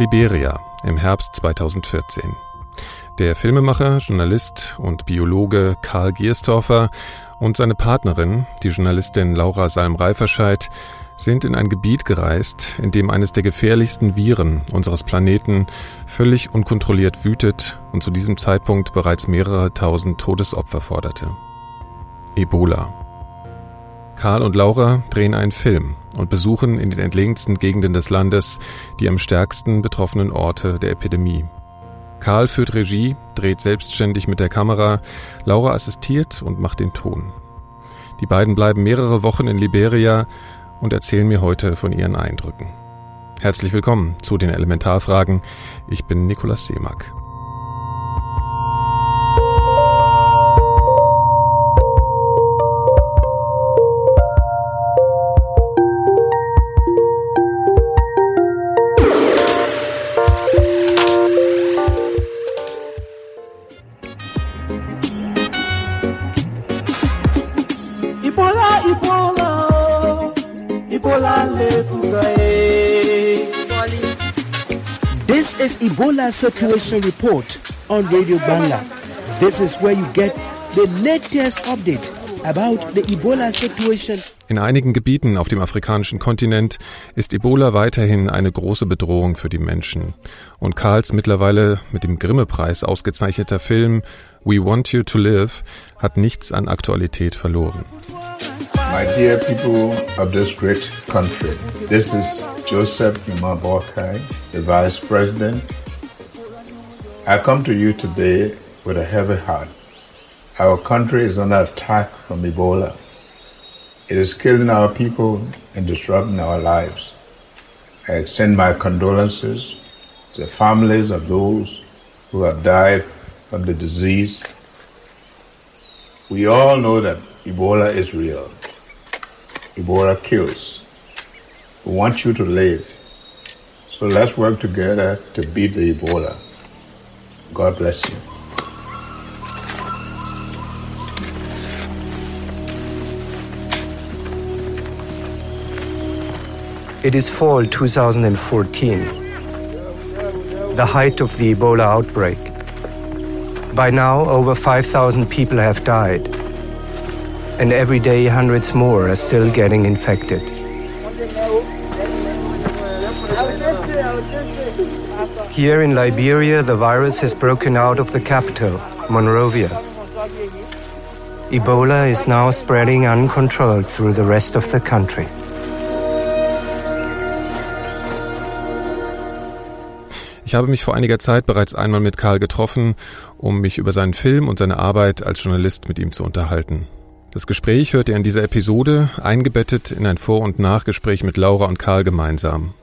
Liberia im Herbst 2014. Der Filmemacher, Journalist und Biologe Karl Gierstorfer und seine Partnerin, die Journalistin Laura Salm-Reiferscheid, sind in ein Gebiet gereist, in dem eines der gefährlichsten Viren unseres Planeten völlig unkontrolliert wütet und zu diesem Zeitpunkt bereits mehrere tausend Todesopfer forderte. Ebola. Karl und Laura drehen einen Film und besuchen in den entlegensten Gegenden des Landes die am stärksten betroffenen Orte der Epidemie. Karl führt Regie, dreht selbstständig mit der Kamera, Laura assistiert und macht den Ton. Die beiden bleiben mehrere Wochen in Liberia und erzählen mir heute von ihren Eindrücken. Herzlich willkommen zu den Elementarfragen. Ich bin Nikolaus Seemack. Ebola Situation Report on Radio Bangla. This is where you get the latest update about the Ebola situation. In einigen Gebieten auf dem afrikanischen Kontinent ist Ebola weiterhin eine große Bedrohung für die Menschen. Und Karls mittlerweile mit dem Grimme-Preis ausgezeichneter Film We Want You to Live hat nichts an Aktualität verloren. My dear people of this great country, this is Joseph Imabokai, the Vice President. I come to you today with a heavy heart. Our country is under attack from Ebola. It is killing our people and disrupting our lives. I extend my condolences to the families of those who have died from the disease. We all know that Ebola is real. Ebola kills. We want you to live. So let's work together to beat the Ebola. God bless you. It is fall 2014, the height of the Ebola outbreak. By now, over 5,000 people have died and every day hundreds more are still getting infected. Here in Liberia, the virus has broken out of the capital, Monrovia. Ebola is now spreading uncontrolled through the rest of the country. Ich habe mich vor einiger Zeit bereits einmal mit Karl getroffen, um mich über seinen Film und seine Arbeit als Journalist mit ihm zu unterhalten. Das Gespräch hört ihr in dieser Episode, eingebettet in ein Vor- und Nachgespräch mit Laura und Karl gemeinsam.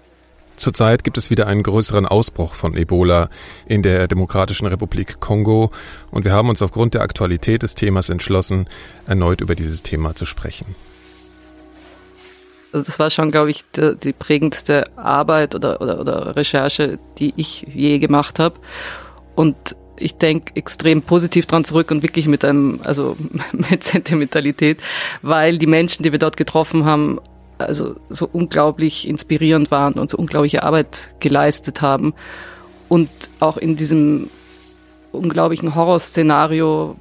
Zurzeit gibt es wieder einen größeren Ausbruch von Ebola in der Demokratischen Republik Kongo und wir haben uns aufgrund der Aktualität des Themas entschlossen, erneut über dieses Thema zu sprechen. Also das war schon, glaube ich, die, die prägendste Arbeit oder, oder, oder Recherche, die ich je gemacht habe. Und ich denke extrem positiv dran zurück und wirklich mit einem, also mit Sentimentalität, weil die Menschen, die wir dort getroffen haben, also so unglaublich inspirierend waren und so unglaubliche Arbeit geleistet haben und auch in diesem unglaublichen Horrorszenario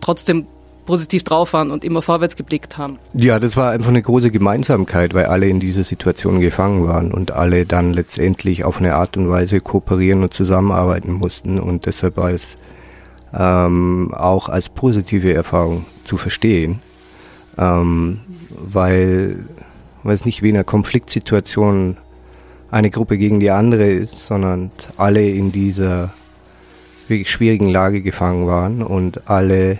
trotzdem positiv drauf waren und immer vorwärts geblickt haben. Ja, das war einfach eine große Gemeinsamkeit, weil alle in dieser Situation gefangen waren und alle dann letztendlich auf eine Art und Weise kooperieren und zusammenarbeiten mussten und deshalb war es ähm, auch als positive Erfahrung zu verstehen, ähm, weil, weil es nicht wie in einer Konfliktsituation eine Gruppe gegen die andere ist, sondern alle in dieser wirklich schwierigen Lage gefangen waren und alle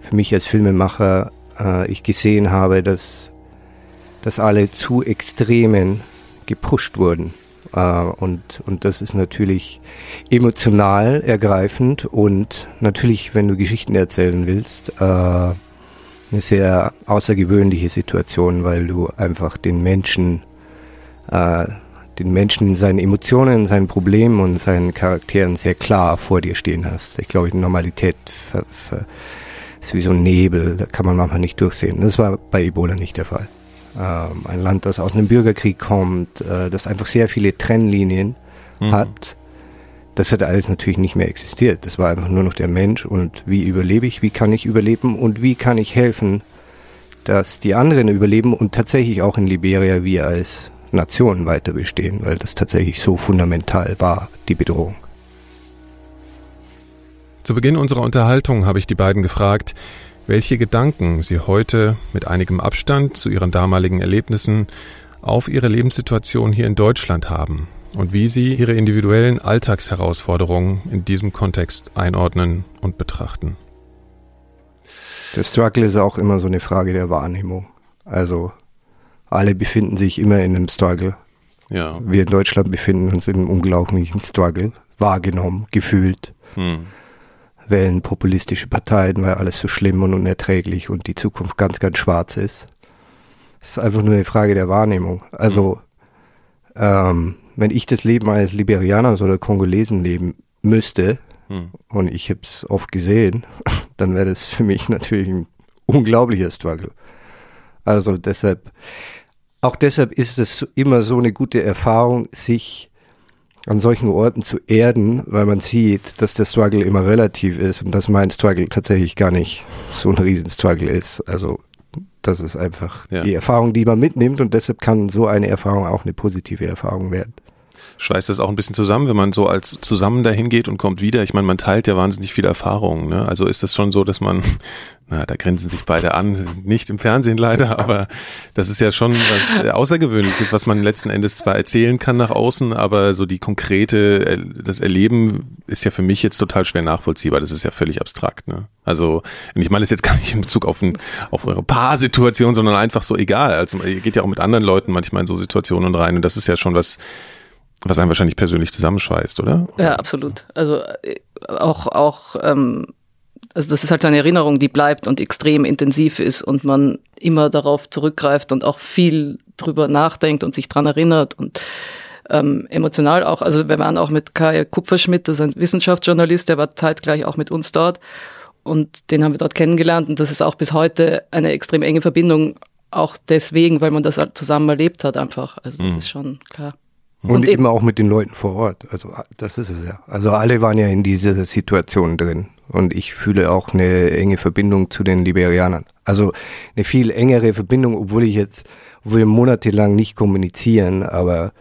für mich als Filmemacher äh, ich gesehen habe, dass, dass alle zu Extremen gepusht wurden. Äh, und, und das ist natürlich emotional ergreifend und natürlich, wenn du Geschichten erzählen willst, äh, eine sehr außergewöhnliche Situation, weil du einfach den Menschen, äh, den Menschen in seinen Emotionen, seinen Problemen und seinen Charakteren sehr klar vor dir stehen hast. Ich glaube, die Normalität ver, ver, ist wie so ein Nebel, da kann man manchmal nicht durchsehen. Das war bei Ebola nicht der Fall. ähm, ein Land, das aus einem Bürgerkrieg kommt, äh, das einfach sehr viele Trennlinien mhm. hat. Das hat alles natürlich nicht mehr existiert. Das war einfach nur noch der Mensch und wie überlebe ich, wie kann ich überleben und wie kann ich helfen, dass die anderen überleben und tatsächlich auch in Liberia wir als Nation weiter bestehen, weil das tatsächlich so fundamental war, die Bedrohung. Zu Beginn unserer Unterhaltung habe ich die beiden gefragt, welche Gedanken sie heute mit einigem Abstand zu ihren damaligen Erlebnissen auf ihre Lebenssituation hier in Deutschland haben und wie sie ihre individuellen Alltagsherausforderungen in diesem Kontext einordnen und betrachten. Der Struggle ist auch immer so eine Frage der Wahrnehmung. Also alle befinden sich immer in einem Struggle. Ja. Wir in Deutschland befinden uns in einem unglaublichen Struggle, wahrgenommen, gefühlt. Hm. Wählen populistische Parteien, weil alles so schlimm und unerträglich und die Zukunft ganz, ganz schwarz ist. Es ist einfach nur eine Frage der Wahrnehmung. Also, hm. ähm, wenn ich das Leben eines Liberianers oder Kongolesen leben müsste, hm. und ich habe es oft gesehen, dann wäre das für mich natürlich ein unglaublicher Struggle. Also deshalb, auch deshalb ist es immer so eine gute Erfahrung, sich an solchen Orten zu erden, weil man sieht, dass der Struggle immer relativ ist und dass mein Struggle tatsächlich gar nicht so ein Riesenstruggle ist. Also das ist einfach ja. die Erfahrung, die man mitnimmt und deshalb kann so eine Erfahrung auch eine positive Erfahrung werden schweißt das auch ein bisschen zusammen, wenn man so als zusammen dahin geht und kommt wieder. Ich meine, man teilt ja wahnsinnig viel Erfahrung. Ne? Also ist das schon so, dass man, na, da grinsen sich beide an, nicht im Fernsehen leider, aber das ist ja schon was Außergewöhnliches, was man letzten Endes zwar erzählen kann nach außen, aber so die konkrete, das Erleben ist ja für mich jetzt total schwer nachvollziehbar. Das ist ja völlig abstrakt. Ne? Also ich meine das jetzt gar nicht in Bezug auf, ein, auf eure Paarsituation, sondern einfach so egal. Also ihr geht ja auch mit anderen Leuten manchmal in so Situationen rein und das ist ja schon was was einen wahrscheinlich persönlich zusammenschweißt, oder? Ja, absolut. Also äh, auch, auch ähm, also das ist halt eine Erinnerung, die bleibt und extrem intensiv ist und man immer darauf zurückgreift und auch viel drüber nachdenkt und sich dran erinnert und ähm, emotional auch. Also wir waren auch mit Kai Kupferschmidt, das ist ein Wissenschaftsjournalist, der war zeitgleich auch mit uns dort und den haben wir dort kennengelernt und das ist auch bis heute eine extrem enge Verbindung, auch deswegen, weil man das halt zusammen erlebt hat einfach. Also das mhm. ist schon klar. Und, und eben auch mit den Leuten vor Ort. Also das ist es ja. Also alle waren ja in dieser Situation drin. Und ich fühle auch eine enge Verbindung zu den Liberianern. Also eine viel engere Verbindung, obwohl ich jetzt, obwohl wir monatelang nicht kommunizieren, aber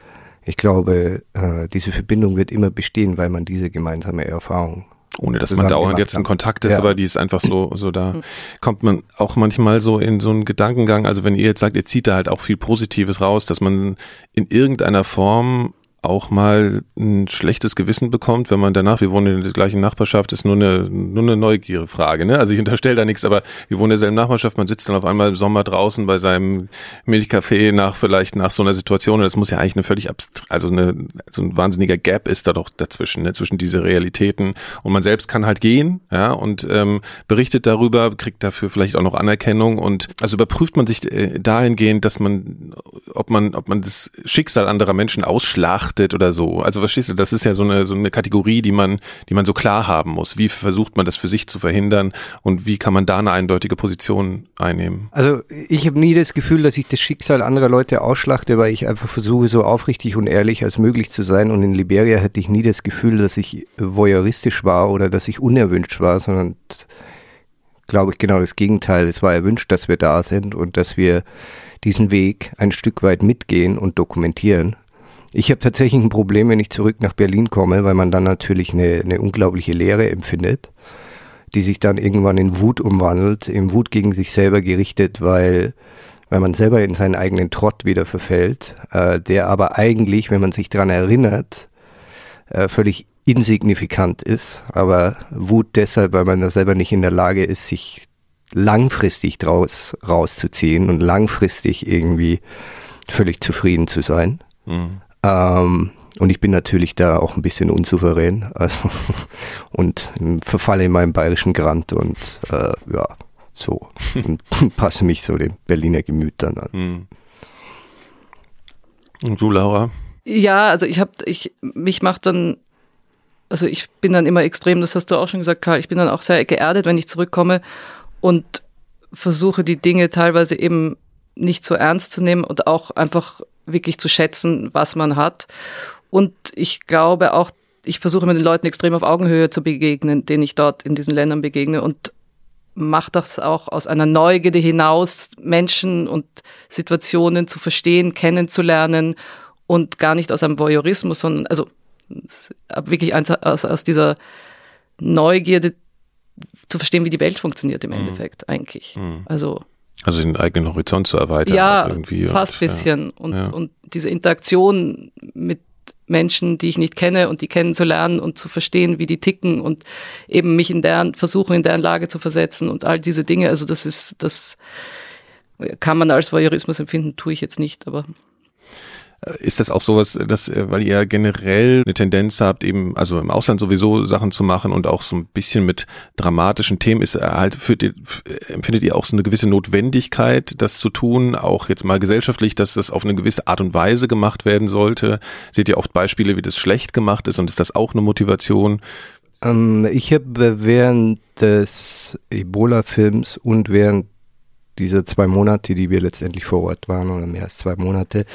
ich glaube, äh, diese Verbindung wird immer bestehen, weil man diese gemeinsame Erfahrung ohne dass man dauernd jetzt in Kontakt ist, ja. aber die ist einfach so, so da kommt man auch manchmal so in so einen Gedankengang. Also wenn ihr jetzt sagt, ihr zieht da halt auch viel Positives raus, dass man in irgendeiner Form auch mal ein schlechtes Gewissen bekommt, wenn man danach, wir wohnen in der gleichen Nachbarschaft, ist nur eine, nur eine Neugierfrage. Ne? Also ich unterstelle da nichts, aber wir wohnen in derselben Nachbarschaft, man sitzt dann auf einmal im Sommer draußen bei seinem Milchkaffee nach vielleicht nach so einer Situation und das muss ja eigentlich eine völlig also eine, so ein wahnsinniger Gap ist da doch dazwischen, ne? zwischen diese Realitäten und man selbst kann halt gehen, ja, und ähm, berichtet darüber, kriegt dafür vielleicht auch noch Anerkennung und also überprüft man sich äh, dahingehend, dass man, ob man, ob man das Schicksal anderer Menschen ausschlacht betrachtet oder so. Also verstehst du, das ist ja so eine, so eine Kategorie, die man, die man so klar haben muss. Wie versucht man das für sich zu verhindern und wie kann man da eine eindeutige Position einnehmen? Also ich habe nie das Gefühl, dass ich das Schicksal anderer Leute ausschlachte, weil ich einfach versuche, so aufrichtig und ehrlich als möglich zu sein. Und in Liberia hatte ich nie das Gefühl, dass ich voyeuristisch war oder dass ich unerwünscht war, sondern glaube ich genau das Gegenteil. Es war erwünscht, dass wir da sind und dass wir diesen Weg ein Stück weit mitgehen und dokumentieren. Ich habe tatsächlich ein Problem, wenn ich zurück nach Berlin komme, weil man dann natürlich eine, eine unglaubliche Leere empfindet, die sich dann irgendwann in Wut umwandelt, in Wut gegen sich selber gerichtet, weil, weil man selber in seinen eigenen Trott wieder verfällt, äh, der aber eigentlich, wenn man sich daran erinnert, äh, völlig insignifikant ist, aber Wut deshalb, weil man da selber nicht in der Lage ist, sich langfristig draus rauszuziehen und langfristig irgendwie völlig zufrieden zu sein. Mhm. Ähm, und ich bin natürlich da auch ein bisschen unsouverän also, und verfalle in meinem bayerischen Grant und äh, ja, so. und passe mich so den Berliner Gemütern an. Hm. Und du, Laura? Ja, also ich habe, ich, mich macht dann, also ich bin dann immer extrem, das hast du auch schon gesagt, Karl, ich bin dann auch sehr geerdet, wenn ich zurückkomme und versuche die Dinge teilweise eben nicht so ernst zu nehmen und auch einfach wirklich zu schätzen, was man hat. Und ich glaube auch, ich versuche mir den Leuten extrem auf Augenhöhe zu begegnen, denen ich dort in diesen Ländern begegne und mache das auch aus einer Neugierde hinaus, Menschen und Situationen zu verstehen, kennenzulernen und gar nicht aus einem Voyeurismus, sondern also wirklich aus, aus dieser Neugierde zu verstehen, wie die Welt funktioniert im mhm. Endeffekt eigentlich. Mhm. Also also den eigenen Horizont zu erweitern. Ja, irgendwie fast ein bisschen. Ja. Und, ja. und diese Interaktion mit Menschen, die ich nicht kenne und die kennenzulernen und zu verstehen, wie die ticken und eben mich in deren, versuchen, in deren Lage zu versetzen und all diese Dinge. Also das ist, das kann man als Voyeurismus empfinden, tue ich jetzt nicht, aber ist das auch sowas, dass, äh, weil ihr generell eine Tendenz habt, eben, also im Ausland sowieso Sachen zu machen und auch so ein bisschen mit dramatischen Themen, ist äh, halt, für die, empfindet ihr auch so eine gewisse Notwendigkeit, das zu tun, auch jetzt mal gesellschaftlich, dass das auf eine gewisse Art und Weise gemacht werden sollte? Seht ihr oft Beispiele, wie das schlecht gemacht ist und ist das auch eine Motivation? Ähm, ich habe während des Ebola-Films und während diese zwei Monate, die wir letztendlich vor Ort waren, oder mehr als zwei Monate,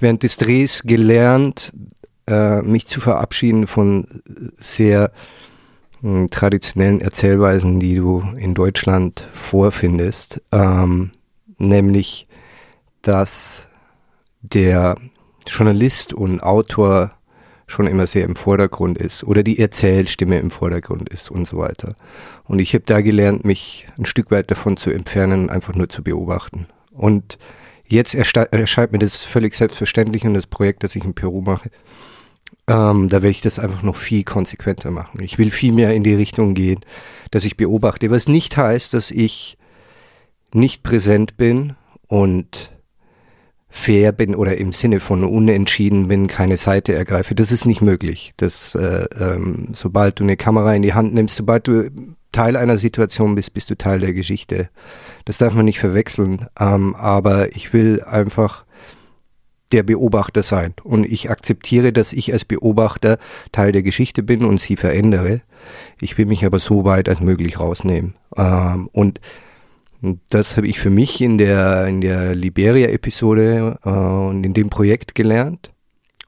während des Drehs gelernt, äh, mich zu verabschieden von sehr äh, traditionellen Erzählweisen, die du in Deutschland vorfindest, ähm, nämlich, dass der Journalist und Autor schon immer sehr im Vordergrund ist oder die Erzählstimme im Vordergrund ist und so weiter. Und ich habe da gelernt, mich ein Stück weit davon zu entfernen, einfach nur zu beobachten. Und jetzt erscheint mir das völlig selbstverständlich und das Projekt, das ich in Peru mache, ähm, da werde ich das einfach noch viel konsequenter machen. Ich will viel mehr in die Richtung gehen, dass ich beobachte, was nicht heißt, dass ich nicht präsent bin und fair bin oder im Sinne von unentschieden bin, keine Seite ergreife. Das ist nicht möglich. Das, äh, ähm, sobald du eine Kamera in die Hand nimmst, sobald du Teil einer Situation bist, bist du Teil der Geschichte. Das darf man nicht verwechseln. Ähm, aber ich will einfach der Beobachter sein. Und ich akzeptiere, dass ich als Beobachter Teil der Geschichte bin und sie verändere. Ich will mich aber so weit als möglich rausnehmen. Ähm, und das habe ich für mich in der, in der Liberia-Episode äh, und in dem Projekt gelernt.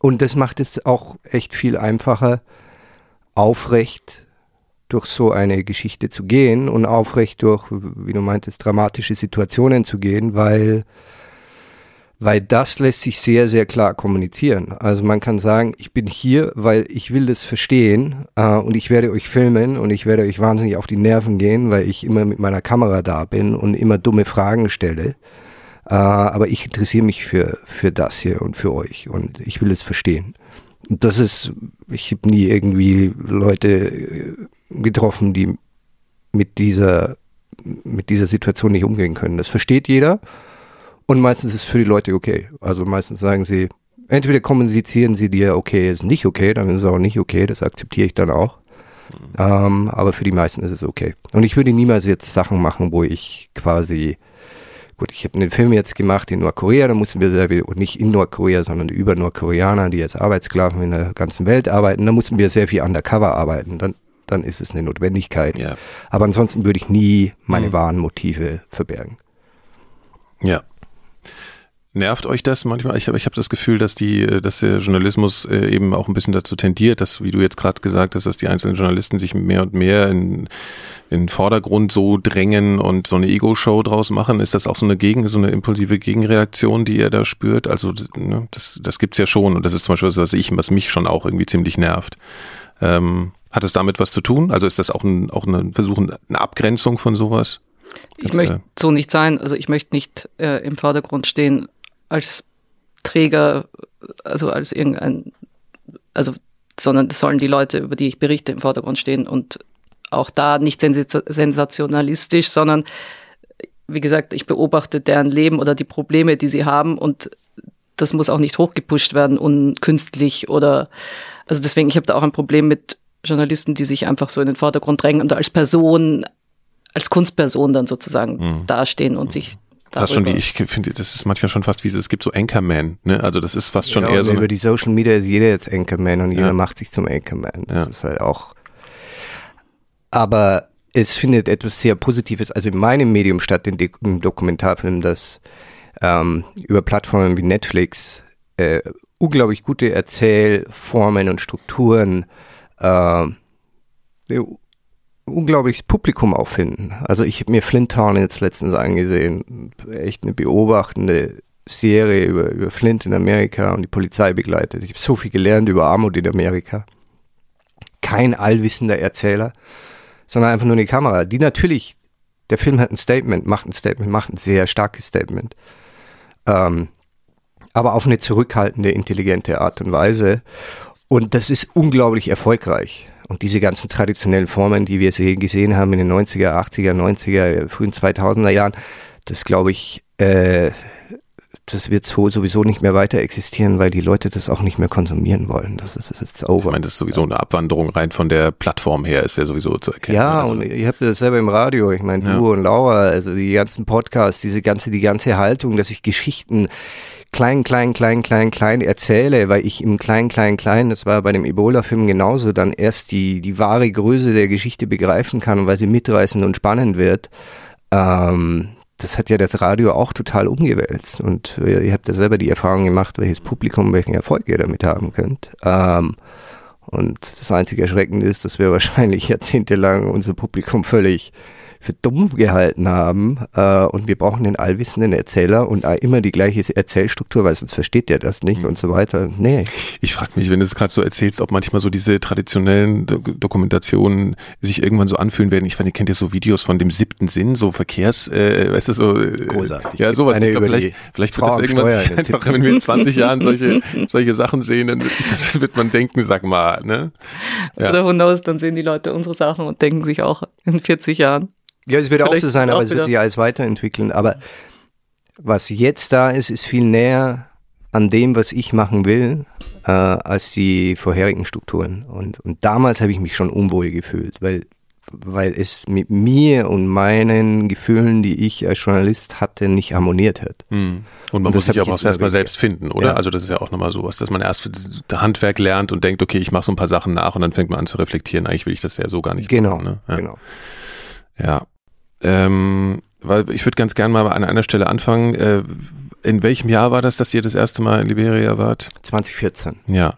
Und das macht es auch echt viel einfacher, aufrecht durch so eine Geschichte zu gehen und aufrecht durch, wie du meintest, dramatische Situationen zu gehen, weil weil das lässt sich sehr, sehr klar kommunizieren. Also man kann sagen, ich bin hier, weil ich will das verstehen äh, und ich werde euch filmen und ich werde euch wahnsinnig auf die Nerven gehen, weil ich immer mit meiner Kamera da bin und immer dumme Fragen stelle. Äh, aber ich interessiere mich für, für das hier und für euch und ich will es verstehen. Und das ist, ich habe nie irgendwie Leute äh, getroffen, die mit dieser, mit dieser Situation nicht umgehen können. Das versteht jeder und meistens ist es für die Leute okay. Also meistens sagen sie, entweder kommunizieren sie dir, okay, ist nicht okay, dann ist es auch nicht okay, das akzeptiere ich dann auch. Mhm. Ähm, aber für die meisten ist es okay. Und ich würde niemals jetzt Sachen machen, wo ich quasi, gut, ich habe einen Film jetzt gemacht in Nordkorea, da mussten wir sehr viel, und nicht in Nordkorea, sondern über Nordkoreaner, die als Arbeitssklaven in der ganzen Welt arbeiten, da mussten wir sehr viel undercover arbeiten. Dann, dann ist es eine Notwendigkeit. Ja. Aber ansonsten würde ich nie meine mhm. wahren Motive verbergen. Ja, Nervt euch das manchmal? Ich habe ich hab das Gefühl, dass die, äh, dass der Journalismus äh, eben auch ein bisschen dazu tendiert, dass, wie du jetzt gerade gesagt hast, dass die einzelnen Journalisten sich mehr und mehr in, in den Vordergrund so drängen und so eine Ego-Show draus machen. Ist das auch so eine Gegen, so eine impulsive Gegenreaktion, die ihr da spürt? Also ne, das, das gibt's ja schon und das ist zum Beispiel was, was ich, was mich schon auch irgendwie ziemlich nervt. Ähm, hat es damit was zu tun? Also ist das auch ein, auch ein Versuch, eine Abgrenzung von sowas? Ich das, möchte äh, so nicht sein. Also ich möchte nicht äh, im Vordergrund stehen als Träger, also als irgendein, also, sondern es sollen die Leute, über die ich berichte, im Vordergrund stehen und auch da nicht sensationalistisch, sondern wie gesagt, ich beobachte deren Leben oder die Probleme, die sie haben und das muss auch nicht hochgepusht werden und künstlich oder also deswegen, ich habe da auch ein Problem mit Journalisten, die sich einfach so in den Vordergrund drängen und als Person, als Kunstperson dann sozusagen mhm. dastehen und sich Fast schon wie, ich finde, das ist manchmal schon fast wie, es gibt so Anchorman, ne? Also das ist fast schon ja, eher so. Über die Social Media ist jeder jetzt Anchorman und ja. jeder macht sich zum Anchorman. Das ja. ist halt auch. Aber es findet etwas sehr Positives, also in meinem Medium statt, in dem Dokumentarfilm, dass ähm, über Plattformen wie Netflix äh, unglaublich gute Erzählformen und Strukturen äh, unglaubliches Publikum auffinden. Also ich habe mir Flint Town jetzt letztens angesehen, echt eine beobachtende Serie über, über Flint in Amerika und die Polizei begleitet. Ich habe so viel gelernt über Armut in Amerika. Kein allwissender Erzähler, sondern einfach nur eine Kamera, die natürlich, der Film hat ein Statement, macht ein Statement, macht ein sehr starkes Statement. Ähm, aber auf eine zurückhaltende, intelligente Art und Weise. Und das ist unglaublich erfolgreich. Und diese ganzen traditionellen Formen, die wir gesehen haben in den 90er, 80er, 90er, frühen 2000er Jahren, das glaube ich, äh, das wird so sowieso nicht mehr weiter existieren, weil die Leute das auch nicht mehr konsumieren wollen. Das ist, das ist over. Ich meine, das ist sowieso eine Abwanderung rein von der Plattform her, ist ja sowieso zu erkennen. Ja, also. und ihr habt das selber im Radio. Ich meine, du und Laura, also die ganzen Podcasts, diese ganze, die ganze Haltung, dass ich Geschichten klein, klein, klein, klein, klein erzähle, weil ich im klein, klein, klein, das war bei dem Ebola-Film genauso, dann erst die, die wahre Größe der Geschichte begreifen kann, weil sie mitreißend und spannend wird. Ähm, das hat ja das Radio auch total umgewälzt. Und ihr habt ja selber die Erfahrung gemacht, welches Publikum, welchen Erfolg ihr damit haben könnt. Ähm, und das einzige Erschreckende ist, dass wir wahrscheinlich jahrzehntelang unser Publikum völlig für dumm gehalten haben äh, und wir brauchen den allwissenden Erzähler und immer die gleiche Erzählstruktur, weil sonst versteht der das nicht mhm. und so weiter. Nee. Ich frage mich, wenn du es gerade so erzählst, ob manchmal so diese traditionellen Do Dokumentationen sich irgendwann so anfühlen werden. Ich fand, ihr kennt ja so Videos von dem siebten Sinn, so Verkehrs, äh, weißt du, so äh, Großartig. Ja, sowas. Ich glaub, vielleicht, vielleicht wird das irgendwann sich einfach, wenn wir in 20 Jahren solche, solche Sachen sehen, dann wird, das, wird man denken, sag mal, ne? Ja. Oder who knows, dann sehen die Leute unsere Sachen und denken sich auch in 40 Jahren. Ja, es wird auch so sein, aber es wird sich alles weiterentwickeln. Aber was jetzt da ist, ist viel näher an dem, was ich machen will, äh, als die vorherigen Strukturen. Und, und damals habe ich mich schon unwohl gefühlt, weil, weil es mit mir und meinen Gefühlen, die ich als Journalist hatte, nicht harmoniert hat. Hm. Und man und muss sich auch erstmal selbst finden, oder? Ja. Also das ist ja auch nochmal sowas, dass man erst das Handwerk lernt und denkt, okay, ich mache so ein paar Sachen nach und dann fängt man an zu reflektieren, eigentlich will ich das ja so gar nicht genau, machen. Ne? Ja. Genau. Ja. Ähm, weil ich würde ganz gerne mal an einer Stelle anfangen. Äh, in welchem Jahr war das, dass ihr das erste Mal in Liberia wart? 2014. Ja.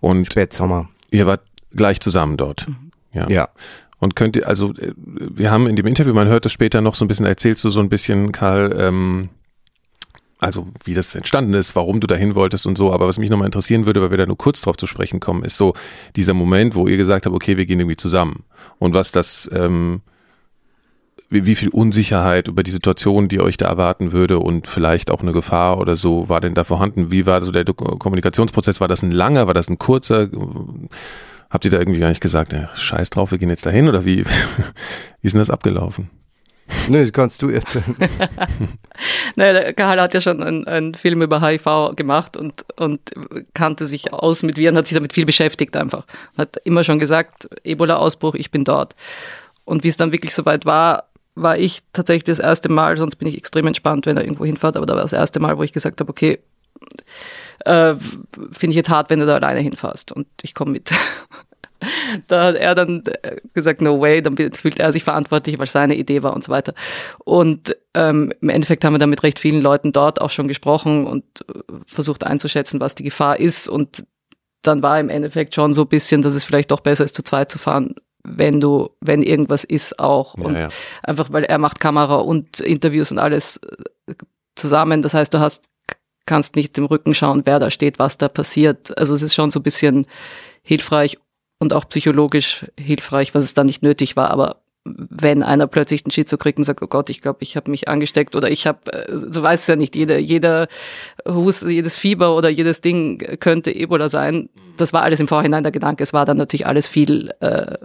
Und Spätsommer. Ihr wart gleich zusammen dort. Mhm. Ja. ja. Und könnt ihr, also äh, wir haben in dem Interview, man hört das später noch so ein bisschen, erzählst du so ein bisschen, Karl, ähm, also wie das entstanden ist, warum du dahin wolltest und so. Aber was mich nochmal interessieren würde, weil wir da nur kurz drauf zu sprechen kommen, ist so dieser Moment, wo ihr gesagt habt, okay, wir gehen irgendwie zusammen. Und was das, ähm, wie, wie viel Unsicherheit über die Situation, die euch da erwarten würde und vielleicht auch eine Gefahr oder so, war denn da vorhanden? Wie war so der Kommunikationsprozess? War das ein langer, war das ein kurzer? Habt ihr da irgendwie gar nicht gesagt, ja, scheiß drauf, wir gehen jetzt dahin oder wie, wie ist denn das abgelaufen? Nee, das kannst du erzählen. naja, der Karl hat ja schon einen, einen, Film über HIV gemacht und, und kannte sich aus mit Viren, hat sich damit viel beschäftigt einfach. Hat immer schon gesagt, Ebola-Ausbruch, ich bin dort. Und wie es dann wirklich soweit war, war ich tatsächlich das erste Mal, sonst bin ich extrem entspannt, wenn er irgendwo hinfährt, aber da war das erste Mal, wo ich gesagt habe, okay, äh, finde ich jetzt hart, wenn du da alleine hinfährst und ich komme mit. da hat er dann äh, gesagt, no way, dann fühlt er sich verantwortlich, weil es seine Idee war und so weiter. Und ähm, im Endeffekt haben wir dann mit recht vielen Leuten dort auch schon gesprochen und äh, versucht einzuschätzen, was die Gefahr ist und dann war im Endeffekt schon so ein bisschen, dass es vielleicht doch besser ist, zu zweit zu fahren, wenn du, wenn irgendwas ist auch. Und ja. einfach, weil er macht Kamera und Interviews und alles äh, zusammen. Das heißt, du hast, kannst nicht im Rücken schauen, wer da steht, was da passiert. Also es ist schon so ein bisschen hilfreich und auch psychologisch hilfreich, was es da nicht nötig war. Aber wenn einer plötzlich einen Schizo kriegt und sagt, oh Gott, ich glaube, ich habe mich angesteckt oder ich habe, äh, du weißt ja nicht, jeder, jeder Hus, jedes Fieber oder jedes Ding könnte Ebola sein. Das war alles im Vorhinein der Gedanke. Es war dann natürlich alles viel äh,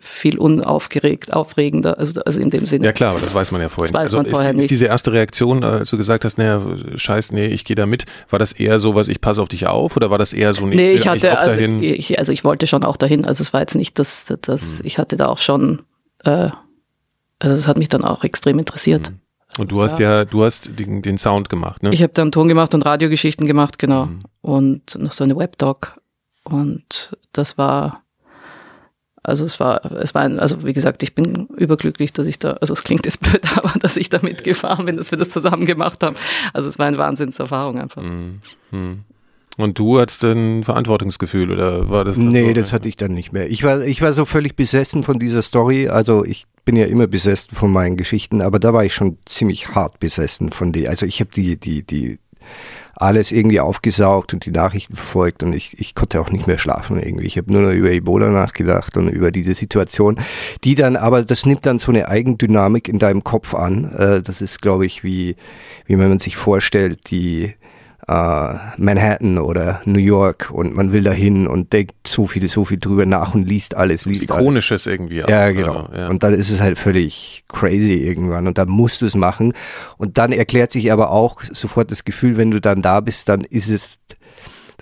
viel unaufgeregt, aufregender, also, also in dem Sinne. Ja klar, aber das weiß man ja vorher das weiß also man ist, vorher ist nicht. diese erste Reaktion, als du gesagt hast, naja, scheiß, nee, ich gehe da mit, war das eher so was, ich passe auf dich auf oder war das eher so, nee, nee ich hatte, ich also, ich, also ich wollte schon auch dahin, also es war jetzt nicht, dass, dass hm. ich hatte da auch schon, äh, also es hat mich dann auch extrem interessiert. Hm. Und du hast ja, ja du hast den, den, Sound gemacht, ne? Ich habe dann Ton gemacht und Radiogeschichten gemacht, genau. Mhm. Und noch so eine Webdoc. Und das war Also es war, es war ein, also wie gesagt, ich bin überglücklich, dass ich da, also es klingt jetzt blöd, aber dass ich da mitgefahren bin, dass wir das zusammen gemacht haben. Also es war eine Wahnsinnserfahrung einfach. Mhm. Mhm. Und du hattest ein Verantwortungsgefühl oder war das? Nee, das hatte ich dann nicht mehr. Ich war, ich war so völlig besessen von dieser Story. Also ich bin ja immer besessen von meinen Geschichten, aber da war ich schon ziemlich hart besessen von die. Also ich habe die, die, die alles irgendwie aufgesaugt und die Nachrichten verfolgt und ich, ich konnte auch nicht mehr schlafen irgendwie. Ich habe nur noch über Ebola nachgedacht und über diese Situation, die dann, aber das nimmt dann so eine Eigendynamik in deinem Kopf an. Äh, das ist, glaube ich, wie, wie man sich vorstellt, die äh, Manhattan oder New York und man will dahin und denkt so viel, so viel drüber nach und liest alles, liest Ikonisches alles. irgendwie. Auch, ja, genau. Also, ja. Und dann ist es halt völlig crazy irgendwann und dann musst du es machen. Und dann erklärt sich aber auch sofort das Gefühl, wenn du dann da bist, dann ist es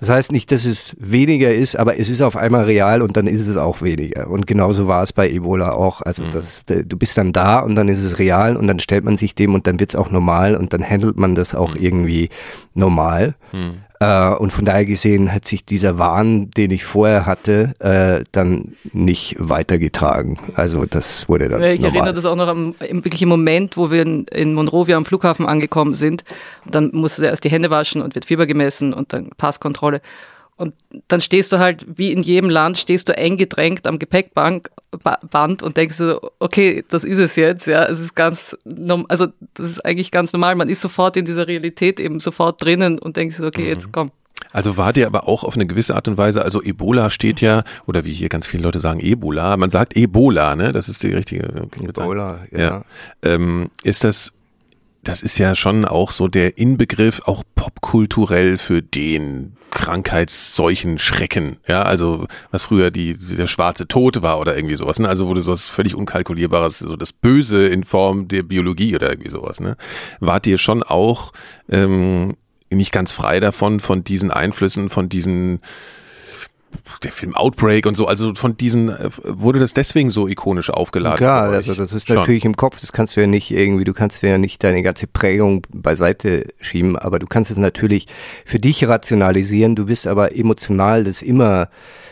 das heißt nicht, dass es weniger ist, aber es ist auf einmal real und dann ist es auch weniger. Und genauso war es bei Ebola auch. Also mhm. das, du bist dann da und dann ist es real und dann stellt man sich dem und dann wird es auch normal und dann handelt man das auch mhm. irgendwie normal. Mhm. Äh, und von daher gesehen hat sich dieser Wahn, den ich vorher hatte, äh, dann nicht weitergetragen. Also das wurde dann. Ich normal. erinnere das auch noch am im wirklichen Moment, wo wir in, in Monrovia am Flughafen angekommen sind. Dann musste er erst die Hände waschen und wird Fieber gemessen und dann Passkontrolle. Und dann stehst du halt, wie in jedem Land, stehst du eng gedrängt am Gepäckband und denkst so, okay, das ist es jetzt, ja, es ist ganz, also das ist eigentlich ganz normal, man ist sofort in dieser Realität eben sofort drinnen und denkst so, okay, jetzt mhm. komm. Also war der aber auch auf eine gewisse Art und Weise, also Ebola steht ja, oder wie hier ganz viele Leute sagen, Ebola, man sagt Ebola, ne, das ist die richtige. Ebola, ja. ja. Ähm, ist das das ist ja schon auch so der Inbegriff, auch popkulturell für den Krankheitsseuchen Schrecken. Ja, also was früher die, der schwarze Tod war oder irgendwie sowas. Ne? Also wurde sowas völlig unkalkulierbares, so das Böse in Form der Biologie oder irgendwie sowas. Ne? Wart ihr schon auch ähm, nicht ganz frei davon, von diesen Einflüssen, von diesen der Film Outbreak und so, also von diesen, äh, wurde das deswegen so ikonisch aufgeladen? Klar, also das ist Schon. natürlich im Kopf, das kannst du ja nicht irgendwie, du kannst ja nicht deine ganze Prägung beiseite schieben, aber du kannst es natürlich für dich rationalisieren, du bist aber emotional das immer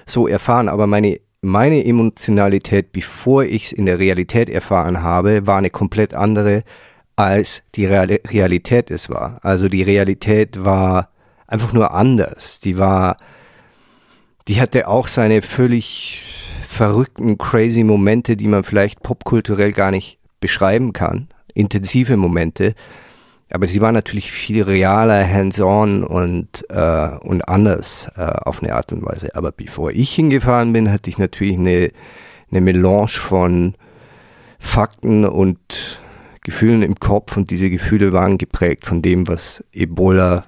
so erfahren, aber meine meine Emotionalität, bevor ich es in der Realität erfahren habe, war eine komplett andere, als die Realität es war. Also die Realität war einfach nur anders. Die war die hatte auch seine völlig verrückten, crazy Momente, die man vielleicht popkulturell gar nicht beschreiben kann. Intensive Momente. Aber sie war natürlich viel realer, hands-on und, äh, und anders äh, auf eine Art und Weise. Aber bevor ich hingefahren bin, hatte ich natürlich eine, eine Melange von Fakten und Gefühlen im Kopf und diese Gefühle waren geprägt von dem, was Ebola,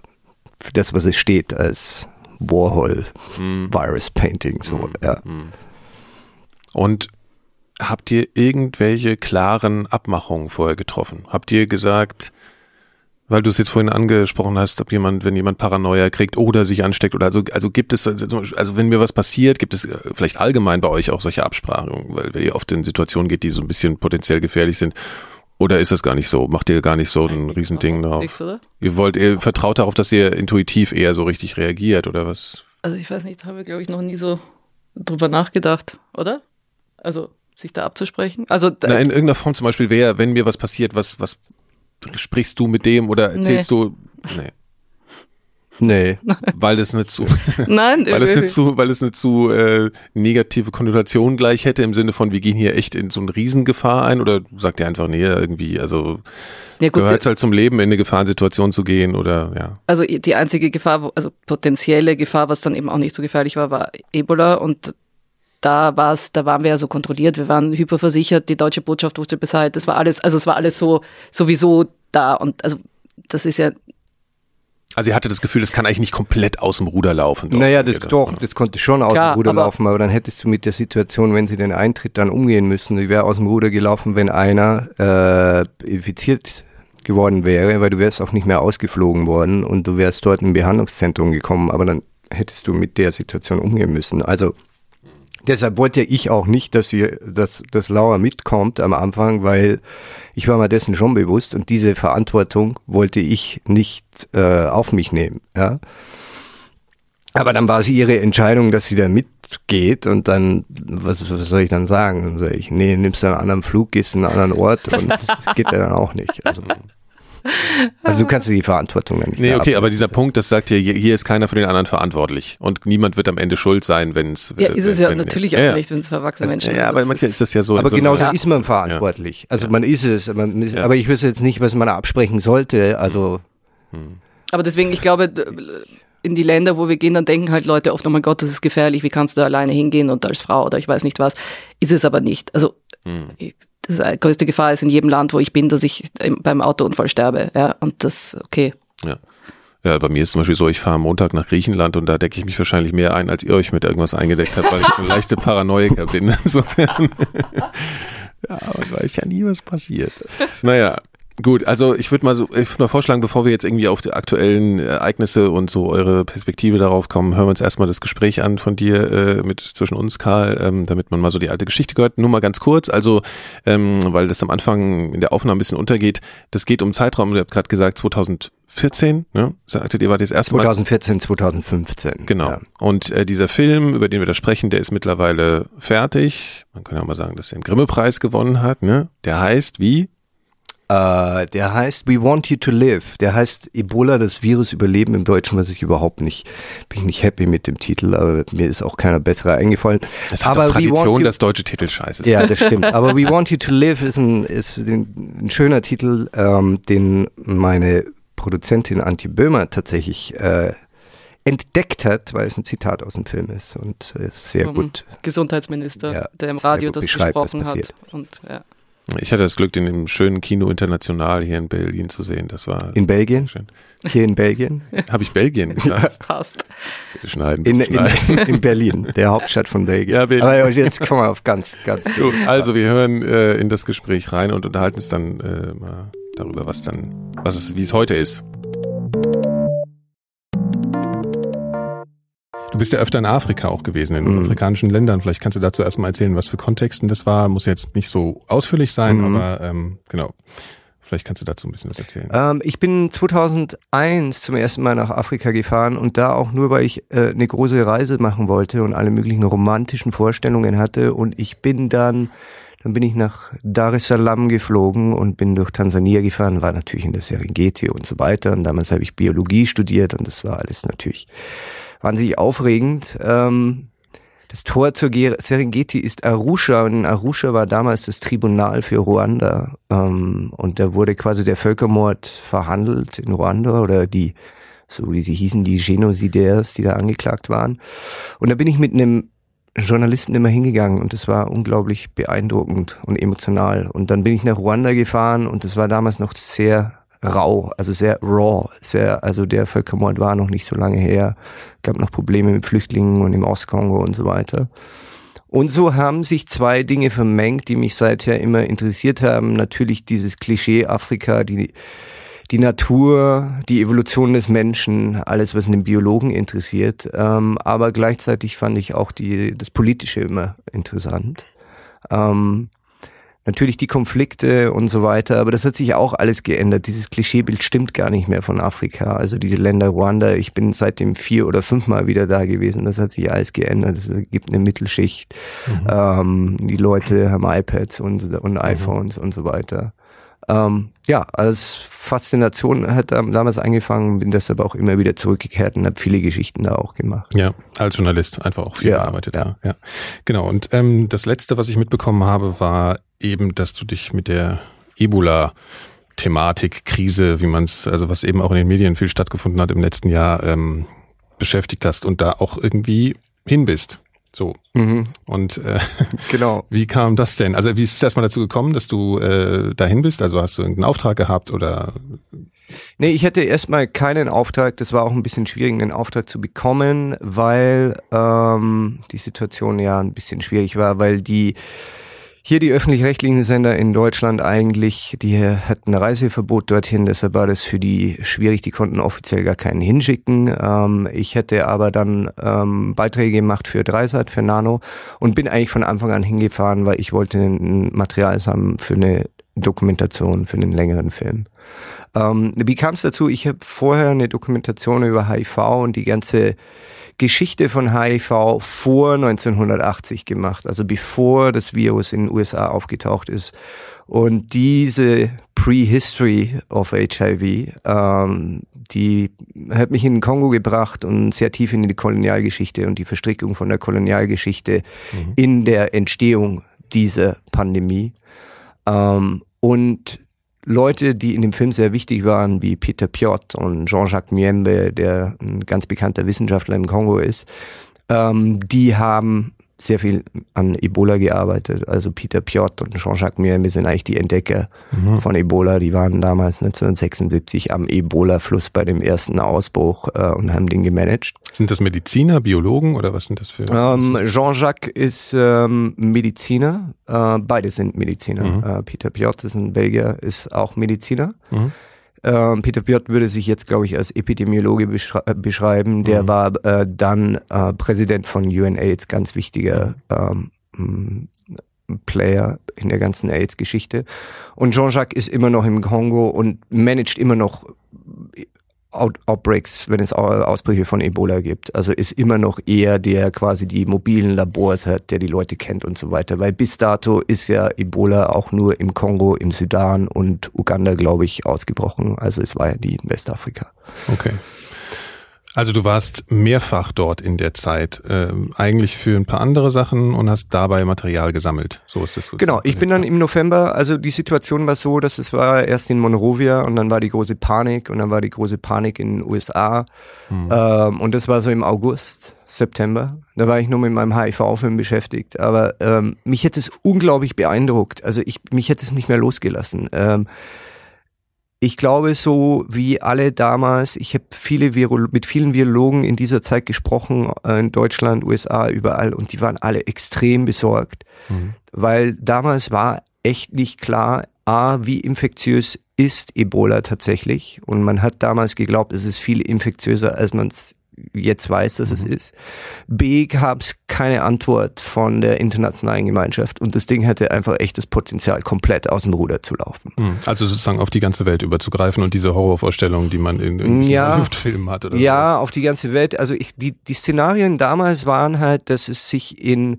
für das, was es steht als Warhol hm. Virus Painting, so, hm. ja. Hm. Und habt ihr irgendwelche klaren Abmachungen vorher getroffen? Habt ihr gesagt, weil du es jetzt vorhin angesprochen hast, ob jemand, wenn jemand Paranoia kriegt oder sich ansteckt oder also, also gibt es, also wenn mir was passiert, gibt es äh, vielleicht allgemein bei euch auch solche Absprachen, weil ihr oft in Situationen geht, die so ein bisschen potenziell gefährlich sind oder ist das gar nicht so? Macht ihr gar nicht so ein Riesending drauf? Ihr wollt, ihr vertraut darauf, dass ihr intuitiv eher so richtig reagiert oder was? Also ich weiß nicht, haben wir glaube ich noch nie so drüber nachgedacht, oder? Also sich da abzusprechen? Also Na, in irgendeiner Form zum Beispiel wäre, wenn mir was passiert, was, was sprichst du mit dem oder erzählst nee. du? Nee. Nee. Weil es eine zu, Nein, weil es eine zu, weil es eine zu äh, negative Konnotation gleich hätte im Sinne von, wir gehen hier echt in so eine Riesengefahr ein oder sagt ihr einfach, nee, irgendwie, also ja, gehört halt zum Leben, in eine Gefahrensituation zu gehen oder ja. Also die einzige Gefahr, also potenzielle Gefahr, was dann eben auch nicht so gefährlich war, war Ebola und da war es, da waren wir ja so kontrolliert, wir waren hyperversichert, die deutsche Botschaft wusste Bescheid, das war alles, also es war alles so sowieso da und also das ist ja also ihr hatte das Gefühl, das kann eigentlich nicht komplett aus dem Ruder laufen. Doch, naja, das, doch, das konnte schon aus Klar, dem Ruder aber laufen, aber dann hättest du mit der Situation, wenn sie den Eintritt dann umgehen müssen, die wäre aus dem Ruder gelaufen, wenn einer äh, infiziert geworden wäre, weil du wärst auch nicht mehr ausgeflogen worden und du wärst dort im Behandlungszentrum gekommen, aber dann hättest du mit der Situation umgehen müssen. Also Deshalb wollte ich auch nicht, dass sie, dass, dass Laura mitkommt am Anfang, weil ich war mir dessen schon bewusst und diese Verantwortung wollte ich nicht äh, auf mich nehmen. Ja. Aber dann war es ihre Entscheidung, dass sie da mit geht und dann, was, was soll ich dann sagen? Dann sage ich, nee, nimmst du einen anderen Flug, gehst in einen anderen Ort und das geht ja dann auch nicht. Also, also du kannst dir die Verantwortung dann nicht Nee, okay, aber dieser Punkt, das sagt ja, hier, hier ist keiner für den anderen verantwortlich und niemand wird am Ende schuld sein, wenn es. Ja, ist es ja natürlich auch ja, nicht, wenn es für erwachsene Menschen also, Ja, aber manchmal ist das ja so. Aber so genauso ist man verantwortlich. Also man ist es, man ist, aber ich wüsste jetzt nicht, was man absprechen sollte. Also. Hm. Aber deswegen, ich glaube, in die Länder, wo wir gehen, dann denken halt Leute oft, oh mein Gott, das ist gefährlich, wie kannst du alleine hingehen und als Frau oder ich weiß nicht was. Ist es aber nicht. Also hm. Das größte Gefahr ist in jedem Land, wo ich bin, dass ich beim Autounfall sterbe. Ja, und das, okay. Ja. Ja, bei mir ist zum Beispiel so, ich fahre am Montag nach Griechenland und da decke ich mich wahrscheinlich mehr ein, als ihr euch mit irgendwas eingedeckt habt, weil ich so leichte Paranoiker bin. Insofern. ja, man weiß ja nie, was passiert. Naja, Gut, also ich würde mal so, ich würde mal vorschlagen, bevor wir jetzt irgendwie auf die aktuellen Ereignisse und so eure Perspektive darauf kommen, hören wir uns erstmal das Gespräch an von dir äh, mit zwischen uns, Karl, ähm, damit man mal so die alte Geschichte gehört. Nur mal ganz kurz, also ähm, weil das am Anfang in der Aufnahme ein bisschen untergeht. Das geht um Zeitraum. Ihr habt gerade gesagt 2014, ne? Sagtet ihr war das erste Mal? 2014, 2015. Genau. Ja. Und äh, dieser Film, über den wir da sprechen, der ist mittlerweile fertig. Man kann ja mal sagen, dass er den Grimme-Preis gewonnen hat. Ne? Der heißt wie? Äh, der heißt We Want You to Live. Der heißt Ebola, das Virus überleben im Deutschen, was ich überhaupt nicht, bin ich nicht happy mit dem Titel, aber mir ist auch keiner bessere eingefallen. Es hat aber Tradition, you, dass deutsche Titel scheiße sind. Ja, das stimmt. Aber We Want You to Live ist ein, ist ein, ein schöner Titel, ähm, den meine Produzentin Antje Böhmer tatsächlich äh, entdeckt hat, weil es ein Zitat aus dem Film ist und ist sehr Vom gut. Gesundheitsminister, ja, der im Radio das gesprochen hat. Und, ja. Ich hatte das Glück, den im schönen Kino International hier in Berlin zu sehen. Das war in Belgien. Schön. Hier in Belgien. Habe ich Belgien gesagt? Ja. Bitte schneiden. In, schneiden. In, in, Berlin, der Hauptstadt von Belgien. Ja, Belgien. Aber jetzt kommen wir auf ganz, ganz. Gut, also wir hören äh, in das Gespräch rein und unterhalten uns dann äh, mal darüber, was dann, was es, wie es heute ist. Du bist ja öfter in Afrika auch gewesen, in mhm. afrikanischen Ländern. Vielleicht kannst du dazu erstmal erzählen, was für Kontexten das war. Muss jetzt nicht so ausführlich sein, mhm. aber ähm, genau. Vielleicht kannst du dazu ein bisschen was erzählen. Ähm, ich bin 2001 zum ersten Mal nach Afrika gefahren und da auch nur, weil ich äh, eine große Reise machen wollte und alle möglichen romantischen Vorstellungen hatte. Und ich bin dann, dann bin ich nach Dar es Salaam geflogen und bin durch Tansania gefahren, war natürlich in der Serengeti und so weiter. Und damals habe ich Biologie studiert und das war alles natürlich wahnsinnig aufregend. Ähm, das Tor zur Serengeti ist Arusha und Arusha war damals das Tribunal für Ruanda ähm, und da wurde quasi der Völkermord verhandelt in Ruanda oder die, so wie sie hießen, die Genocidaires, die da angeklagt waren. Und da bin ich mit einem Journalisten immer hingegangen und das war unglaublich beeindruckend und emotional. Und dann bin ich nach Ruanda gefahren und das war damals noch sehr rau, also sehr raw, sehr, also der Völkermord war noch nicht so lange her, gab noch Probleme mit Flüchtlingen und im Ostkongo und so weiter. Und so haben sich zwei Dinge vermengt, die mich seither immer interessiert haben. Natürlich dieses Klischee Afrika, die, die Natur, die Evolution des Menschen, alles, was einen Biologen interessiert. Ähm, aber gleichzeitig fand ich auch die, das Politische immer interessant. Ähm, natürlich die Konflikte und so weiter, aber das hat sich auch alles geändert. Dieses Klischeebild stimmt gar nicht mehr von Afrika. Also diese Länder Ruanda, ich bin seitdem vier oder fünfmal wieder da gewesen. Das hat sich alles geändert. Es gibt eine Mittelschicht. Mhm. Ähm, die Leute haben iPads und, und iPhones mhm. und so weiter. Ähm, ja, als Faszination hat damals angefangen, bin deshalb auch immer wieder zurückgekehrt und habe viele Geschichten da auch gemacht. Ja, als Journalist einfach auch viel ja, gearbeitet. Ja. ja, genau. Und ähm, das letzte, was ich mitbekommen habe, war eben, dass du dich mit der Ebola Thematik, Krise, wie man es, also was eben auch in den Medien viel stattgefunden hat im letzten Jahr, ähm, beschäftigt hast und da auch irgendwie hin bist. So. Mhm. Und äh, genau. wie kam das denn? Also wie ist es erstmal dazu gekommen, dass du äh, dahin bist? Also hast du irgendeinen Auftrag gehabt oder? Nee, ich hatte erstmal keinen Auftrag. Das war auch ein bisschen schwierig, einen Auftrag zu bekommen, weil ähm, die Situation ja ein bisschen schwierig war, weil die hier die öffentlich-rechtlichen Sender in Deutschland eigentlich, die hatten Reiseverbot dorthin, deshalb war das für die schwierig, die konnten offiziell gar keinen hinschicken. Ähm, ich hätte aber dann ähm, Beiträge gemacht für Dreisat, für Nano und bin eigentlich von Anfang an hingefahren, weil ich wollte ein Material haben für eine Dokumentation, für einen längeren Film. Ähm, wie kam es dazu? Ich habe vorher eine Dokumentation über HIV und die ganze Geschichte von HIV vor 1980 gemacht, also bevor das Virus in den USA aufgetaucht ist. Und diese Prehistory of HIV, ähm, die hat mich in den Kongo gebracht und sehr tief in die Kolonialgeschichte und die Verstrickung von der Kolonialgeschichte mhm. in der Entstehung dieser Pandemie. Ähm, und Leute, die in dem Film sehr wichtig waren, wie Peter Piot und Jean-Jacques Miembe, der ein ganz bekannter Wissenschaftler im Kongo ist, ähm, die haben sehr viel an Ebola gearbeitet. Also Peter Piot und Jean-Jacques Miembe sind eigentlich die Entdecker mhm. von Ebola. Die waren damals 1976 am Ebola-Fluss bei dem ersten Ausbruch äh, und haben den gemanagt. Sind das Mediziner, Biologen oder was sind das für? Ähm, Jean-Jacques ist ähm, Mediziner. Äh, beide sind Mediziner. Mhm. Äh, Peter Piot ist ein Belgier, ist auch Mediziner. Mhm. Ähm, Peter Piot würde sich jetzt, glaube ich, als Epidemiologe beschrei äh, beschreiben. Der mhm. war äh, dann äh, Präsident von UNAIDS, ganz wichtiger ähm, Player in der ganzen AIDS-Geschichte. Und Jean-Jacques ist immer noch im Kongo und managt immer noch Out Outbreaks, wenn es Ausbrüche von Ebola gibt. Also ist immer noch eher der quasi die mobilen Labors hat, der die Leute kennt und so weiter. Weil bis dato ist ja Ebola auch nur im Kongo, im Sudan und Uganda, glaube ich, ausgebrochen. Also es war ja nie in Westafrika. Okay. Also du warst mehrfach dort in der Zeit, äh, eigentlich für ein paar andere Sachen und hast dabei Material gesammelt. So ist es. So genau, ich bin dann im November, also die Situation war so, dass es war erst in Monrovia und dann war die große Panik und dann war die große Panik in den USA. Hm. Ähm, und das war so im August, September. Da war ich nur mit meinem HIV-Film beschäftigt. Aber ähm, mich hätte es unglaublich beeindruckt. Also ich, mich hätte es nicht mehr losgelassen. Ähm, ich glaube, so wie alle damals, ich habe viele Viro mit vielen Virologen in dieser Zeit gesprochen, äh, in Deutschland, USA, überall, und die waren alle extrem besorgt, mhm. weil damals war echt nicht klar, a, wie infektiös ist Ebola tatsächlich. Und man hat damals geglaubt, es ist viel infektiöser, als man es jetzt weiß, dass mhm. es ist. B, gab es keine Antwort von der internationalen Gemeinschaft und das Ding hätte einfach echt das Potenzial, komplett aus dem Ruder zu laufen. Mhm. Also sozusagen auf die ganze Welt überzugreifen und diese Horrorvorstellungen, die man in, ja, Luftfilmen hat. Oder ja, sowas. auf die ganze Welt. Also ich, die, die Szenarien damals waren halt, dass es sich in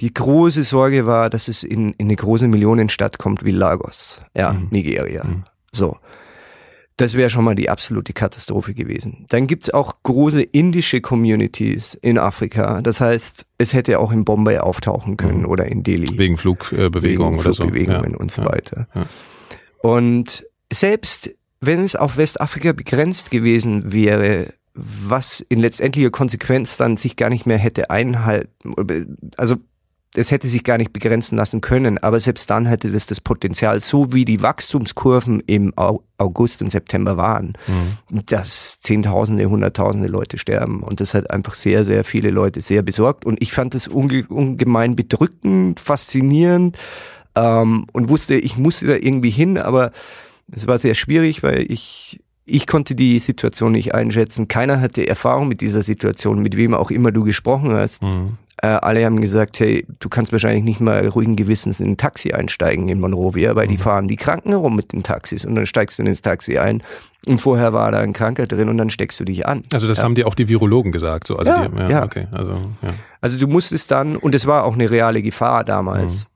die große Sorge war, dass es in, in eine große Millionenstadt kommt wie Lagos, ja, mhm. Nigeria. Mhm. So. Das wäre schon mal die absolute Katastrophe gewesen. Dann gibt's auch große indische Communities in Afrika. Das heißt, es hätte auch in Bombay auftauchen können mhm. oder in Delhi. Wegen Flugbewegungen oder so. Flugbewegungen ja. und so weiter. Ja. Und selbst wenn es auf Westafrika begrenzt gewesen wäre, was in letztendlicher Konsequenz dann sich gar nicht mehr hätte einhalten, also es hätte sich gar nicht begrenzen lassen können, aber selbst dann hätte das das Potenzial, so wie die Wachstumskurven im August und September waren, mhm. dass Zehntausende, Hunderttausende Leute sterben. Und das hat einfach sehr, sehr viele Leute sehr besorgt. Und ich fand das unge ungemein bedrückend, faszinierend ähm, und wusste, ich musste da irgendwie hin, aber es war sehr schwierig, weil ich ich konnte die Situation nicht einschätzen. Keiner hatte Erfahrung mit dieser Situation, mit wem auch immer du gesprochen hast. Mhm. Äh, alle haben gesagt, hey, du kannst wahrscheinlich nicht mal ruhigen Gewissens in ein Taxi einsteigen in Monrovia, weil mhm. die fahren die Kranken herum mit den Taxis und dann steigst du ins Taxi ein und vorher war da ein Kranker drin und dann steckst du dich an. Also das ja. haben dir auch die Virologen gesagt, so also ja, die, ja, ja. okay, also ja. Also du musstest dann und es war auch eine reale Gefahr damals.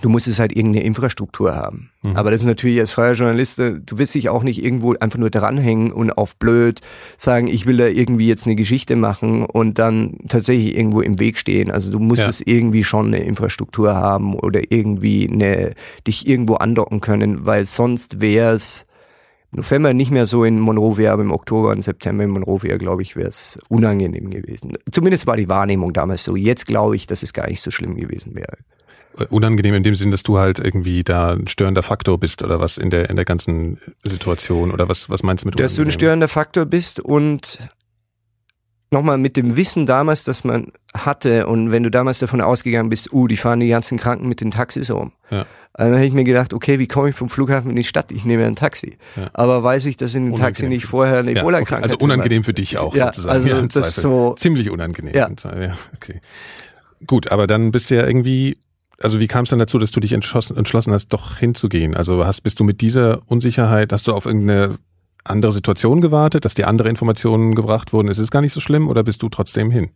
Du musst es halt irgendeine Infrastruktur haben. Mhm. Aber das ist natürlich als freier Journalist, äh, du willst dich auch nicht irgendwo einfach nur dranhängen und auf blöd sagen, ich will da irgendwie jetzt eine Geschichte machen und dann tatsächlich irgendwo im Weg stehen. Also du musst ja. es irgendwie schon eine Infrastruktur haben oder irgendwie eine, dich irgendwo andocken können, weil sonst wäre es im November nicht mehr so in Monrovia, aber im Oktober und September in Monrovia, glaube ich, wäre es unangenehm gewesen. Zumindest war die Wahrnehmung damals so. Jetzt glaube ich, dass es gar nicht so schlimm gewesen wäre unangenehm in dem Sinn, dass du halt irgendwie da ein störender Faktor bist oder was in der in der ganzen Situation oder was was meinst du mit Dass du ein störender Faktor bist und nochmal mit dem Wissen damals, dass man hatte und wenn du damals davon ausgegangen bist, uh, die fahren die ganzen Kranken mit den Taxis rum. Ja. Dann hätte ich mir gedacht, okay, wie komme ich vom Flughafen in die Stadt? Ich nehme ein Taxi. Ja. Aber weiß ich, dass in dem Taxi nicht vorher eine Ebola-Krankheit ja, okay. Also unangenehm für dich auch ja, sozusagen. Also ja, das so ziemlich unangenehm. Ja. ja. Okay. Gut, aber dann bist du ja irgendwie also wie kam es dann dazu, dass du dich entschlossen, entschlossen hast, doch hinzugehen? Also hast, bist du mit dieser Unsicherheit, hast du auf irgendeine andere Situation gewartet, dass dir andere Informationen gebracht wurden? Ist es gar nicht so schlimm oder bist du trotzdem hin?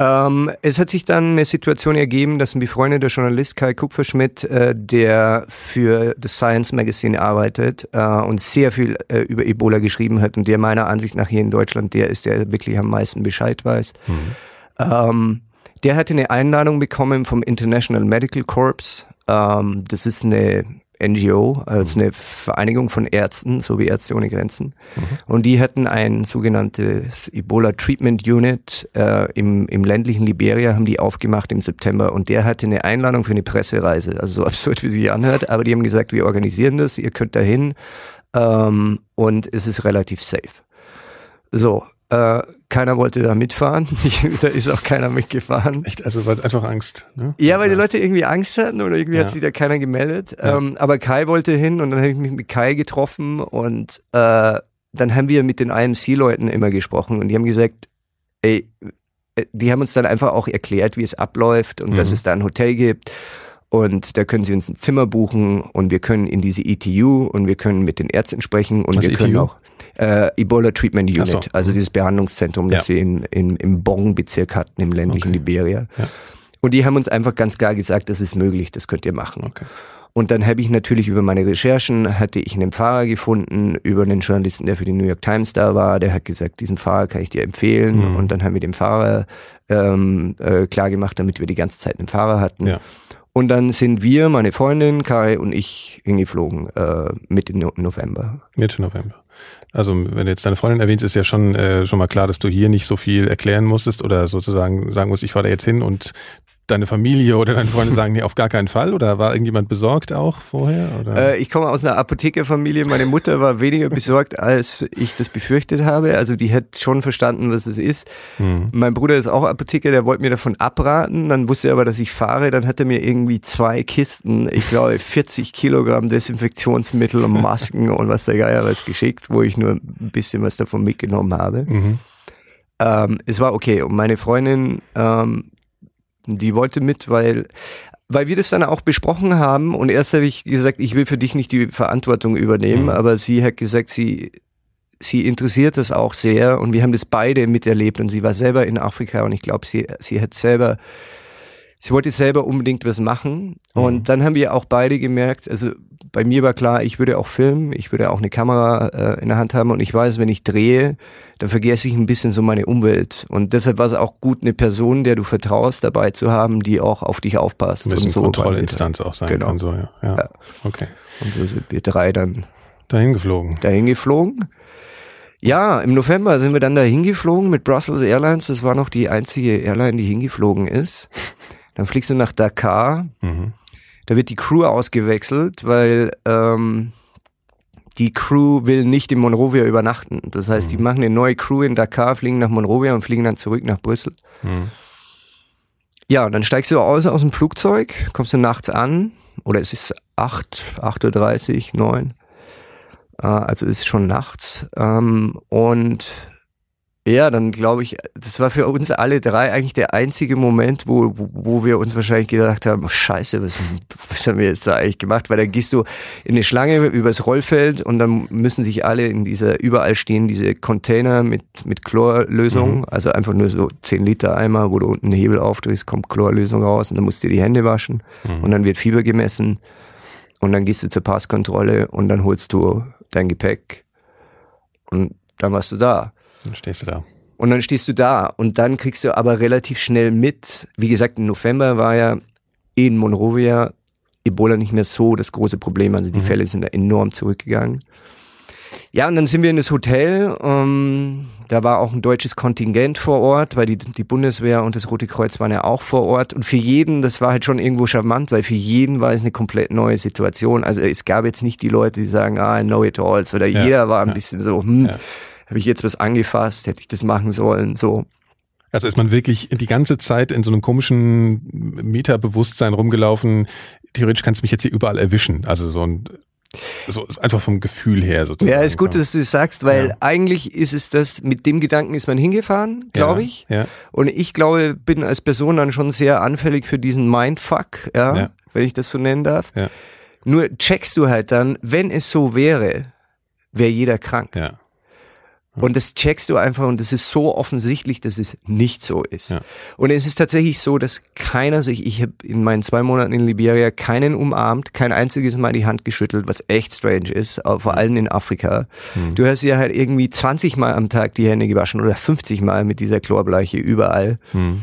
Ähm, es hat sich dann eine Situation ergeben, dass ein befreundeter Journalist Kai Kupferschmidt, äh, der für das Science Magazine arbeitet äh, und sehr viel äh, über Ebola geschrieben hat und der meiner Ansicht nach hier in Deutschland der ist, der wirklich am meisten Bescheid weiß. Mhm. Ähm, der hatte eine Einladung bekommen vom International Medical Corps. Ähm, das ist eine NGO, also eine Vereinigung von Ärzten, so wie Ärzte ohne Grenzen. Mhm. Und die hatten ein sogenanntes Ebola Treatment Unit äh, im, im ländlichen Liberia, haben die aufgemacht im September. Und der hatte eine Einladung für eine Pressereise, also so absurd wie sie sich anhört. Aber die haben gesagt, wir organisieren das, ihr könnt dahin ähm, und es ist relativ safe. So, äh, keiner wollte da mitfahren. da ist auch keiner mitgefahren. Echt? Also war einfach Angst. Ne? Ja, weil die Leute irgendwie Angst hatten oder irgendwie ja. hat sich da keiner gemeldet. Ja. Ähm, aber Kai wollte hin und dann habe ich mich mit Kai getroffen und äh, dann haben wir mit den IMC-Leuten immer gesprochen und die haben gesagt, ey, äh, die haben uns dann einfach auch erklärt, wie es abläuft und mhm. dass es da ein Hotel gibt und da können Sie uns ein Zimmer buchen und wir können in diese ETU und wir können mit den Ärzten sprechen und Was wir können ETU? auch äh, Ebola Treatment Unit, so. also dieses Behandlungszentrum, das ja. sie in, in, im Bong-Bezirk hatten, im ländlichen okay. Liberia. Ja. Und die haben uns einfach ganz klar gesagt, das ist möglich, das könnt ihr machen. Okay. Und dann habe ich natürlich über meine Recherchen, hatte ich einen Fahrer gefunden, über einen Journalisten, der für die New York Times da war, der hat gesagt, diesen Fahrer kann ich dir empfehlen. Mhm. Und dann haben wir den Fahrer ähm, äh, klar gemacht, damit wir die ganze Zeit einen Fahrer hatten. Ja. Und dann sind wir, meine Freundin, Kai und ich hingeflogen, äh, Mitte November. Mitte November. Also wenn du jetzt deine Freundin erwähnst, ist ja schon äh, schon mal klar, dass du hier nicht so viel erklären musstest oder sozusagen sagen musst, ich fahre da jetzt hin und deine Familie oder deine Freunde sagen, nee, auf gar keinen Fall? Oder war irgendjemand besorgt auch vorher? Oder? Äh, ich komme aus einer Apothekerfamilie. Meine Mutter war weniger besorgt, als ich das befürchtet habe. Also die hat schon verstanden, was es ist. Hm. Mein Bruder ist auch Apotheker, der wollte mir davon abraten. Dann wusste er aber, dass ich fahre. Dann hat er mir irgendwie zwei Kisten, ich glaube 40 Kilogramm Desinfektionsmittel und Masken und was der Geier was geschickt, wo ich nur ein bisschen was davon mitgenommen habe. Mhm. Ähm, es war okay. Und meine Freundin ähm, die wollte mit, weil weil wir das dann auch besprochen haben und erst habe ich gesagt, ich will für dich nicht die Verantwortung übernehmen, mhm. aber sie hat gesagt, sie sie interessiert das auch sehr und wir haben das beide miterlebt und sie war selber in Afrika und ich glaube, sie sie hat selber sie wollte selber unbedingt was machen. Mhm. Und dann haben wir auch beide gemerkt, also bei mir war klar, ich würde auch filmen, ich würde auch eine Kamera äh, in der Hand haben und ich weiß, wenn ich drehe, dann vergesse ich ein bisschen so meine Umwelt. Und deshalb war es auch gut, eine Person, der du vertraust, dabei zu haben, die auch auf dich aufpasst. Ein und so Kontrollinstanz auch sein genau. kann. So, ja. Ja. ja. Okay. Und so sind wir drei dann dahin geflogen. Dahin geflogen. Ja, im November sind wir dann dahin geflogen mit Brussels Airlines. Das war noch die einzige Airline, die hingeflogen ist. Dann fliegst du nach Dakar. Mhm. Da wird die Crew ausgewechselt, weil ähm, die Crew will nicht in Monrovia übernachten. Das heißt, mhm. die machen eine neue Crew in Dakar, fliegen nach Monrovia und fliegen dann zurück nach Brüssel. Mhm. Ja, und dann steigst du aus aus dem Flugzeug, kommst du nachts an, oder es ist 8, 8.30 Uhr, 9. Äh, also ist schon nachts. Ähm, und ja, dann glaube ich, das war für uns alle drei eigentlich der einzige Moment, wo, wo wir uns wahrscheinlich gedacht haben, oh, scheiße, was, was haben wir jetzt da eigentlich gemacht? Weil dann gehst du in eine Schlange übers Rollfeld und dann müssen sich alle in dieser, überall stehen diese Container mit, mit Chlorlösung, mhm. also einfach nur so 10 Liter Eimer, wo du unten einen Hebel aufdrehst, kommt Chlorlösung raus und dann musst du dir die Hände waschen mhm. und dann wird Fieber gemessen und dann gehst du zur Passkontrolle und dann holst du dein Gepäck und dann warst du da. Dann stehst du da. Und dann stehst du da und dann kriegst du aber relativ schnell mit, wie gesagt, im November war ja in Monrovia Ebola nicht mehr so das große Problem, also die mhm. Fälle sind da enorm zurückgegangen. Ja, und dann sind wir in das Hotel. Ähm, da war auch ein deutsches Kontingent vor Ort, weil die, die Bundeswehr und das Rote Kreuz waren ja auch vor Ort. Und für jeden, das war halt schon irgendwo charmant, weil für jeden war es eine komplett neue Situation. Also es gab jetzt nicht die Leute, die sagen, ah, I know it all, sondern ja, jeder war ein ja. bisschen so, hm, ja habe ich jetzt was angefasst, hätte ich das machen sollen, so. Also ist man wirklich die ganze Zeit in so einem komischen Metabewusstsein rumgelaufen, theoretisch kannst du mich jetzt hier überall erwischen. Also so ein so einfach vom Gefühl her sozusagen. Ja, ist gut, dass du es sagst, weil ja. eigentlich ist es das, mit dem Gedanken ist man hingefahren, glaube ja, ich. Ja. Und ich glaube, bin als Person dann schon sehr anfällig für diesen Mindfuck, ja, ja. wenn ich das so nennen darf. Nur checkst du halt dann, wenn es so wäre, wäre jeder krank. Ja. Und das checkst du einfach und es ist so offensichtlich, dass es nicht so ist. Ja. Und es ist tatsächlich so, dass keiner sich, ich habe in meinen zwei Monaten in Liberia keinen umarmt, kein einziges Mal die Hand geschüttelt, was echt strange ist, vor allem in Afrika. Mhm. Du hast ja halt irgendwie 20 Mal am Tag die Hände gewaschen oder 50 Mal mit dieser Chlorbleiche überall. Mhm.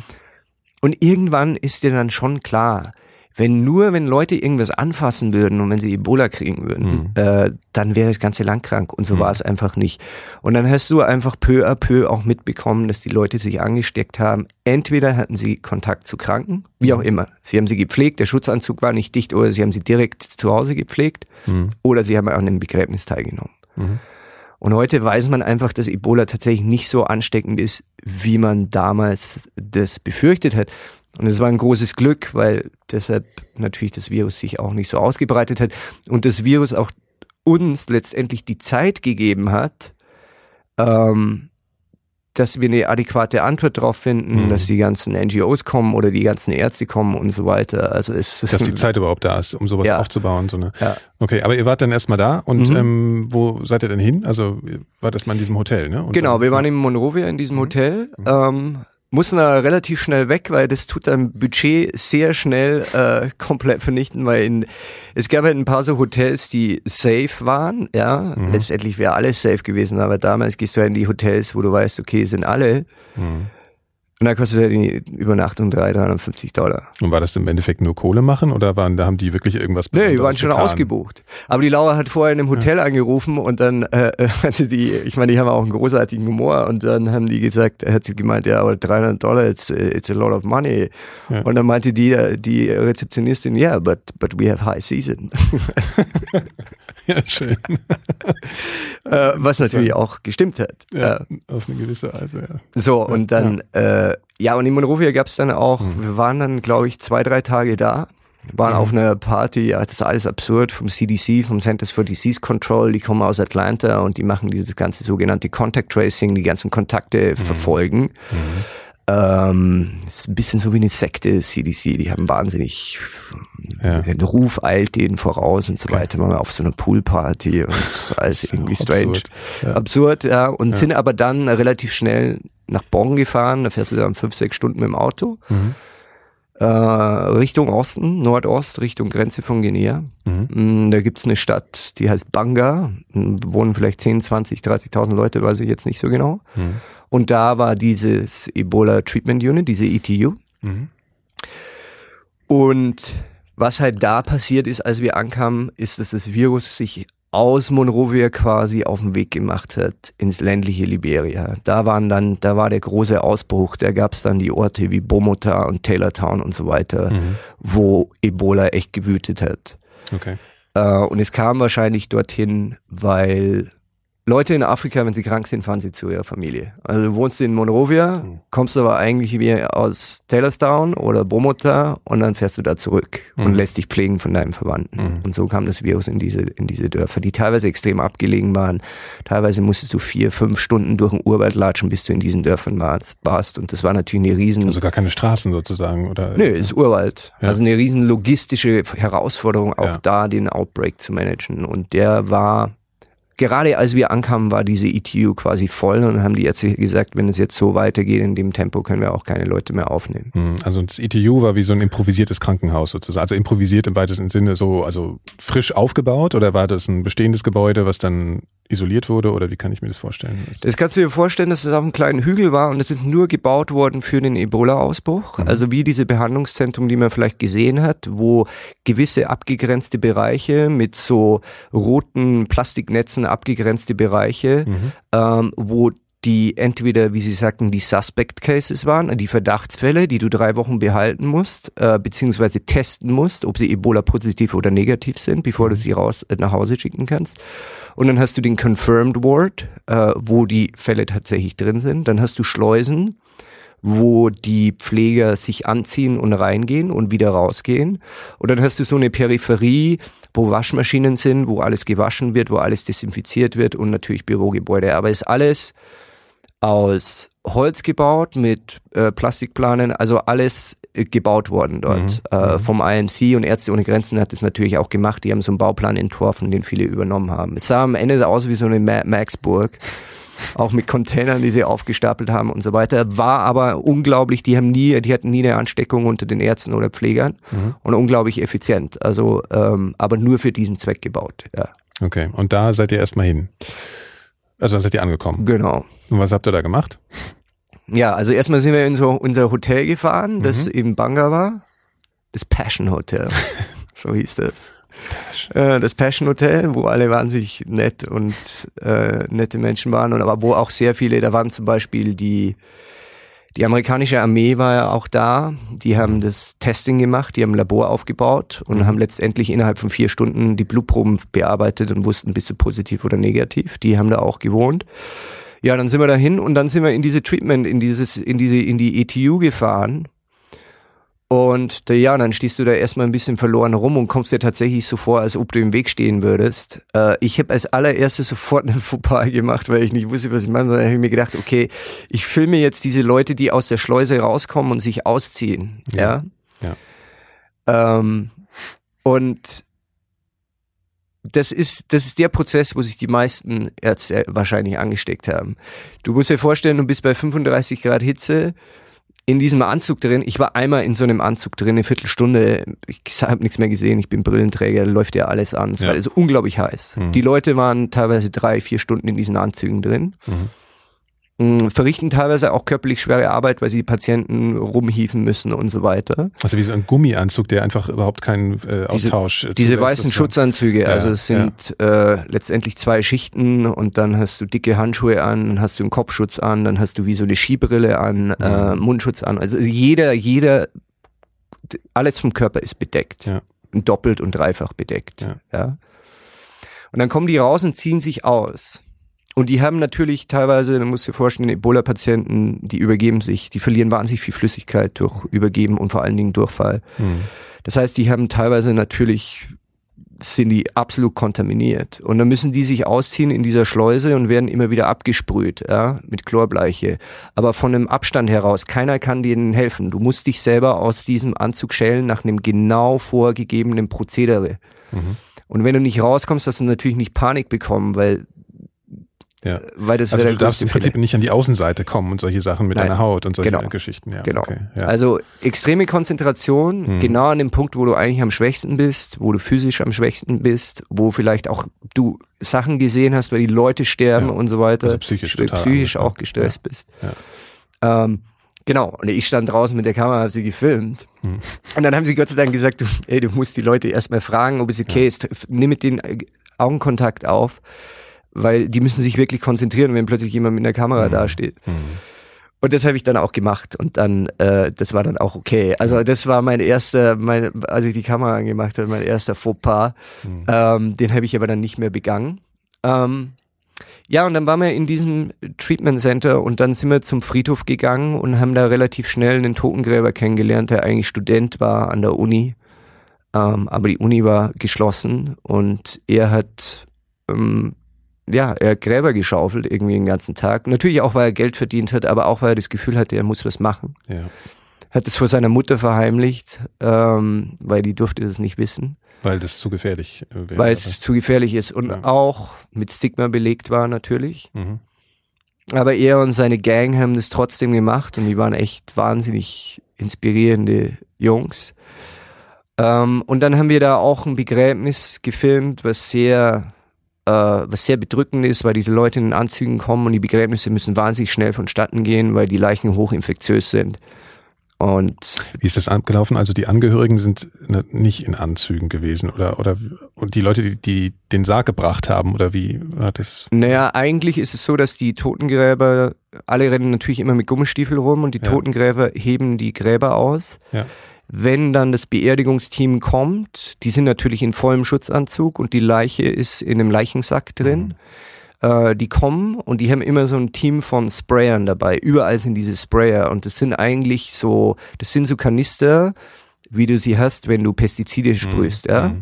Und irgendwann ist dir dann schon klar, wenn nur, wenn Leute irgendwas anfassen würden und wenn sie Ebola kriegen würden, Mhm. äh, dann wäre das ganze Land krank. Und so Mhm. war es einfach nicht. Und dann hast du einfach peu à peu auch mitbekommen, dass die Leute sich angesteckt haben. Entweder hatten sie Kontakt zu Kranken, wie Mhm. auch immer. Sie haben sie gepflegt, der Schutzanzug war nicht dicht oder sie haben sie direkt zu Hause gepflegt Mhm. oder sie haben an einem Begräbnis teilgenommen. Mhm. Und heute weiß man einfach, dass Ebola tatsächlich nicht so ansteckend ist, wie man damals das befürchtet hat. Und es war ein großes Glück, weil deshalb natürlich das Virus sich auch nicht so ausgebreitet hat und das Virus auch uns letztendlich die Zeit gegeben hat, ähm, dass wir eine adäquate Antwort darauf finden, Mhm. dass die ganzen NGOs kommen oder die ganzen Ärzte kommen und so weiter. Also es Dass die Zeit überhaupt da ist, um sowas Ja. aufzubauen. So eine. Ja. Okay, aber ihr wart dann erstmal da und Mhm. ähm, wo seid ihr denn hin? Also ihr wart erstmal in diesem Hotel, ne? Und Genau, dann, wir waren in Monrovia in diesem Mhm. Hotel, ähm, mussten da relativ schnell weg, weil das tut dein Budget sehr schnell äh, komplett vernichten, weil in, es gab halt ein paar so Hotels, die safe waren, ja, Mhm. letztendlich wäre alles safe gewesen, aber damals gehst du halt in die Hotels, wo du weißt, okay, sind alle Mhm. Und da kostet die Übernachtung 300, 350 Dollar. Und war das im Endeffekt nur Kohle machen oder waren, da haben die wirklich irgendwas Nee, die Besonderes waren schon getan? ausgebucht. Aber die Laura hat vorher in einem Hotel angerufen und dann äh, äh, hatte die, ich meine, die haben auch einen großartigen Humor und dann haben die gesagt, hat sie gemeint, ja, aber 300 Dollar, it's, it's a lot of money. Ja. Und dann meinte die, äh, die Rezeptionistin, yeah, but, but we have high season. Ja, schön. äh, was natürlich auch gestimmt hat. Ja, Äh, auf eine gewisse Weise, ja. so, und dann, ja, äh, ja und in Monrovia gab es dann auch, Mhm. wir waren dann, glaube ich, zwei, drei Tage da. Waren Mhm. auf einer Party, ja, das ist alles absurd, vom CDC, vom Centers for Disease Control, die kommen aus Atlanta und die machen dieses ganze sogenannte Contact Tracing, die ganzen Kontakte Mhm. verfolgen. Ähm, ist ein bisschen so wie eine Sekte, CDC, die haben wahnsinnig, Ja. der Ruf eilt denen voraus und so Okay. weiter, mal auf so einer Poolparty und alles irgendwie strange. Absurd. Ja. Absurd, ja, und sind aber dann relativ schnell nach Bonn gefahren, da fährst du dann fünf, sechs Stunden mit dem Auto, Mhm. äh, Richtung Osten, Nordost, Richtung Grenze von Guinea. Mhm. Mm, Da gibt's eine Stadt, die heißt Banga, Mm, wohnen vielleicht 10, 20, 30.000 Leute, weiß ich jetzt nicht so genau. Mhm. Und da war dieses Ebola Treatment Unit, diese ETU. Mhm. Und was halt da passiert ist, als wir ankamen, ist, dass das Virus sich aus Monrovia quasi auf den Weg gemacht hat ins ländliche Liberia. Da waren dann, da war der große Ausbruch, da gab's dann die Orte wie Bomota und Taylortown und so weiter, Mhm. wo Ebola echt gewütet hat. Okay. Äh, und es kam wahrscheinlich dorthin, weil Leute in Afrika, wenn sie krank sind, fahren sie zu ihrer Familie. Also du wohnst in Monrovia, Mhm. kommst aber eigentlich wie aus Taylorstown oder Bomota und dann fährst du da zurück und Mhm. lässt dich pflegen von deinem Verwandten. Mhm. Und so kam das Virus in diese, in diese Dörfer, die teilweise extrem abgelegen waren. Teilweise musstest du vier, fünf Stunden durch den Urwald latschen, bis du in diesen Dörfern warst. warst. Und das war natürlich eine riesen... Also gar keine Straßen sozusagen, oder? Nö, ist Urwald. Ja. Also eine riesen logistische Herausforderung, auch Ja. da den Outbreak zu managen. Und der war, gerade als wir ankamen, war diese ETU quasi voll und haben die Ärzte gesagt, wenn es jetzt so weitergeht in dem Tempo, können wir auch keine Leute mehr aufnehmen. Mhm. Also das ETU war wie so ein improvisiertes Krankenhaus sozusagen. Also improvisiert im weitesten Sinne so, also frisch aufgebaut oder war das ein bestehendes Gebäude, was dann isoliert wurde oder wie kann ich mir das vorstellen? Das kannst du dir vorstellen, dass es auf einem kleinen Hügel war und es ist nur gebaut worden für den Ebola-Ausbruch. Mhm. Also wie diese Behandlungszentrum, die man vielleicht gesehen hat, wo gewisse abgegrenzte Bereiche mit so roten Plastiknetzen abgegrenzte Bereiche, Mhm. ähm, wo die entweder, wie Sie sagten, die Suspect Cases waren, die Verdachtsfälle, die du drei Wochen behalten musst, äh, beziehungsweise testen musst, ob sie Ebola positiv oder negativ sind, bevor du sie raus äh, nach Hause schicken kannst. Und dann hast du den Confirmed Ward, äh, wo die Fälle tatsächlich drin sind. Dann hast du Schleusen, wo die Pfleger sich anziehen und reingehen und wieder rausgehen. Und dann hast du so eine Peripherie, wo Waschmaschinen sind, wo alles gewaschen wird, wo alles desinfiziert wird und natürlich Bürogebäude. Aber es ist alles aus Holz gebaut mit äh, Plastikplanen, also alles äh, gebaut worden dort mhm. äh, mhm. vom IMC und Ärzte ohne Grenzen hat das natürlich auch gemacht. Die haben so einen Bauplan entworfen, den viele übernommen haben. Es sah am Ende aus wie so eine Ma Maxburg auch mit Containern, die sie aufgestapelt haben und so weiter. War aber unglaublich, die haben nie, die hatten nie eine Ansteckung unter den Ärzten oder Pflegern mhm. und unglaublich effizient. Also, ähm, aber nur für diesen Zweck gebaut, ja. Okay, und da seid ihr erstmal hin. Also da seid ihr angekommen. Genau. Und was habt ihr da gemacht? Ja, also erstmal sind wir in so unser Hotel gefahren, das mhm. in Banga war. Das Passion Hotel. so hieß das. Äh, das Passion Hotel, wo alle wahnsinnig nett und äh, nette Menschen waren und aber wo auch sehr viele, da waren zum Beispiel die die amerikanische Armee war ja auch da. Die haben das Testing gemacht, die haben ein Labor aufgebaut und mhm. haben letztendlich innerhalb von vier Stunden die Blutproben bearbeitet und wussten, bist du positiv oder negativ. Die haben da auch gewohnt. Ja, dann sind wir dahin und dann sind wir in diese Treatment, in dieses, in diese, in die ETU gefahren und ja, dann stehst du da erstmal ein bisschen verloren rum und kommst dir tatsächlich so vor, als ob du im Weg stehen würdest. Äh, ich habe als allererstes sofort einen Fauxpas gemacht, weil ich nicht wusste, was ich meine. Dann habe ich mir gedacht, okay, ich filme jetzt diese Leute, die aus der Schleuse rauskommen und sich ausziehen. Ja. ja. ja. Ähm, und das ist, das ist der Prozess, wo sich die meisten Ärzte wahrscheinlich angesteckt haben. Du musst dir vorstellen, du bist bei 35 Grad Hitze in diesem Anzug drin. Ich war einmal in so einem Anzug drin, eine Viertelstunde. Ich habe nichts mehr gesehen. Ich bin Brillenträger, läuft ja alles an. Es ja. war also unglaublich heiß. Mhm. Die Leute waren teilweise drei, vier Stunden in diesen Anzügen drin. Mhm. Mm, verrichten teilweise auch körperlich schwere Arbeit, weil sie die Patienten rumhieven müssen und so weiter. Also wie so ein Gummianzug, der einfach überhaupt keinen äh, Austausch Diese, diese weißen Schutzanzüge, ja, also es sind ja. äh, letztendlich zwei Schichten und dann hast du dicke Handschuhe an, dann hast du einen Kopfschutz an, dann hast du wie so eine Skibrille an, mhm. äh, Mundschutz an. Also jeder, jeder, alles vom Körper ist bedeckt. Ja. Doppelt und dreifach bedeckt. Ja. ja. Und dann kommen die raus und ziehen sich aus. Und die haben natürlich teilweise, du musst dir vorstellen, Ebola-Patienten, die übergeben sich, die verlieren wahnsinnig viel Flüssigkeit durch Übergeben und vor allen Dingen Durchfall. Mhm. Das heißt, die haben teilweise natürlich, sind die absolut kontaminiert. Und dann müssen die sich ausziehen in dieser Schleuse und werden immer wieder abgesprüht, ja, mit Chlorbleiche. Aber von einem Abstand heraus, keiner kann denen helfen. Du musst dich selber aus diesem Anzug schälen nach einem genau vorgegebenen Prozedere. Mhm. Und wenn du nicht rauskommst, hast du natürlich nicht Panik bekommen, weil ja. Weil das also du darfst im Prinzip nicht an die Außenseite kommen und solche Sachen mit Nein. deiner Haut und solche genau. Geschichten. Ja, genau. Okay. Ja. Also extreme Konzentration, hm. genau an dem Punkt, wo du eigentlich am schwächsten bist, wo du physisch am schwächsten bist, wo vielleicht auch du Sachen gesehen hast, weil die Leute sterben ja. und so weiter. Also psychisch, psychisch auch gestresst bist. Ähm, Genau, und ich stand draußen mit der Kamera, habe sie gefilmt. Hm. Und dann haben sie Gott sei Dank gesagt, du, ey, du musst die Leute erstmal fragen, ob es okay ja. ist. Nimm mit den Augenkontakt auf weil die müssen sich wirklich konzentrieren, wenn plötzlich jemand mit einer Kamera mhm. dasteht. Mhm. Und das habe ich dann auch gemacht und dann, äh, das war dann auch okay. Also das war mein erster, mein, als ich die Kamera angemacht habe, mein erster Fauxpas. Mhm. Ähm, den habe ich aber dann nicht mehr begangen. Ähm, ja, und dann waren wir in diesem Treatment Center und dann sind wir zum Friedhof gegangen und haben da relativ schnell einen Totengräber kennengelernt, der eigentlich Student war an der Uni. Ähm, aber die Uni war geschlossen und er hat ähm, ja, er hat Gräber geschaufelt irgendwie den ganzen Tag. Natürlich auch, weil er Geld verdient hat, aber auch, weil er das Gefühl hatte, er muss was machen. Ja. Hat es vor seiner Mutter verheimlicht, ähm, weil die durfte das nicht wissen. Weil das zu gefährlich äh, wäre. Weil es zu gefährlich ist und ja. auch mit Stigma belegt war natürlich. Mhm. Aber er und seine Gang haben das trotzdem gemacht und die waren echt wahnsinnig inspirierende Jungs. Ähm, und dann haben wir da auch ein Begräbnis gefilmt, was sehr was sehr bedrückend ist, weil diese Leute in Anzügen kommen und die Begräbnisse müssen wahnsinnig schnell vonstatten gehen, weil die Leichen hochinfektiös sind. Und wie ist das abgelaufen? Also die Angehörigen sind nicht in Anzügen gewesen oder oder und die Leute, die, die den Sarg gebracht haben oder wie war das? Naja, eigentlich ist es so, dass die Totengräber alle rennen natürlich immer mit Gummistiefel rum und die ja. Totengräber heben die Gräber aus. Ja. Wenn dann das Beerdigungsteam kommt, die sind natürlich in vollem Schutzanzug und die Leiche ist in einem Leichensack drin. Mhm. Äh, die kommen und die haben immer so ein Team von Sprayern dabei. Überall sind diese Sprayer und das sind eigentlich so, das sind so Kanister, wie du sie hast, wenn du Pestizide Mhm. sprühst, ja.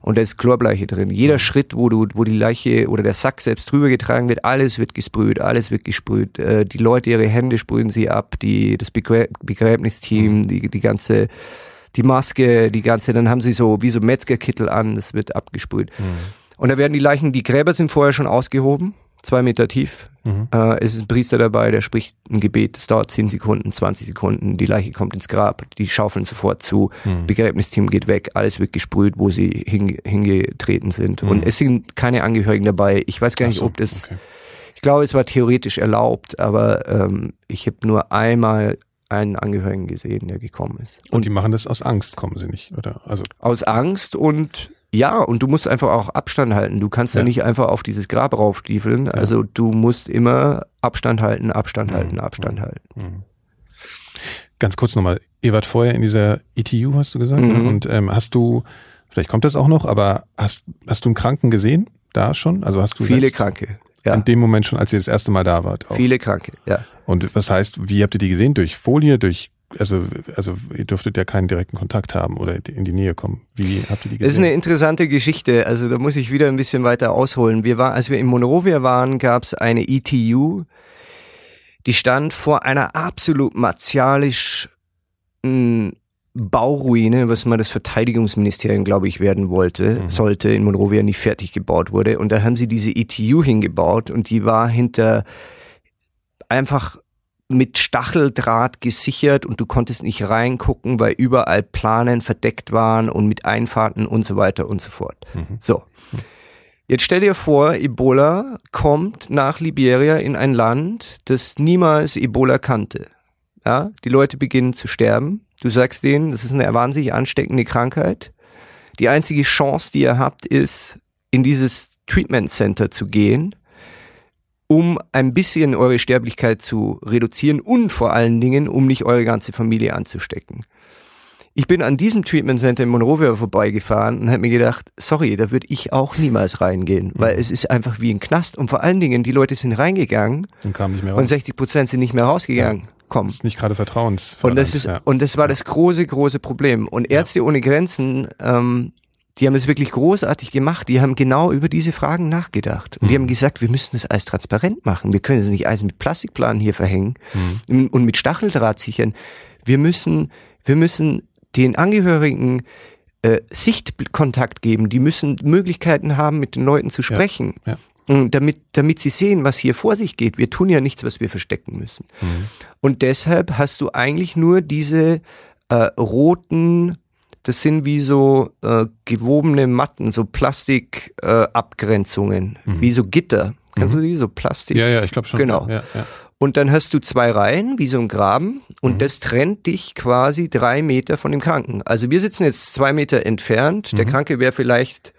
Und da ist Chlorbleiche drin. Jeder Schritt, wo du, wo die Leiche oder der Sack selbst drüber getragen wird, alles wird gesprüht, alles wird gesprüht. Äh, die Leute, ihre Hände sprühen sie ab, die, das Begrä Begräbnisteam, die, die ganze, die Maske, die ganze, dann haben sie so, wie so Metzgerkittel an, das wird abgesprüht. Und da werden die Leichen, die Gräber sind vorher schon ausgehoben, zwei Meter tief. Äh, es ist ein Priester dabei, der spricht ein Gebet, das dauert 10 Sekunden, 20 Sekunden, die Leiche kommt ins Grab, die schaufeln sofort zu, Begräbnisteam geht weg, alles wird gesprüht, wo sie hinge hingetreten sind. Und es sind keine Angehörigen dabei. Ich weiß gar nicht, so, ob das, okay. ich glaube, es war theoretisch erlaubt, aber ähm, ich habe nur einmal einen Angehörigen gesehen, der gekommen ist. Und die machen das aus Angst, kommen sie nicht, oder? Also, Aus Angst und ja, und du musst einfach auch Abstand halten. Du kannst ja, Ja. nicht einfach auf dieses Grab raufstiefeln. Also du musst immer Abstand halten, Abstand halten, Abstand halten. ganz kurz nochmal, ihr wart vorher in dieser ETU, hast du gesagt, Mhm. ne? und ähm, hast du, vielleicht kommt das auch noch, aber hast, hast du einen Kranken gesehen? Da schon? Also hast du Viele Kranke. Ja, in dem Moment schon, als ihr das erste Mal da wart? Auch. viele Kranke, ja. Und was heißt, wie habt ihr die gesehen? Durch Folie, durch, also, also ihr dürftet ja keinen direkten Kontakt haben oder in die Nähe kommen. Wie habt ihr die Das ist gesehen? eine interessante Geschichte. Also da muss ich wieder ein bisschen weiter ausholen. Wir waren, als wir in Monrovia waren, gab es eine ETU, die stand vor einer absolut martialisch mh, Bauruine, was mal das Verteidigungsministerium, glaube ich, werden wollte, sollte, in Monrovia nicht fertig gebaut wurde. Und da haben sie diese ETU hingebaut und die war hinter einfach mit Stacheldraht gesichert und du konntest nicht reingucken, weil überall Planen verdeckt waren und mit Einfahrten und so weiter und so fort. So. Jetzt stell dir vor, Ebola kommt nach Liberia in ein Land, das niemals Ebola kannte. Ja, die Leute beginnen zu sterben. Du sagst denen, das ist eine wahnsinnig ansteckende Krankheit. Die einzige Chance, die ihr habt, ist, in dieses Treatment Center zu gehen, um ein bisschen eure Sterblichkeit zu reduzieren und vor allen Dingen, um nicht eure ganze Familie anzustecken. Ich bin an diesem Treatment Center in Monrovia vorbeigefahren und habe mir gedacht, sorry, da würde ich auch niemals reingehen, weil es ist einfach wie ein Knast und vor allen Dingen, die Leute sind reingegangen Und kam nicht mehr raus. und 60 Prozent sind nicht mehr rausgegangen. Komm. das ist nicht gerade vertrauensvoll. Und das ist, ja. und das war das große, große Problem. Und Ärzte ohne Grenzen, ähm, die haben es wirklich großartig gemacht. Die haben genau über diese Fragen nachgedacht. Und die haben gesagt, wir müssen das alles transparent machen. Wir können es nicht alles mit Plastikplanen hier verhängen und mit Stacheldraht sichern. Wir müssen, wir müssen den Angehörigen äh, Sichtkontakt geben. Die müssen Möglichkeiten haben, mit den Leuten zu sprechen. ja. Und Damit, damit sie sehen, was hier vor sich geht. Wir tun ja nichts, was wir verstecken müssen. Und deshalb hast du eigentlich nur diese äh, roten, das sind wie so äh, gewobene Matten, so Plastikabgrenzungen, äh, Abgrenzungen, wie so Gitter. Kannst du die? So Plastik. ja, ja, ich glaube schon. Genau. Ja, ja. Und dann hast du zwei Reihen, wie so ein Graben, und das trennt dich quasi drei Meter von dem Kranken. Also wir sitzen jetzt zwei Meter entfernt. Der Kranke wäre vielleicht,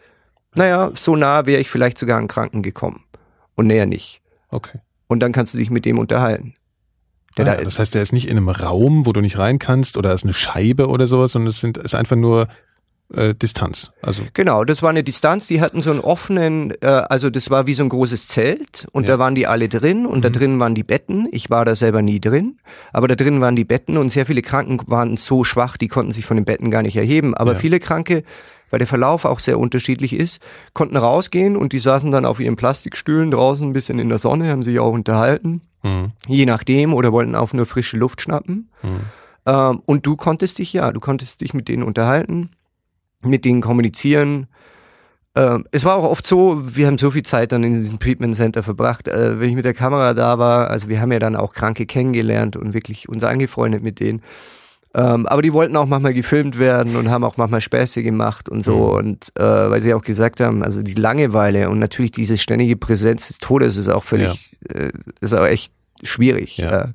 naja, so nah wäre ich vielleicht sogar an den Kranken gekommen. Und näher nicht. Okay. Und dann kannst du dich mit dem unterhalten. Der Ah, da, das heißt, der ist nicht in einem Raum, wo du nicht rein kannst oder ist eine Scheibe oder sowas, sondern es sind, ist einfach nur äh, Distanz. Also Genau, das war eine Distanz, die hatten so einen offenen, äh, also das war wie so ein großes Zelt und Ja. da waren die alle drin und da drin waren die Betten. Ich war da selber nie drin, aber da drin waren die Betten und sehr viele Kranken waren so schwach, die konnten sich von den Betten gar nicht erheben. Aber Ja. viele Kranke, weil der Verlauf auch sehr unterschiedlich ist, konnten rausgehen und die saßen dann auf ihren Plastikstühlen draußen ein bisschen in der Sonne, haben sich auch unterhalten, mhm. je nachdem, oder wollten auf nur frische Luft schnappen. Ähm, und du konntest dich, ja, du konntest dich mit denen unterhalten, mit denen kommunizieren. Ähm, es war auch oft so, wir haben so viel Zeit dann in diesem Treatment Center verbracht, äh, wenn ich mit der Kamera da war, also wir haben ja dann auch Kranke kennengelernt und wirklich uns angefreundet mit denen. Ähm, aber die wollten auch manchmal gefilmt werden und haben auch manchmal Späße gemacht und so. Und äh, weil sie auch gesagt haben, also die Langeweile und natürlich diese ständige Präsenz des Todes ist auch völlig, äh, ist auch echt schwierig. Ja. Äh,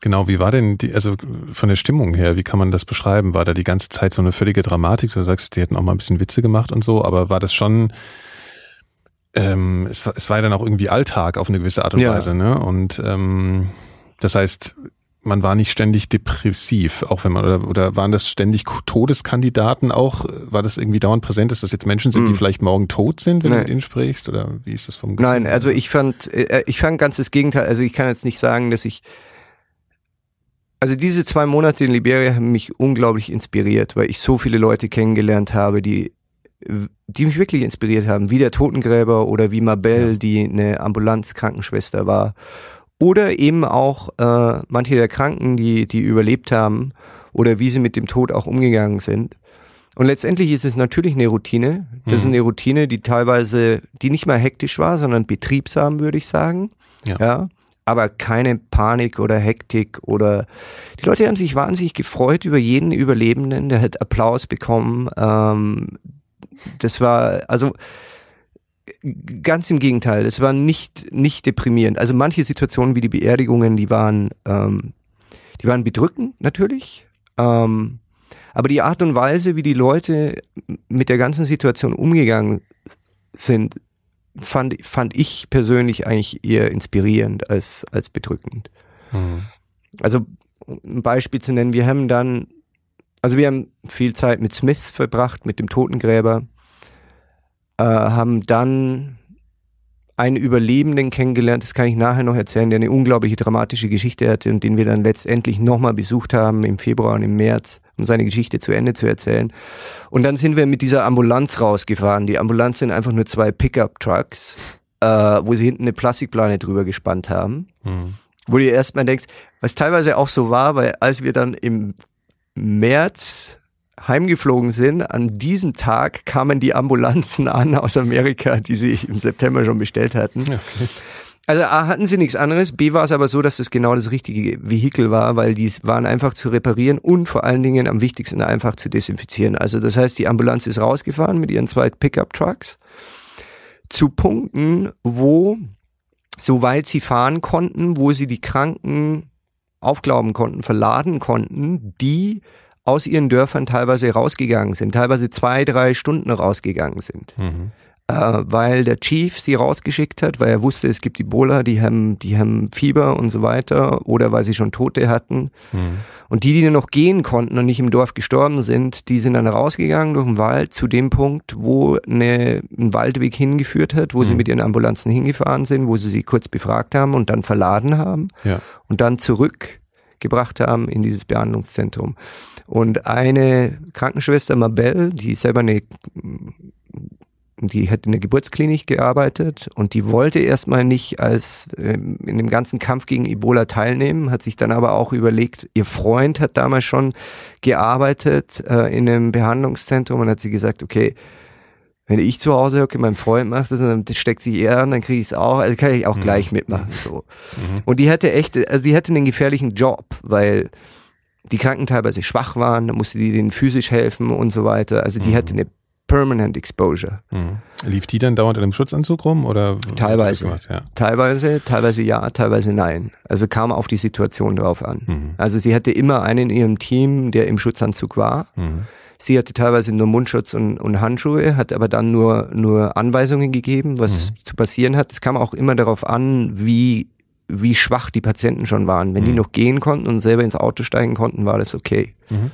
Genau, wie war denn die, also von der Stimmung her, wie kann man das beschreiben? War da die ganze Zeit so eine völlige Dramatik? Du sagst, die hätten auch mal ein bisschen Witze gemacht und so, aber war das schon, ähm, es, war, es war ja dann auch irgendwie Alltag auf eine gewisse Art und Ja. Weise, ne? Und ähm, das heißt, man war nicht ständig depressiv, auch wenn man, oder, oder waren das ständig Todeskandidaten auch? War das irgendwie dauernd präsent, dass das jetzt Menschen sind, die hm. vielleicht morgen tot sind, wenn nee. du mit ihnen sprichst? Oder wie ist das vom Gefühl? Nein, also ich fand, äh, ich fand ganz das Gegenteil. Also ich kann jetzt nicht sagen, dass ich, also diese zwei Monate in Liberia haben mich unglaublich inspiriert, weil ich so viele Leute kennengelernt habe, die die mich wirklich inspiriert haben, wie der Totengräber oder wie Mabel, ja. die eine Ambulanzkrankenschwester war oder eben auch äh, manche der Kranken, die, die überlebt haben oder wie sie mit dem Tod auch umgegangen sind. Und letztendlich ist es natürlich eine Routine. Das mhm. ist eine Routine, die teilweise, die nicht mal hektisch war, sondern betriebsam, würde ich sagen. Ja. ja. Aber keine Panik oder Hektik oder die Leute haben sich wahnsinnig gefreut über jeden Überlebenden, der hat Applaus bekommen. Ähm, das war, also Ganz im Gegenteil, es war nicht, nicht deprimierend. Also manche Situationen wie die Beerdigungen, die waren, ähm, die waren bedrückend natürlich. Ähm, aber die Art und Weise, wie die Leute mit der ganzen Situation umgegangen sind, fand, fand ich persönlich eigentlich eher inspirierend als, als bedrückend. Mhm. Also ein Beispiel zu nennen, wir haben dann, also wir haben viel Zeit mit Smith verbracht, mit dem Totengräber äh, haben dann einen Überlebenden kennengelernt, das kann ich nachher noch erzählen, der eine unglaubliche dramatische Geschichte hatte und den wir dann letztendlich nochmal besucht haben im Februar und im März, um seine Geschichte zu Ende zu erzählen. Und dann sind wir mit dieser Ambulanz rausgefahren. Die Ambulanz sind einfach nur zwei Pickup-Trucks, äh, wo sie hinten eine Plastikplane drüber gespannt haben. Mhm. Wo du erstmal denkst, was teilweise auch so war, weil als wir dann im März heimgeflogen sind, an diesem Tag kamen die Ambulanzen an aus Amerika, die sie im September schon bestellt hatten. Okay. Also A hatten sie nichts anderes, B war es aber so, dass das genau das richtige Vehikel war, weil die waren einfach zu reparieren und vor allen Dingen am wichtigsten einfach zu desinfizieren. Also das heißt, die Ambulanz ist rausgefahren mit ihren zwei Pickup-Trucks zu Punkten, wo, soweit sie fahren konnten, wo sie die Kranken aufglauben konnten, verladen konnten, die aus ihren Dörfern teilweise rausgegangen sind, teilweise zwei, drei Stunden rausgegangen sind. Mhm. Äh, weil der Chief sie rausgeschickt hat, weil er wusste, es gibt Ebola, die haben, die haben Fieber und so weiter, oder weil sie schon Tote hatten. Mhm. Und die, die noch gehen konnten und nicht im Dorf gestorben sind, die sind dann rausgegangen durch den Wald zu dem Punkt, wo eine, ein Waldweg hingeführt hat, wo mhm. sie mit ihren Ambulanzen hingefahren sind, wo sie sie kurz befragt haben und dann verladen haben ja. und dann zurückgebracht haben in dieses Behandlungszentrum. Und eine Krankenschwester, Mabel, die selber eine, die hat in der Geburtsklinik gearbeitet und die wollte erstmal nicht als äh, in dem ganzen Kampf gegen Ebola teilnehmen, hat sich dann aber auch überlegt, ihr Freund hat damals schon gearbeitet äh, in einem Behandlungszentrum und hat sie gesagt, okay, wenn ich zu Hause hocke, mein Freund macht das, dann steckt sich er an, dann kriege ich es auch, also kann ich auch mhm. gleich mitmachen. So. Mhm. Und die hatte echt, also sie hatte einen gefährlichen Job, weil die Kranken teilweise schwach waren, da musste die denen physisch helfen und so weiter. Also die mhm. hatte eine Permanent Exposure. Mhm. Lief die dann dauernd in einem Schutzanzug rum oder? Teilweise. Ja. Teilweise, teilweise ja, teilweise nein. Also kam auf die Situation drauf an. Mhm. Also sie hatte immer einen in ihrem Team, der im Schutzanzug war. Mhm. Sie hatte teilweise nur Mundschutz und, und, Handschuhe, hat aber dann nur, nur Anweisungen gegeben, was mhm. zu passieren hat. Es kam auch immer darauf an, wie wie schwach die Patienten schon waren. Wenn mhm. die noch gehen konnten und selber ins Auto steigen konnten, war das okay. Mhm.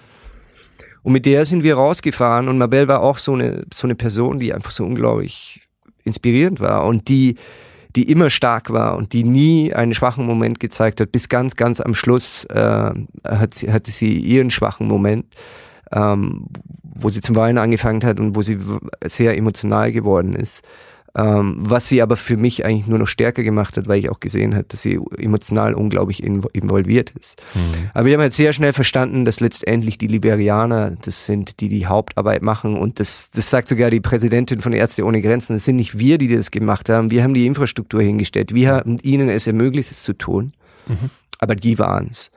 Und mit der sind wir rausgefahren und Mabel war auch so eine, so eine Person, die einfach so unglaublich inspirierend war und die, die immer stark war und die nie einen schwachen Moment gezeigt hat. Bis ganz, ganz am Schluss äh, hat sie, hatte sie ihren schwachen Moment, ähm, wo sie zum Weinen angefangen hat und wo sie sehr emotional geworden ist. Ähm, was sie aber für mich eigentlich nur noch stärker gemacht hat, weil ich auch gesehen habe, dass sie emotional unglaublich involviert ist. Mhm. Aber wir haben jetzt sehr schnell verstanden, dass letztendlich die Liberianer das sind, die die Hauptarbeit machen und das, das sagt sogar die Präsidentin von Ärzte ohne Grenzen. Das sind nicht wir, die das gemacht haben. Wir haben die Infrastruktur hingestellt. Wir haben ihnen es ermöglicht, es zu tun. Mhm. Aber die waren es.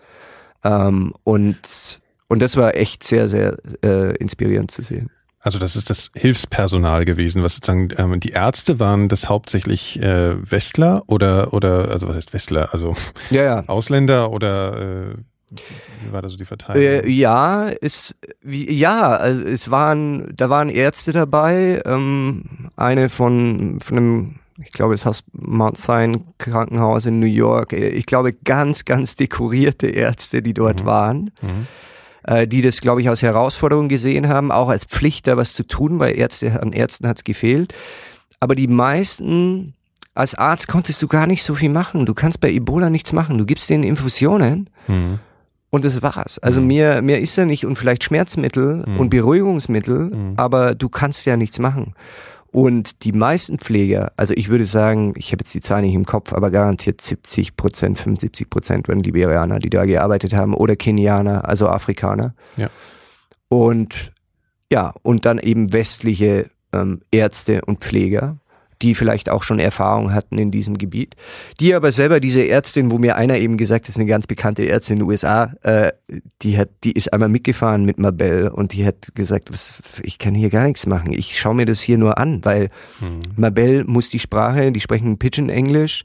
Ähm, und, und das war echt sehr, sehr äh, inspirierend zu sehen. Also das ist das Hilfspersonal gewesen, was sozusagen ähm, die Ärzte waren das hauptsächlich äh, Westler oder oder also was heißt Westler, also ja, ja. Ausländer oder äh, wie war da so die Verteilung? Äh, ja, es wie, ja, also es waren da waren Ärzte dabei, ähm, eine von von einem ich glaube, das Haus Mount Sinai Krankenhaus in New York. Ich glaube, ganz, ganz dekorierte Ärzte, die dort mhm. waren. Mhm. Äh, die das, glaube ich, als Herausforderung gesehen haben, auch als Pflicht, da was zu tun, weil Ärzte, an Ärzten hat es gefehlt. Aber die meisten, als Arzt konntest du gar nicht so viel machen. Du kannst bei Ebola nichts machen. Du gibst denen Infusionen. Mhm. Und das war's. Also mhm. mehr, mehr ist ja nicht und vielleicht Schmerzmittel mhm. und Beruhigungsmittel, mhm. aber du kannst ja nichts machen. Und die meisten Pfleger, also ich würde sagen, ich habe jetzt die Zahl nicht im Kopf, aber garantiert 70 Prozent, 75 Prozent waren Liberianer, die da gearbeitet haben oder Kenianer, also Afrikaner. Ja. Und ja, und dann eben westliche ähm, Ärzte und Pfleger die vielleicht auch schon Erfahrung hatten in diesem Gebiet, die aber selber diese Ärztin, wo mir einer eben gesagt hat, ist eine ganz bekannte Ärztin in den USA, äh, die hat, die ist einmal mitgefahren mit Mabel und die hat gesagt, was, ich kann hier gar nichts machen, ich schaue mir das hier nur an, weil mhm. Mabel muss die Sprache, die sprechen Pidgin Englisch,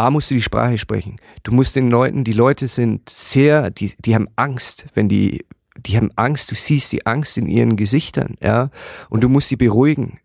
A musst du die Sprache sprechen. Du musst den Leuten, die Leute sind sehr, die, die haben Angst, wenn die, die haben Angst, du siehst die Angst in ihren Gesichtern, ja, und du musst sie beruhigen.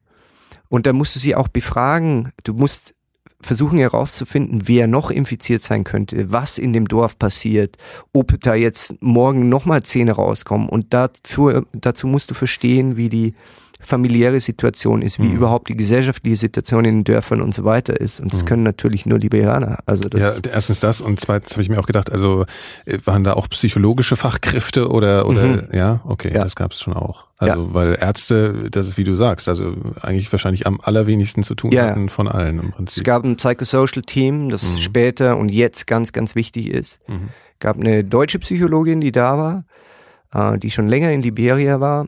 Und da musst du sie auch befragen. Du musst versuchen herauszufinden, wer noch infiziert sein könnte, was in dem Dorf passiert, ob da jetzt morgen nochmal Zähne rauskommen. Und dazu, dazu musst du verstehen, wie die familiäre Situation ist, wie mhm. überhaupt die gesellschaftliche Situation in den Dörfern und so weiter ist. Und das mhm. können natürlich nur Liberianer. Also das ja, erstens das und zweitens habe ich mir auch gedacht, also äh, waren da auch psychologische Fachkräfte oder oder mhm. ja, okay, ja. das gab es schon auch. Also ja. weil Ärzte, das ist wie du sagst, also eigentlich wahrscheinlich am allerwenigsten zu tun ja. hatten von allen im Prinzip. Es gab ein Psychosocial Team, das mhm. später und jetzt ganz, ganz wichtig ist. Mhm. gab eine deutsche Psychologin, die da war die schon länger in Liberia war,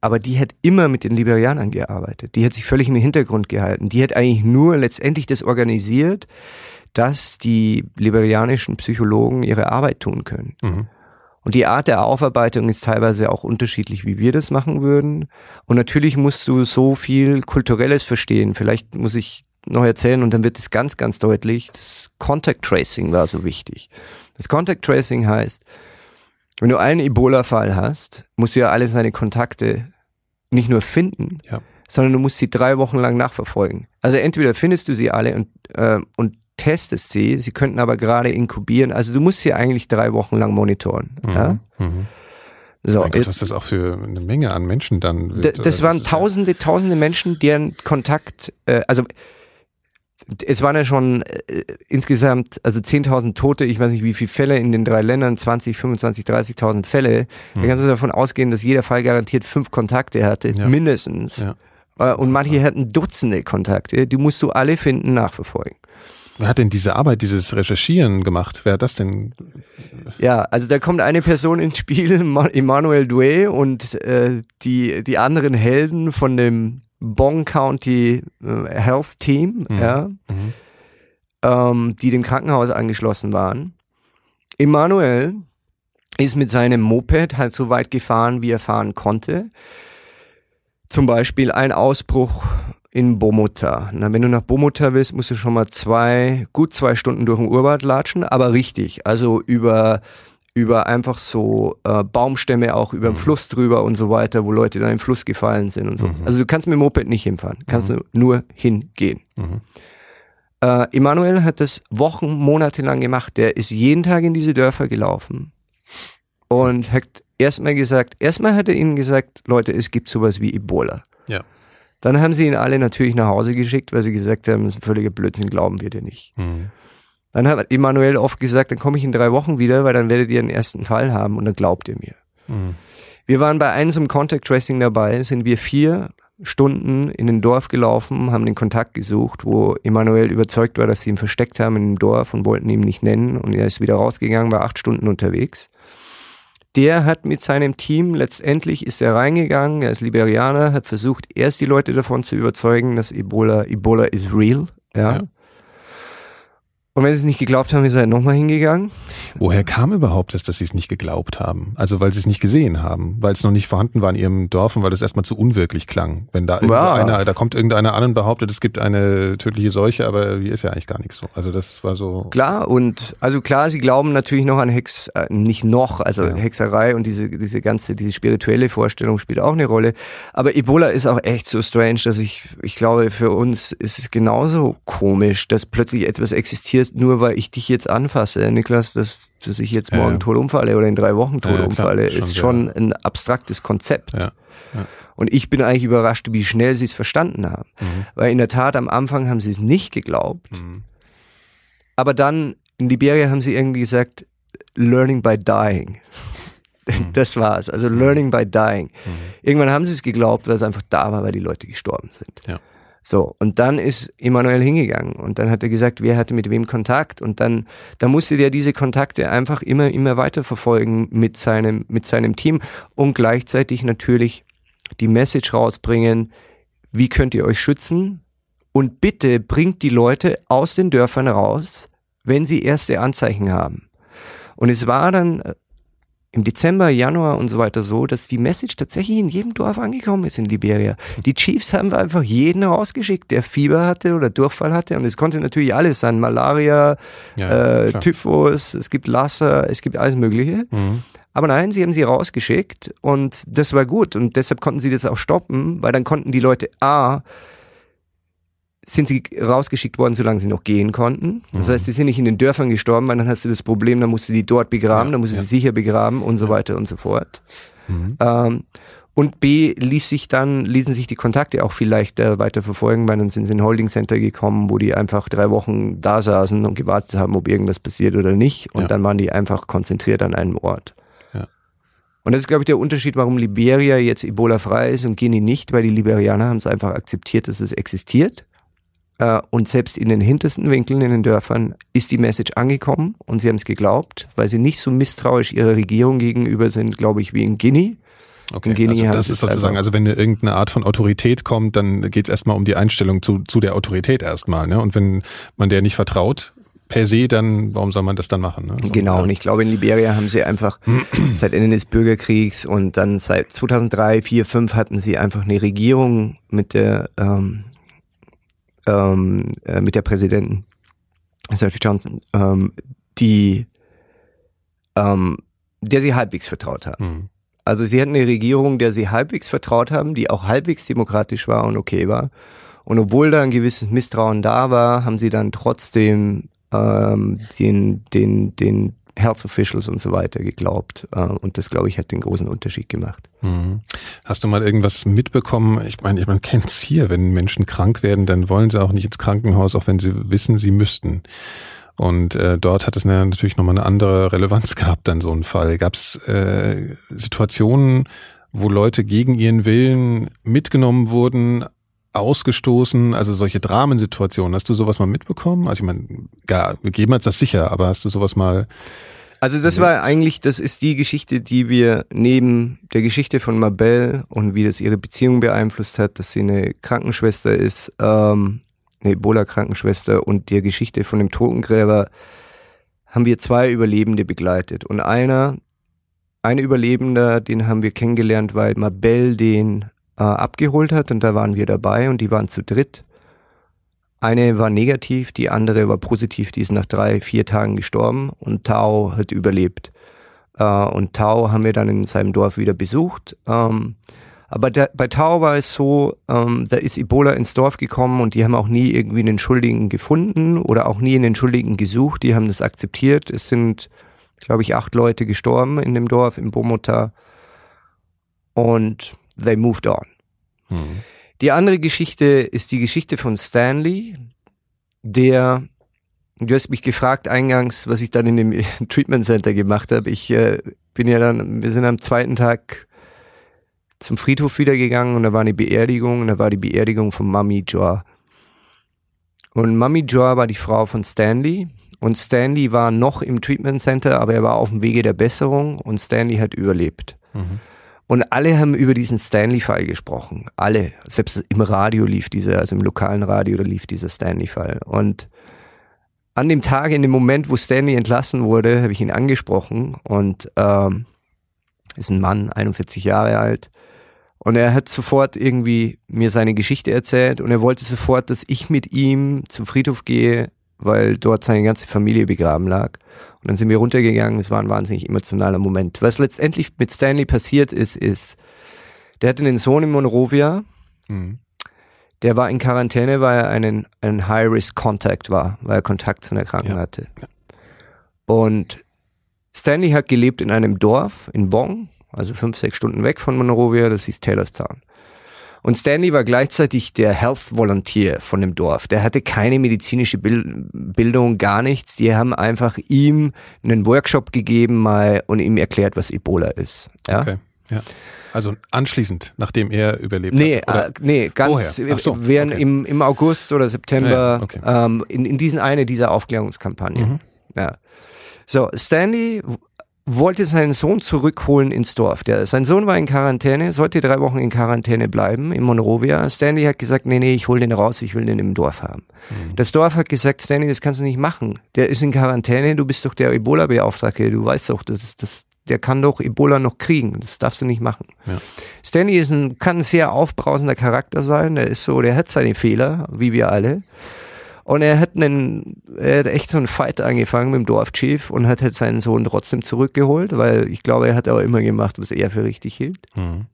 aber die hat immer mit den Liberianern gearbeitet. Die hat sich völlig im Hintergrund gehalten. Die hat eigentlich nur letztendlich das organisiert, dass die liberianischen Psychologen ihre Arbeit tun können. Mhm. Und die Art der Aufarbeitung ist teilweise auch unterschiedlich, wie wir das machen würden. Und natürlich musst du so viel Kulturelles verstehen. Vielleicht muss ich noch erzählen und dann wird es ganz, ganz deutlich. Das Contact Tracing war so wichtig. Das Contact Tracing heißt, wenn du einen Ebola-Fall hast, musst du ja alle seine Kontakte nicht nur finden, ja. sondern du musst sie drei Wochen lang nachverfolgen. Also entweder findest du sie alle und, äh, und testest sie, sie könnten aber gerade inkubieren. Also du musst sie eigentlich drei Wochen lang monitoren. Mhm. Ja? Mhm. So, mein Gott, was das auch für eine Menge an Menschen dann wird. Das, waren das tausende, ja tausende Menschen, deren Kontakt, äh, also es waren ja schon äh, insgesamt, also 10.000 Tote, ich weiß nicht wie viele Fälle in den drei Ländern, 20, 25, 30.000 Fälle. Hm. Da kannst du davon ausgehen, dass jeder Fall garantiert fünf Kontakte hatte, ja. mindestens. Ja. Äh, und manche hatten Dutzende Kontakte, die musst du alle finden, nachverfolgen. Wer hat denn diese Arbeit, dieses Recherchieren gemacht? Wer hat das denn? Ja, also da kommt eine Person ins Spiel, Emmanuel Doué und äh, die, die anderen Helden von dem Bong County äh, Health Team, mhm. ja, mhm. Ähm, die dem Krankenhaus angeschlossen waren. Emanuel ist mit seinem Moped halt so weit gefahren, wie er fahren konnte. Zum Beispiel ein Ausbruch in Bomota. Na, wenn du nach Bomota willst, musst du schon mal zwei, gut zwei Stunden durch den Urwald latschen, aber richtig. Also über über einfach so äh, Baumstämme auch über den mhm. Fluss drüber und so weiter, wo Leute dann im Fluss gefallen sind und so. Mhm. Also du kannst mit dem Moped nicht hinfahren, kannst mhm. du nur hingehen. Mhm. Äh, Emanuel hat das Wochen, Monate lang gemacht. Der ist jeden Tag in diese Dörfer gelaufen und hat erstmal gesagt, erstmal hat er ihnen gesagt, Leute, es gibt sowas wie Ebola. Ja. Dann haben sie ihn alle natürlich nach Hause geschickt, weil sie gesagt haben, das ist ein völliger Blödsinn, glauben wir dir nicht. Mhm. Dann hat Emanuel oft gesagt, dann komme ich in drei Wochen wieder, weil dann werdet ihr einen ersten Fall haben und dann glaubt ihr mir. Mhm. Wir waren bei einem im Contact Tracing dabei, sind wir vier Stunden in ein Dorf gelaufen, haben den Kontakt gesucht, wo Emanuel überzeugt war, dass sie ihn versteckt haben in dem Dorf und wollten ihn nicht nennen und er ist wieder rausgegangen, war acht Stunden unterwegs. Der hat mit seinem Team letztendlich ist er reingegangen, er ist Liberianer, hat versucht, erst die Leute davon zu überzeugen, dass Ebola, Ebola is real, ja. ja. Und wenn sie es nicht geglaubt haben, ist er nochmal hingegangen Woher kam überhaupt das, dass sie es nicht geglaubt haben? Also weil sie es nicht gesehen haben, weil es noch nicht vorhanden war in ihrem Dorf und weil das erstmal zu unwirklich klang. Wenn da irgendeiner, da kommt irgendeiner an und behauptet, es gibt eine tödliche Seuche, aber hier ist ja eigentlich gar nichts so. Also das war so. Klar, und also klar, sie glauben natürlich noch an Hex, äh, nicht noch, also ja. Hexerei und diese, diese ganze, diese spirituelle Vorstellung spielt auch eine Rolle. Aber Ebola ist auch echt so strange, dass ich, ich glaube, für uns ist es genauso komisch, dass plötzlich etwas existiert, nur weil ich dich jetzt anfasse, Niklas, dass, dass ich jetzt morgen ja. tot umfalle oder in drei Wochen tot ja, umfalle, schon ist schon ein abstraktes Konzept. Ja. Und ich bin eigentlich überrascht, wie schnell sie es verstanden haben. Mhm. Weil in der Tat am Anfang haben sie es nicht geglaubt. Mhm. Aber dann in Liberia haben sie irgendwie gesagt, learning by dying. Mhm. Das war's. Also learning by dying. Mhm. Irgendwann haben sie es geglaubt, weil es einfach da war, weil die Leute gestorben sind. Ja. So, und dann ist Emanuel hingegangen und dann hat er gesagt, wer hatte mit wem Kontakt und dann, da musste der diese Kontakte einfach immer, immer weiter verfolgen mit seinem, mit seinem Team und gleichzeitig natürlich die Message rausbringen, wie könnt ihr euch schützen und bitte bringt die Leute aus den Dörfern raus, wenn sie erste Anzeichen haben. Und es war dann im Dezember, Januar und so weiter so, dass die Message tatsächlich in jedem Dorf angekommen ist in Liberia. Die Chiefs haben einfach jeden rausgeschickt, der Fieber hatte oder Durchfall hatte. Und es konnte natürlich alles sein. Malaria, ja, äh, Typhus, es gibt Lasser, es gibt alles Mögliche. Mhm. Aber nein, sie haben sie rausgeschickt und das war gut. Und deshalb konnten sie das auch stoppen, weil dann konnten die Leute A, sind sie rausgeschickt worden, solange sie noch gehen konnten. Das mhm. heißt, sie sind nicht in den Dörfern gestorben, weil dann hast du das Problem, dann musst du die dort begraben, ja, dann musst du ja. sie sicher begraben und so weiter und so fort. Mhm. Ähm, und B ließ sich dann, ließen sich die Kontakte auch viel leichter weiter verfolgen, weil dann sind sie in ein Holding Center gekommen, wo die einfach drei Wochen da saßen und gewartet haben, ob irgendwas passiert oder nicht. Und ja. dann waren die einfach konzentriert an einem Ort. Und das ist, glaube ich, der Unterschied, warum Liberia jetzt Ebola frei ist und Guinea nicht, weil die Liberianer haben es einfach akzeptiert, dass es existiert. Äh, und selbst in den hintersten Winkeln in den Dörfern ist die Message angekommen und sie haben es geglaubt, weil sie nicht so misstrauisch ihrer Regierung gegenüber sind, glaube ich, wie in Guinea. Okay, in Guinea also das ist sozusagen, also wenn irgendeine Art von Autorität kommt, dann geht es erstmal um die Einstellung zu, zu der Autorität erstmal. Ne? Und wenn man der nicht vertraut, per se, dann warum soll man das dann machen? Ne? So, genau, und ich glaube, in Liberia haben sie einfach seit Ende des Bürgerkriegs und dann seit 2003, 4, 5 hatten sie einfach eine Regierung mit der ähm, ähm, äh, mit der Präsidentin, Sophie Johnson, ähm, die, ähm, der sie halbwegs vertraut haben. Mhm. Also sie hatten eine Regierung, der sie halbwegs vertraut haben, die auch halbwegs demokratisch war und okay war. Und obwohl da ein gewisses Misstrauen da war, haben sie dann trotzdem ähm, den, den, den Health Officials und so weiter geglaubt. Äh, und das, glaube ich, hat den großen Unterschied gemacht. Mhm. Hast du mal irgendwas mitbekommen? Ich meine, man kennt es hier, wenn Menschen krank werden, dann wollen sie auch nicht ins Krankenhaus, auch wenn sie wissen, sie müssten. Und äh, dort hat es natürlich nochmal eine andere Relevanz gehabt, dann so ein Fall. Gab es äh, Situationen, wo Leute gegen ihren Willen mitgenommen wurden, ausgestoßen, also solche Dramensituationen. Hast du sowas mal mitbekommen? Also ich meine, ja, gegeben hat das sicher, aber hast du sowas mal also das war eigentlich, das ist die Geschichte, die wir neben der Geschichte von Mabel und wie das ihre Beziehung beeinflusst hat, dass sie eine Krankenschwester ist, ähm, eine Ebola-Krankenschwester und der Geschichte von dem Totengräber haben wir zwei Überlebende begleitet. Und einer, ein Überlebender, den haben wir kennengelernt, weil Mabel den äh, abgeholt hat und da waren wir dabei und die waren zu dritt. Eine war negativ, die andere war positiv, die ist nach drei, vier Tagen gestorben und Tao hat überlebt. Äh, und Tao haben wir dann in seinem Dorf wieder besucht. Ähm, aber der, bei Tao war es so, ähm, da ist Ebola ins Dorf gekommen und die haben auch nie irgendwie einen Schuldigen gefunden oder auch nie einen Schuldigen gesucht. Die haben das akzeptiert. Es sind, glaube ich, acht Leute gestorben in dem Dorf, in Bomota. Und they moved on. Mhm. Die andere Geschichte ist die Geschichte von Stanley, der, du hast mich gefragt eingangs, was ich dann in dem Treatment Center gemacht habe. Ich äh, bin ja dann, wir sind am zweiten Tag zum Friedhof wieder gegangen und da war eine Beerdigung und da war die Beerdigung von Mami Joa. Und Mami Joa war die Frau von Stanley und Stanley war noch im Treatment Center, aber er war auf dem Wege der Besserung und Stanley hat überlebt. Mhm. Und alle haben über diesen Stanley-Fall gesprochen. Alle. Selbst im Radio lief dieser, also im lokalen Radio, lief dieser Stanley-Fall. Und an dem Tag, in dem Moment, wo Stanley entlassen wurde, habe ich ihn angesprochen und ähm, ist ein Mann, 41 Jahre alt. Und er hat sofort irgendwie mir seine Geschichte erzählt und er wollte sofort, dass ich mit ihm zum Friedhof gehe, weil dort seine ganze Familie begraben lag. Und dann sind wir runtergegangen, es war ein wahnsinnig emotionaler Moment. Was letztendlich mit Stanley passiert ist, ist, der hatte einen Sohn in Monrovia, mhm. der war in Quarantäne, weil er einen, einen High-Risk-Contact war, weil er Kontakt zu einer Kranken ja. hatte. Und Stanley hat gelebt in einem Dorf in Bong, also fünf, sechs Stunden weg von Monrovia, das ist Taylorstown. Und Stanley war gleichzeitig der Health Volunteer von dem Dorf. Der hatte keine medizinische Bildung, gar nichts. Die haben einfach ihm einen Workshop gegeben mal und ihm erklärt, was Ebola ist. Ja? Okay, ja. Also anschließend, nachdem er überlebt nee, hat? Äh, nee, ganz so, während okay. im, im August oder September ja, okay. ähm, in, in diesen eine dieser Aufklärungskampagnen. Mhm. Ja. So, Stanley wollte seinen Sohn zurückholen ins Dorf. Der, sein Sohn war in Quarantäne, sollte drei Wochen in Quarantäne bleiben in Monrovia. Stanley hat gesagt, nee, nee, ich hole den raus, ich will den im Dorf haben. Mhm. Das Dorf hat gesagt, Stanley, das kannst du nicht machen. Der ist in Quarantäne, du bist doch der Ebola-Beauftragte, du weißt doch, das, das, der kann doch Ebola noch kriegen. Das darfst du nicht machen. Ja. Stanley ist ein, kann ein sehr aufbrausender Charakter sein. Der ist so, der hat seine Fehler, wie wir alle. Und er hat einen, er hat echt so einen Fight angefangen mit dem Dorfchief und hat halt seinen Sohn trotzdem zurückgeholt, weil ich glaube, er hat auch immer gemacht, was er für richtig hielt. Mhm.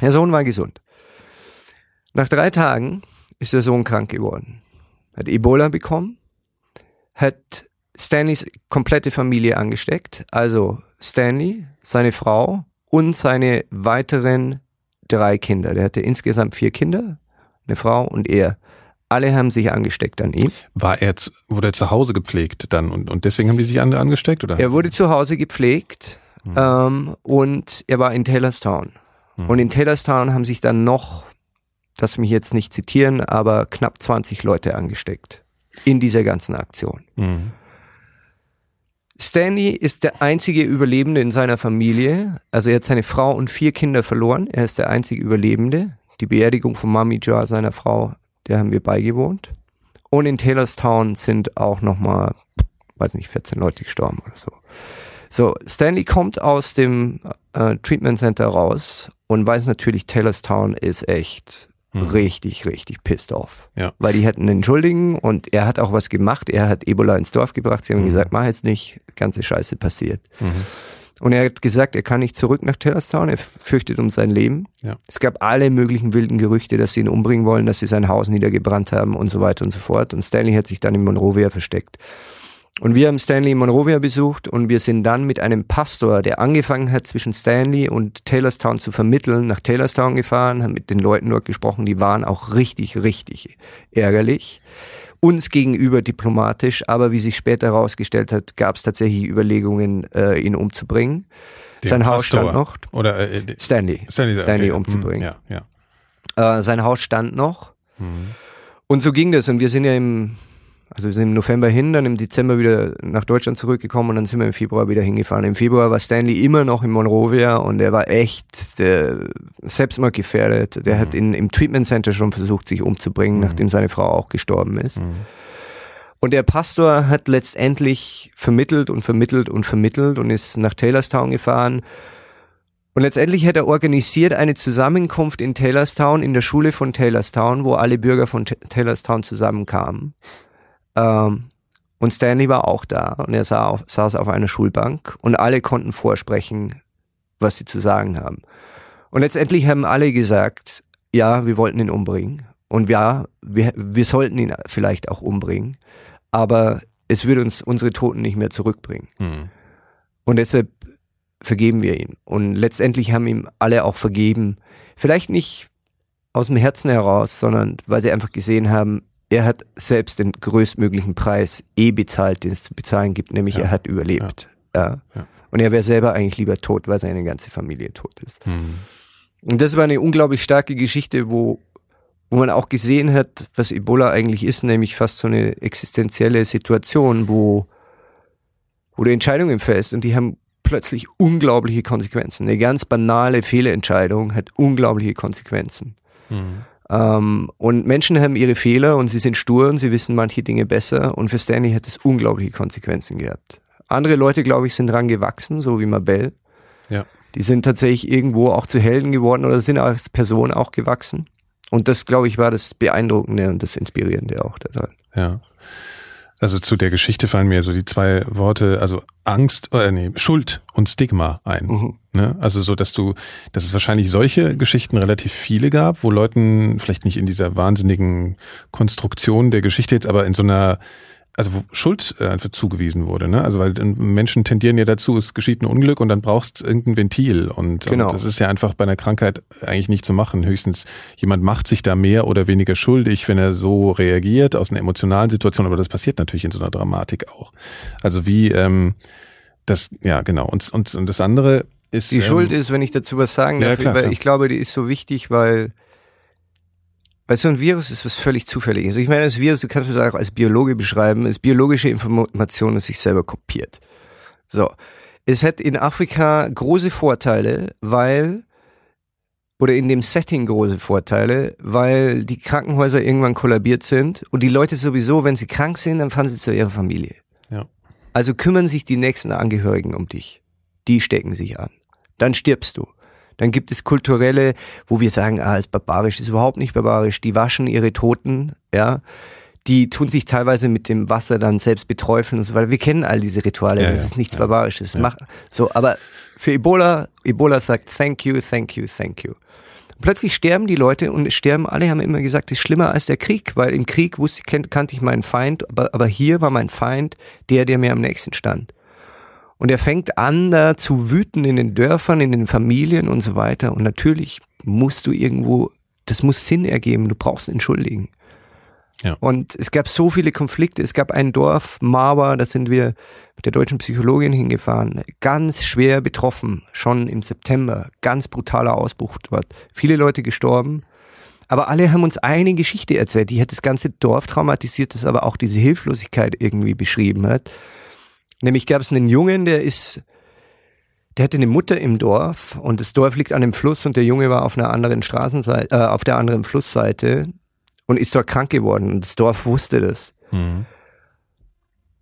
Der Sohn war gesund. Nach drei Tagen ist der Sohn krank geworden. Hat Ebola bekommen, hat Stanleys komplette Familie angesteckt, also Stanley, seine Frau und seine weiteren drei Kinder. Der hatte insgesamt vier Kinder, eine Frau und er. Alle haben sich angesteckt an ihm. War er, wurde er zu Hause gepflegt dann und, und deswegen haben die sich an, angesteckt, oder? Er wurde zu Hause gepflegt mhm. ähm, und er war in Taylorstown. Mhm. Und in Taylorstown haben sich dann noch, das mich jetzt nicht zitieren, aber knapp 20 Leute angesteckt in dieser ganzen Aktion. Mhm. Stanley ist der einzige Überlebende in seiner Familie. Also er hat seine Frau und vier Kinder verloren. Er ist der einzige Überlebende. Die Beerdigung von Mami Jar, seiner Frau, der haben wir beigewohnt. Und in Taylorstown sind auch nochmal, weiß nicht, 14 Leute gestorben oder so. So, Stanley kommt aus dem äh, Treatment Center raus und weiß natürlich, Taylorstown ist echt mhm. richtig, richtig pissed off. Ja. Weil die hätten Entschuldigen und er hat auch was gemacht. Er hat Ebola ins Dorf gebracht. Sie haben mhm. gesagt, mach jetzt nicht, ganze Scheiße passiert. Mhm. Und er hat gesagt, er kann nicht zurück nach Taylorstown, er fürchtet um sein Leben. Ja. Es gab alle möglichen wilden Gerüchte, dass sie ihn umbringen wollen, dass sie sein Haus niedergebrannt haben und so weiter und so fort. Und Stanley hat sich dann in Monrovia versteckt. Und wir haben Stanley in Monrovia besucht und wir sind dann mit einem Pastor, der angefangen hat, zwischen Stanley und Taylorstown zu vermitteln, nach Taylorstown gefahren, haben mit den Leuten dort gesprochen, die waren auch richtig, richtig ärgerlich uns gegenüber diplomatisch, aber wie sich später herausgestellt hat, gab es tatsächlich Überlegungen, äh, ihn umzubringen. Den sein Haus stand noch. Oder äh, Stanley. Stanley, Stanley okay. umzubringen. Hm, ja, ja. Äh, sein Haus stand noch. Mhm. Und so ging das. Und wir sind ja im also wir sind im November hin, dann im Dezember wieder nach Deutschland zurückgekommen und dann sind wir im Februar wieder hingefahren. Im Februar war Stanley immer noch in Monrovia und er war echt der Selbstmordgefährdet. Der mhm. hat in, im Treatment Center schon versucht, sich umzubringen, mhm. nachdem seine Frau auch gestorben ist. Mhm. Und der Pastor hat letztendlich vermittelt und vermittelt und vermittelt und ist nach Taylorstown gefahren. Und letztendlich hat er organisiert eine Zusammenkunft in Taylorstown, in der Schule von Taylorstown, wo alle Bürger von Taylorstown zusammenkamen. Ähm, und Stanley war auch da und er sah auf, saß auf einer Schulbank und alle konnten vorsprechen, was sie zu sagen haben. Und letztendlich haben alle gesagt, ja, wir wollten ihn umbringen. Und ja, wir, wir sollten ihn vielleicht auch umbringen. Aber es würde uns unsere Toten nicht mehr zurückbringen. Mhm. Und deshalb vergeben wir ihn. Und letztendlich haben ihm alle auch vergeben. Vielleicht nicht aus dem Herzen heraus, sondern weil sie einfach gesehen haben, er hat selbst den größtmöglichen Preis eh bezahlt, den es zu bezahlen gibt, nämlich ja. er hat überlebt. Ja. ja. Und er wäre selber eigentlich lieber tot, weil seine ganze Familie tot ist. Mhm. Und das war eine unglaublich starke Geschichte, wo, wo man auch gesehen hat, was Ebola eigentlich ist, nämlich fast so eine existenzielle Situation, wo, wo du Entscheidungen fällst und die haben plötzlich unglaubliche Konsequenzen. Eine ganz banale Fehlentscheidung hat unglaubliche Konsequenzen. Mhm. Ähm, und Menschen haben ihre Fehler und sie sind stur und sie wissen manche Dinge besser. Und für Stanley hat es unglaubliche Konsequenzen gehabt. Andere Leute, glaube ich, sind dran gewachsen, so wie Mabel. Ja. Die sind tatsächlich irgendwo auch zu Helden geworden oder sind als Person auch gewachsen. Und das, glaube ich, war das Beeindruckende und das Inspirierende auch daran. Ja. Also zu der Geschichte fallen mir so die zwei Worte, also Angst, äh, nee, Schuld und Stigma ein. Mhm. Ne? Also so, dass du, dass es wahrscheinlich solche Geschichten relativ viele gab, wo Leuten vielleicht nicht in dieser wahnsinnigen Konstruktion der Geschichte jetzt, aber in so einer also wo Schuld äh, einfach zugewiesen wurde, ne? Also weil äh, Menschen tendieren ja dazu, es geschieht ein Unglück und dann brauchst du irgendein Ventil und, genau. und das ist ja einfach bei einer Krankheit eigentlich nicht zu machen. Höchstens jemand macht sich da mehr oder weniger schuldig, wenn er so reagiert aus einer emotionalen Situation, aber das passiert natürlich in so einer Dramatik auch. Also wie ähm, das, ja genau. Und, und, und das andere ist. Die Schuld ähm, ist, wenn ich dazu was sagen darf, ja, klar, weil klar. ich glaube, die ist so wichtig, weil weil so ein Virus ist was völlig Zufälliges. Ich meine, das Virus, du kannst es auch als Biologe beschreiben, ist biologische Information, das sich selber kopiert. So. Es hat in Afrika große Vorteile, weil, oder in dem Setting große Vorteile, weil die Krankenhäuser irgendwann kollabiert sind und die Leute sowieso, wenn sie krank sind, dann fahren sie zu ihrer Familie. Ja. Also kümmern sich die nächsten Angehörigen um dich. Die stecken sich an. Dann stirbst du. Dann gibt es kulturelle, wo wir sagen, ah, ist barbarisch, ist überhaupt nicht barbarisch. Die waschen ihre Toten, ja. Die tun sich teilweise mit dem Wasser dann selbst beträufeln und so weiter. Wir kennen all diese Rituale. Ja, das ja, ist nichts ja. Barbarisches. Mach, so, aber für Ebola, Ebola sagt thank you, thank you, thank you. Plötzlich sterben die Leute und sterben alle, haben immer gesagt, das ist schlimmer als der Krieg, weil im Krieg wusste, kannte ich meinen Feind, aber, aber hier war mein Feind der, der mir am nächsten stand. Und er fängt an, da zu wüten in den Dörfern, in den Familien und so weiter. Und natürlich musst du irgendwo, das muss Sinn ergeben. Du brauchst Entschuldigen. Ja. Und es gab so viele Konflikte. Es gab ein Dorf, Marwa, da sind wir mit der deutschen Psychologin hingefahren. Ganz schwer betroffen, schon im September. Ganz brutaler Ausbruch dort. Viele Leute gestorben. Aber alle haben uns eine Geschichte erzählt, die hat das ganze Dorf traumatisiert, das aber auch diese Hilflosigkeit irgendwie beschrieben hat. Nämlich gab es einen Jungen, der ist, der hatte eine Mutter im Dorf und das Dorf liegt an dem Fluss und der Junge war auf einer anderen Straßenseite, äh, auf der anderen Flussseite und ist dort krank geworden und das Dorf wusste das. Mhm.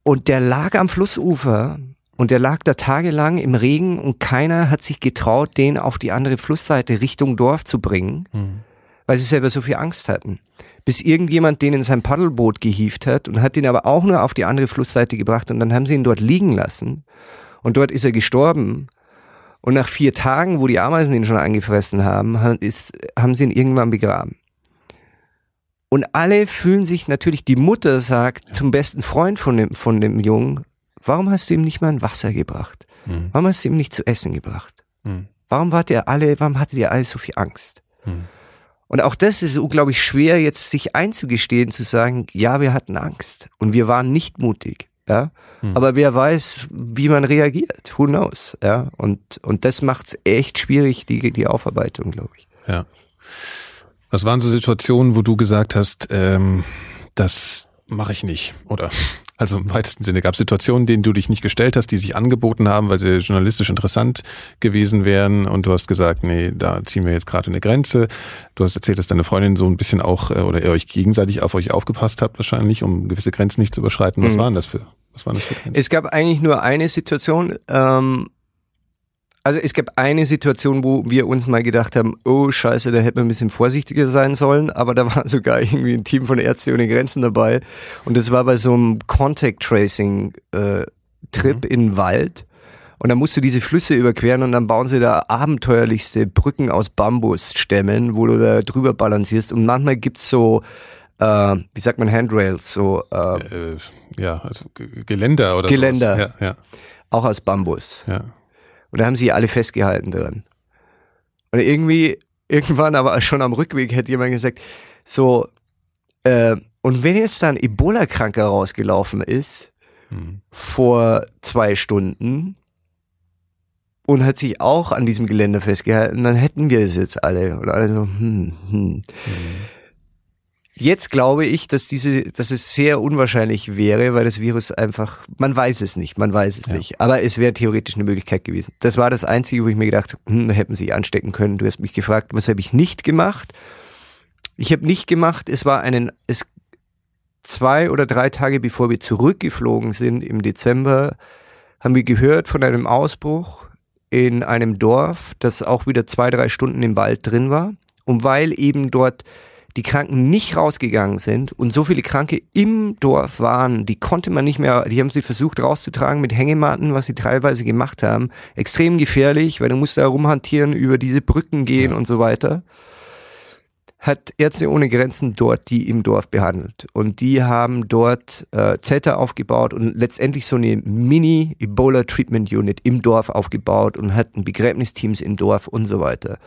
Und der lag am Flussufer und der lag da tagelang im Regen und keiner hat sich getraut, den auf die andere Flussseite Richtung Dorf zu bringen, mhm. weil sie selber so viel Angst hatten bis irgendjemand den in sein Paddelboot gehievt hat und hat ihn aber auch nur auf die andere Flussseite gebracht und dann haben sie ihn dort liegen lassen und dort ist er gestorben. Und nach vier Tagen, wo die Ameisen ihn schon angefressen haben, ist, haben sie ihn irgendwann begraben. Und alle fühlen sich natürlich, die Mutter sagt zum besten Freund von dem, von dem Jungen, warum hast du ihm nicht mal ein Wasser gebracht? Mhm. Warum hast du ihm nicht zu essen gebracht? Mhm. Warum wart ihr alle, warum hattet ihr alle so viel Angst? Mhm. Und auch das ist unglaublich schwer, jetzt sich einzugestehen, zu sagen, ja, wir hatten Angst und wir waren nicht mutig. Ja, hm. aber wer weiß, wie man reagiert? Who knows? Ja, und, und das macht's echt schwierig, die, die Aufarbeitung, glaube ich. Ja. Was waren so Situationen, wo du gesagt hast, ähm, das mache ich nicht? Oder also im weitesten Sinne gab es Situationen, denen du dich nicht gestellt hast, die sich angeboten haben, weil sie journalistisch interessant gewesen wären und du hast gesagt, nee, da ziehen wir jetzt gerade eine Grenze. Du hast erzählt, dass deine Freundin so ein bisschen auch äh, oder ihr euch gegenseitig auf euch aufgepasst habt wahrscheinlich, um gewisse Grenzen nicht zu überschreiten. Was mhm. waren das für was waren das für Grenzen? Es gab eigentlich nur eine Situation, ähm, also es gab eine Situation, wo wir uns mal gedacht haben, oh scheiße, da hätte man ein bisschen vorsichtiger sein sollen, aber da war sogar irgendwie ein Team von Ärzte ohne Grenzen dabei und das war bei so einem Contact Tracing äh, Trip mhm. in den Wald und dann musst du diese Flüsse überqueren und dann bauen sie da abenteuerlichste Brücken aus Bambusstämmen, wo du da drüber balancierst und manchmal gibt's so äh, wie sagt man Handrails, so äh, äh, ja, also Geländer oder Geländer, ja, ja. auch aus Bambus. Ja. Und da haben sie alle festgehalten dran. Und irgendwie, irgendwann aber schon am Rückweg hätte jemand gesagt, so, äh, und wenn jetzt dann Ebola-Kranker rausgelaufen ist, hm. vor zwei Stunden, und hat sich auch an diesem Gelände festgehalten, dann hätten wir es jetzt alle. Und alle so, hm, hm. Mhm. Jetzt glaube ich, dass diese, dass es sehr unwahrscheinlich wäre, weil das Virus einfach, man weiß es nicht, man weiß es ja. nicht. Aber es wäre theoretisch eine Möglichkeit gewesen. Das war das Einzige, wo ich mir gedacht, hm, hätten sie anstecken können. Du hast mich gefragt, was habe ich nicht gemacht? Ich habe nicht gemacht, es war einen, es zwei oder drei Tage bevor wir zurückgeflogen sind im Dezember, haben wir gehört von einem Ausbruch in einem Dorf, das auch wieder zwei, drei Stunden im Wald drin war. Und weil eben dort die Kranken nicht rausgegangen sind und so viele Kranke im Dorf waren, die konnte man nicht mehr, die haben sie versucht rauszutragen mit Hängematten, was sie teilweise gemacht haben. Extrem gefährlich, weil du musst da rumhantieren, über diese Brücken gehen ja. und so weiter hat Ärzte ohne Grenzen dort die im Dorf behandelt. Und die haben dort äh, Zelte aufgebaut und letztendlich so eine Mini-Ebola-Treatment-Unit im Dorf aufgebaut und hatten Begräbnisteams im Dorf und so weiter.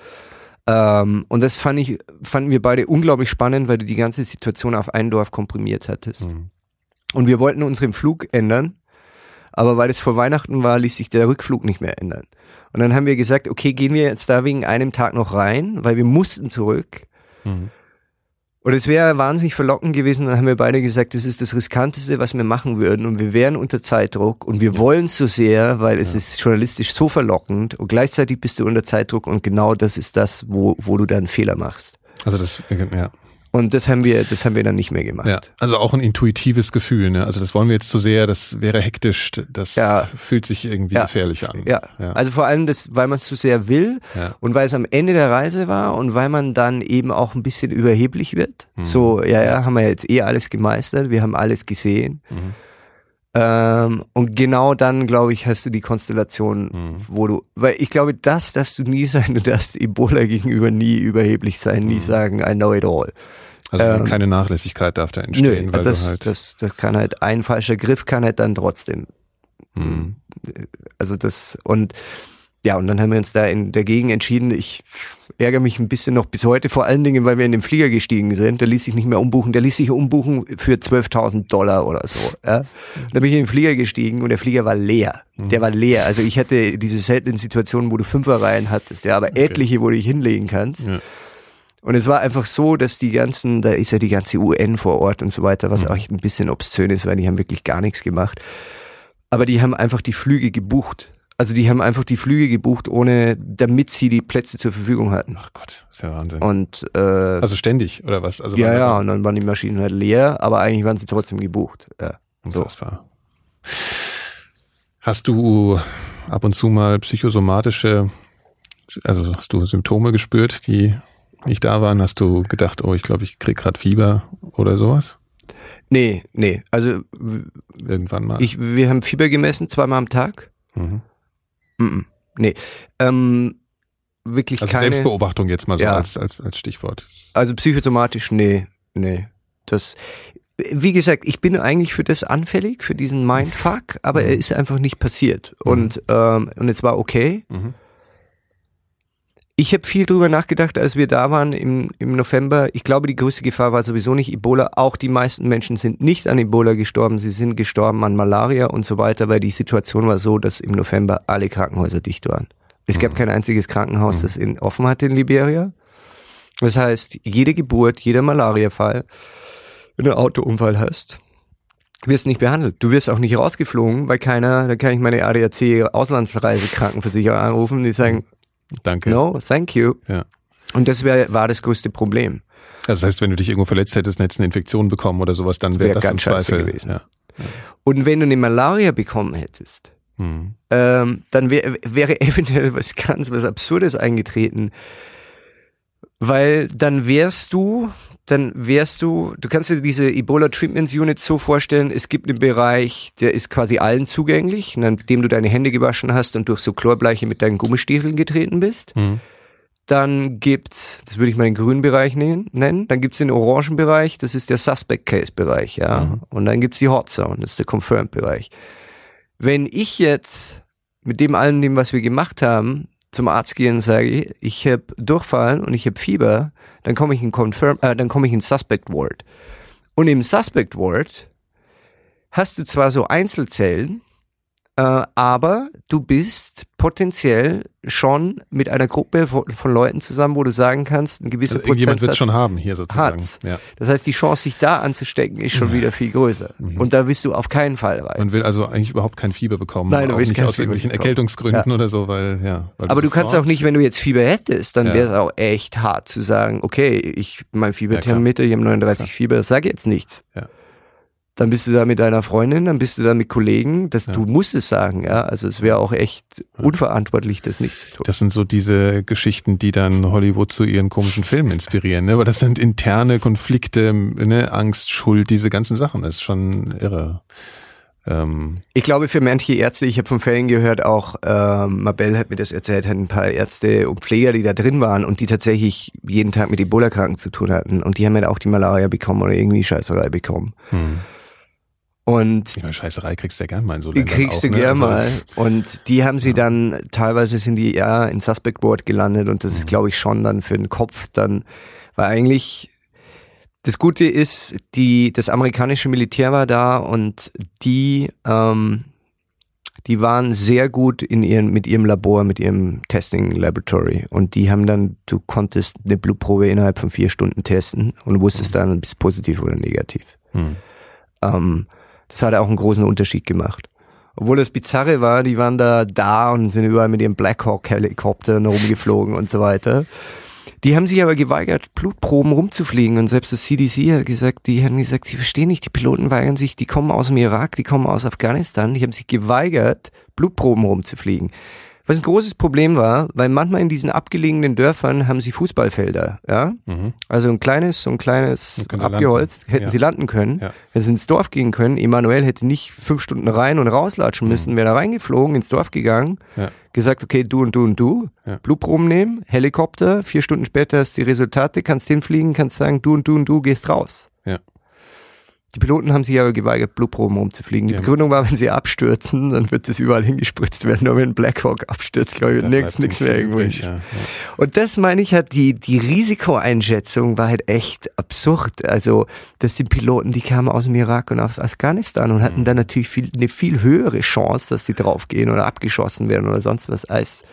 Ähm, und das fand ich, fanden wir beide unglaublich spannend, weil du die ganze Situation auf ein Dorf komprimiert hattest. Mhm. Und wir wollten unseren Flug ändern, aber weil es vor Weihnachten war, ließ sich der Rückflug nicht mehr ändern. Und dann haben wir gesagt, okay, gehen wir jetzt da wegen einem Tag noch rein, weil wir mussten zurück. Mhm. Und es wäre wahnsinnig verlockend gewesen, dann haben wir beide gesagt, das ist das Riskanteste, was wir machen würden. Und wir wären unter Zeitdruck und wir ja. wollen es so sehr, weil es ja. ist journalistisch so verlockend und gleichzeitig bist du unter Zeitdruck und genau das ist das, wo, wo du dann Fehler machst. Also das, ja. Und das haben wir, das haben wir dann nicht mehr gemacht. Ja, also auch ein intuitives Gefühl, ne? Also das wollen wir jetzt zu sehr, das wäre hektisch, das ja. fühlt sich irgendwie ja. gefährlich an. Ja. ja. Also vor allem das, weil man es zu sehr will und weil es am Ende der Reise war und weil man dann eben auch ein bisschen überheblich wird. Mhm. So, ja, ja, haben wir jetzt eh alles gemeistert, wir haben alles gesehen. Mhm. Ähm, und genau dann, glaube ich, hast du die Konstellation, mhm. wo du, weil ich glaube, das darfst du nie sein, du darfst Ebola gegenüber nie überheblich sein, nie mhm. sagen, I know it all. Also ähm, keine Nachlässigkeit darf da entstehen. Nö, weil das, halt das, das kann halt, ein falscher Griff kann halt dann trotzdem. Mhm. Also das, und ja, und dann haben wir uns da in, dagegen entschieden. Ich ärgere mich ein bisschen noch bis heute, vor allen Dingen, weil wir in den Flieger gestiegen sind. Der ließ sich nicht mehr umbuchen. Der ließ sich umbuchen für 12.000 Dollar oder so. Ja. Da bin ich in den Flieger gestiegen und der Flieger war leer. Mhm. Der war leer. Also ich hatte diese seltenen Situationen, wo du Fünferreihen hattest, ja, aber okay. etliche, wo du dich hinlegen kannst. Ja. Und es war einfach so, dass die ganzen, da ist ja die ganze UN vor Ort und so weiter, was auch ein bisschen obszön ist, weil die haben wirklich gar nichts gemacht. Aber die haben einfach die Flüge gebucht. Also die haben einfach die Flüge gebucht, ohne, damit sie die Plätze zur Verfügung hatten. Ach Gott, ist ja Wahnsinn. Und äh, also ständig oder was? Also ja, ja. Und dann waren die Maschinen halt leer, aber eigentlich waren sie trotzdem gebucht. Ja, Unfassbar. So. Hast du ab und zu mal psychosomatische, also hast du Symptome gespürt, die nicht da waren, hast du gedacht, oh, ich glaube, ich krieg gerade Fieber oder sowas? Nee, nee. Also irgendwann mal. Ich, wir haben Fieber gemessen, zweimal am Tag. Mhm. Mm -mm. Nee. Ähm, wirklich also keine. Selbstbeobachtung jetzt mal so ja. als, als, als Stichwort. Also psychosomatisch, nee, nee. Das, wie gesagt, ich bin eigentlich für das anfällig, für diesen Mindfuck, aber mhm. er ist einfach nicht passiert. Mhm. Und, ähm, und es war okay. Mhm. Ich habe viel drüber nachgedacht, als wir da waren im, im November. Ich glaube, die größte Gefahr war sowieso nicht Ebola. Auch die meisten Menschen sind nicht an Ebola gestorben. Sie sind gestorben an Malaria und so weiter, weil die Situation war so, dass im November alle Krankenhäuser dicht waren. Es gab mhm. kein einziges Krankenhaus, mhm. das in, offen hatte in Liberia. Das heißt, jede Geburt, jeder Malariafall, wenn du einen Autounfall hast, wirst nicht behandelt. Du wirst auch nicht rausgeflogen, weil keiner, da kann ich meine ADAC Auslandsreise Krankenversicherer anrufen, die sagen, Danke. No, thank you. Ja. Und das wär, war das größte Problem. Das heißt, wenn du dich irgendwo verletzt hättest, hättest eine Infektion bekommen oder sowas, dann wäre wär das im Zweifel gewesen. Ja. Ja. Und wenn du eine Malaria bekommen hättest, hm. ähm, dann wär, wäre eventuell was ganz was Absurdes eingetreten, weil dann wärst du dann wärst du, du kannst dir diese Ebola Treatment Unit so vorstellen, es gibt einen Bereich, der ist quasi allen zugänglich, nachdem du deine Hände gewaschen hast und durch so Chlorbleiche mit deinen Gummistiefeln getreten bist. Mhm. Dann gibt's, das würde ich mal den grünen Bereich nennen, dann gibt's den orangen Bereich, das ist der Suspect Case Bereich, ja. Mhm. Und dann gibt's die Hot Zone, das ist der Confirmed Bereich. Wenn ich jetzt mit dem allen dem, was wir gemacht haben, zum Arzt gehe und sage, ich habe Durchfall und ich habe Fieber, dann komme ich in Confirm, äh, dann komme ich in Suspect Ward. Und im Suspect Ward hast du zwar so Einzelzellen, Äh, aber du bist potenziell schon mit einer Gruppe von, von Leuten zusammen, wo du sagen kannst, ein gewisser Also irgendjemand wird Prozentsatz schon haben hier sozusagen. Ja. Das heißt, die Chance, sich da anzustecken, ist schon wieder viel größer. Mhm. Und da bist du auf keinen Fall rein. Man will also eigentlich überhaupt kein Fieber bekommen. Nein, du auch willst nicht aus Fieber irgendwelchen bekommen. Erkältungsgründen oder so, weil ja. Weil Aber du kannst auch nicht, wenn du jetzt Fieber hättest, dann Ja. wäre es auch echt hart zu sagen, okay, ich mein Fieberthermometer, ich habe 39 Fieber, sag jetzt nichts. Ja. Dann bist du da mit deiner Freundin, dann bist du da mit Kollegen, das, Ja. du musst es sagen, ja. Also es wäre auch echt unverantwortlich, das nicht zu tun. Das sind so diese Geschichten, die dann Hollywood zu ihren komischen Filmen inspirieren, ne? Aber das sind interne Konflikte, ne? Angst, Schuld, diese ganzen Sachen. Das ist schon irre. Ähm, Ich glaube, für manche Ärzte, ich habe von Fällen gehört, auch ähm, Mabel hat mir das erzählt, hat ein paar Ärzte und Pfleger, die da drin waren und die tatsächlich jeden Tag mit Ebola-Kranken zu tun hatten. Und die haben ja auch die Malaria bekommen oder irgendwie Scheißerei bekommen. hm. Und Ich meine, Scheißerei kriegst du ja gern mal in so Die Ländern kriegst auch, du ne? gern Also, mal. Und die haben sie dann, teilweise sind die ja in Suspect Board gelandet und das Mhm. ist, glaube ich, schon dann für den Kopf dann, weil eigentlich das Gute ist, die, das amerikanische Militär war da und die, ähm, die waren sehr gut in ihren, mit ihrem Labor, mit ihrem Testing Laboratory. Und die haben dann, du konntest eine Blutprobe innerhalb von vier Stunden testen und wusstest dann, bist positiv oder negativ. Hm. Ähm, das hat auch einen großen Unterschied gemacht. Obwohl das Bizarre war, die waren da da und sind überall mit ihren Blackhawk-Helikoptern rumgeflogen und so weiter. Die haben sich aber geweigert, Blutproben rumzufliegen und selbst das CDC hat gesagt, die haben gesagt, sie verstehen nicht, die Piloten weigern sich, die kommen aus dem Irak, die kommen aus Afghanistan, die haben sich geweigert, Blutproben rumzufliegen. Was ein großes Problem war, weil manchmal in diesen abgelegenen Dörfern haben sie Fußballfelder, ja. Mhm. Also ein kleines, so ein kleines abgeholzt, hätten Ja. sie landen können. Ja. Hätten sie ins Dorf gehen können. Emanuel hätte nicht fünf Stunden rein und rauslatschen müssen, wäre da reingeflogen, ins Dorf gegangen, Mhm. Ja. gesagt, okay, du und du und du, Ja. Blutproben nehmen, Helikopter, vier Stunden später hast du die Resultate, kannst hinfliegen, kannst sagen, du und du und du gehst raus. Ja. Die Piloten haben sich aber geweigert, Blutproben rumzufliegen. Die Ja. Begründung war, wenn sie abstürzen, dann wird das überall hingespritzt werden. Nur wenn ein Blackhawk abstürzt, glaube ich, nichts, nichts mehr irgendwo übrig, ja, ja. Und das meine ich halt, die, die Risikoeinschätzung war halt echt absurd. Also, dass die Piloten, die kamen aus dem Irak und aus Afghanistan und hatten dann natürlich viel, eine viel höhere Chance, dass sie draufgehen oder abgeschossen werden oder sonst was, als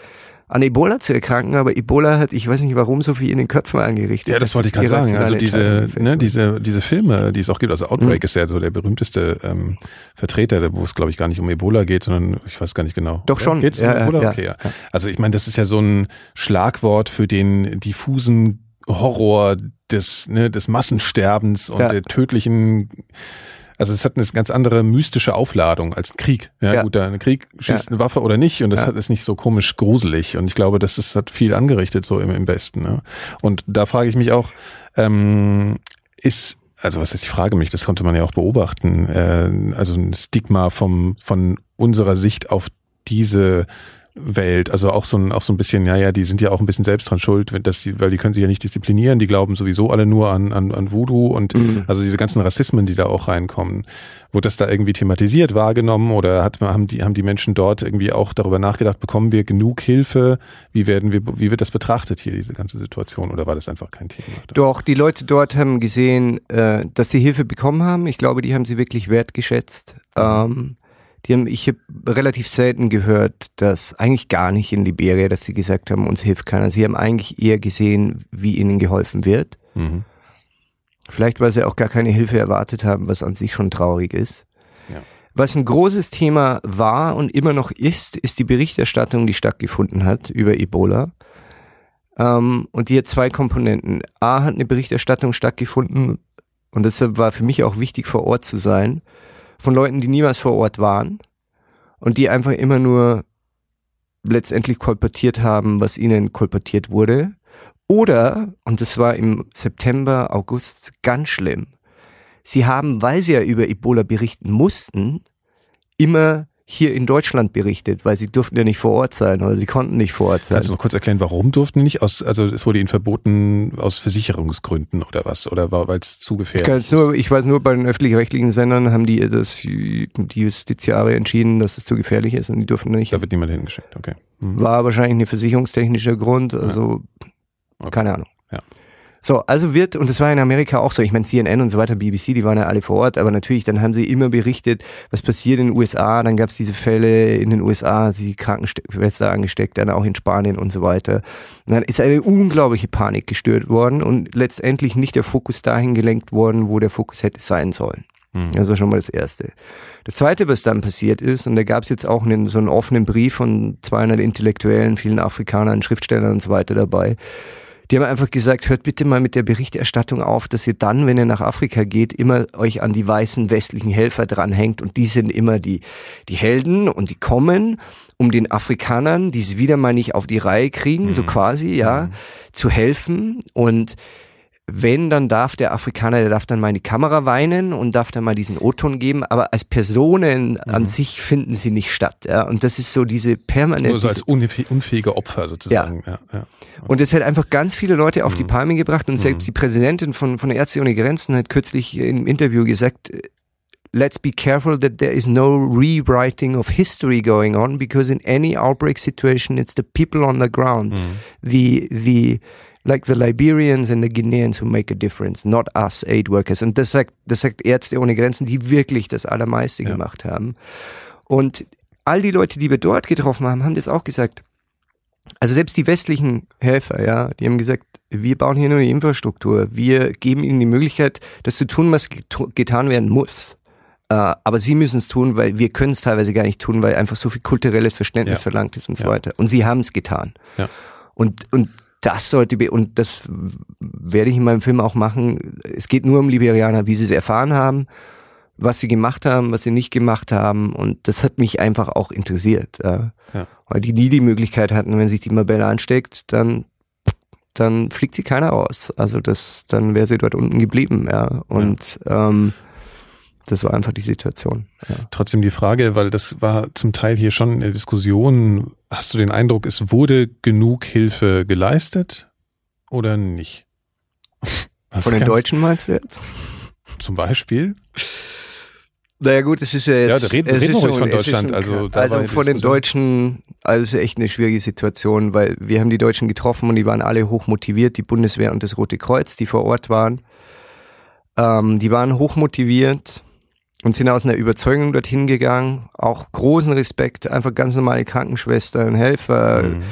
an Ebola zu erkranken. Aber Ebola hat, ich weiß nicht warum, so viel in den Köpfen angerichtet. Ja, das wollte ich gerade sagen. Also diese, ne, diese, diese Filme, die es auch gibt, also Outbreak Mhm. ist ja so der berühmteste ähm, Vertreter, wo es glaube ich gar nicht um Ebola geht, sondern ich weiß gar nicht genau. Doch Oder? schon. Geht's um Ja, ja, Ebola? ja. Okay, ja. Also ich meine, das ist ja so ein Schlagwort für den diffusen Horror des, ne, des Massensterbens und Ja. der tödlichen also es hat eine ganz andere mystische Aufladung als ein Krieg. Ja, Ja. gut, ein Krieg schießt Ja. eine Waffe oder nicht und das Ja. hat, ist nicht so komisch gruselig. Und ich glaube, das ist, hat viel angerichtet so im, im Besten. Ne? Und da frage ich mich auch, ähm, ist, also was heißt, ich frage mich, das konnte man ja auch beobachten, äh, also ein Stigma vom, von unserer Sicht auf diese Welt, also auch so ein, auch so ein bisschen, ja, ja, die sind ja auch ein bisschen selbst dran schuld, wenn das die, weil die können sich ja nicht disziplinieren, die glauben sowieso alle nur an, an, an Voodoo und Mhm. also diese ganzen Rassismen, die da auch reinkommen. Wurde das da irgendwie thematisiert, wahrgenommen oder hat, haben die, haben die Menschen dort irgendwie auch darüber nachgedacht, bekommen wir genug Hilfe? Wie werden wir, wie wird das betrachtet hier, diese ganze Situation? Oder war das einfach kein Thema? Doch, die Leute dort haben gesehen, äh, dass sie Hilfe bekommen haben. Ich glaube, die haben sie wirklich wertgeschätzt. Ähm, die haben, ich habe relativ selten gehört, dass eigentlich gar nicht in Liberia, dass sie gesagt haben, uns hilft keiner. Sie haben eigentlich eher gesehen, wie ihnen geholfen wird. Mhm. Vielleicht, weil sie auch gar keine Hilfe erwartet haben, was an sich schon traurig ist. Ja. Was ein großes Thema war und immer noch ist, ist die Berichterstattung, die stattgefunden hat über Ebola. Ähm, und die hat zwei Komponenten. A hat eine Berichterstattung stattgefunden und deshalb war für mich auch wichtig, vor Ort zu sein, von Leuten, die niemals vor Ort waren und die einfach immer nur letztendlich kolportiert haben, was ihnen kolportiert wurde. Oder, und das war im September, August ganz schlimm, sie haben, weil sie ja über Ebola berichten mussten, immer hier in Deutschland berichtet, weil sie durften ja nicht vor Ort sein oder sie konnten nicht vor Ort sein. Kannst du noch kurz erklären, warum durften die nicht? Aus, also es wurde ihnen verboten aus Versicherungsgründen oder was? Oder weil es zu Ich, gefährlich kann ist? nur, ich weiß nur, bei den öffentlich-rechtlichen Sendern haben die das, die Justiziare entschieden, dass es zu gefährlich ist und die durften nicht. Da wird niemand hingeschickt, okay. Mhm. War wahrscheinlich ein versicherungstechnischer Grund, also Okay. keine Ahnung. Ja. So, also wird, und das war in Amerika auch so, ich meine CNN und so weiter, BBC, die waren ja alle vor Ort, aber natürlich, dann haben sie immer berichtet, was passiert in den USA, dann gab es diese Fälle in den USA, die Krankenschwester angesteckt, dann auch in Spanien und so weiter. Und dann ist eine unglaubliche Panik gestört worden und letztendlich nicht der Fokus dahin gelenkt worden, wo der Fokus hätte sein sollen. Mhm. Also schon mal das Erste. Das Zweite, was dann passiert ist, und da gab es jetzt auch einen, so einen offenen Brief von 200 Intellektuellen, vielen Afrikanern, Schriftstellern und so weiter dabei, die haben einfach gesagt, hört bitte mal mit der Berichterstattung auf, dass ihr dann, wenn ihr nach Afrika geht, immer euch an die weißen westlichen Helfer dranhängt und die sind immer die, die Helden und die kommen, um den Afrikanern, die es wieder mal nicht auf die Reihe kriegen, mhm. so quasi, ja, mhm. zu helfen und wenn, dann darf der Afrikaner, der darf dann mal in die Kamera weinen und darf dann mal diesen O-Ton geben, aber als Personen mhm. an sich finden sie nicht statt. Ja? Und das ist so diese permanente. Nur so als unfähige Opfer sozusagen. Ja. ja, ja. Und das hat einfach ganz viele Leute auf mhm. die Palme gebracht und selbst mhm. die Präsidentin von, von Ärzte ohne Grenzen hat kürzlich im Interview gesagt, let's be careful that there is no rewriting of history going on because in any outbreak situation it's the people on the ground, mhm. the, the like the Liberians and the Guineans who make a difference, not us aid workers. Und das sagt, das sagt Ärzte ohne Grenzen, die wirklich das Allermeiste ja. gemacht haben. Und all die Leute, die wir dort getroffen haben, haben das auch gesagt. Also selbst die westlichen Helfer, ja, die haben gesagt, wir bauen hier nur die Infrastruktur. Wir geben ihnen die Möglichkeit, das zu tun, was getan werden muss. Uh, aber sie müssen es tun, weil wir können es teilweise gar nicht tun, weil einfach so viel kulturelles Verständnis ja. verlangt ist und so ja. weiter. Und sie haben es getan. Ja. Und, und das sollte, und das werde ich in meinem Film auch machen. Es geht nur um Liberianer, wie sie es erfahren haben, was sie gemacht haben, was sie nicht gemacht haben. Und das hat mich einfach auch interessiert. Ja. Weil die nie die Möglichkeit hatten, wenn sich die Mabelle ansteckt, dann, dann fliegt sie keiner aus. Also das, dann wäre sie dort unten geblieben, ja. Und ja. Ähm, das war einfach die Situation. Ja. Trotzdem die Frage, weil das war zum Teil hier schon in der Diskussion, hast du den Eindruck, es wurde genug Hilfe geleistet oder nicht? Von den Deutschen meinst du jetzt? Zum Beispiel? Naja gut, es ist ja jetzt. Ja, reden, es reden ist so, von Deutschland. Ein, also, also von den Deutschen, also es ist echt eine schwierige Situation, weil wir haben die Deutschen getroffen und die waren alle hoch motiviert, die Bundeswehr und das Rote Kreuz, die vor Ort waren. Ähm, die waren hoch motiviert und sind aus einer Überzeugung dorthin gegangen. Auch großen Respekt, einfach ganz normale Krankenschwestern, Helfer, mhm.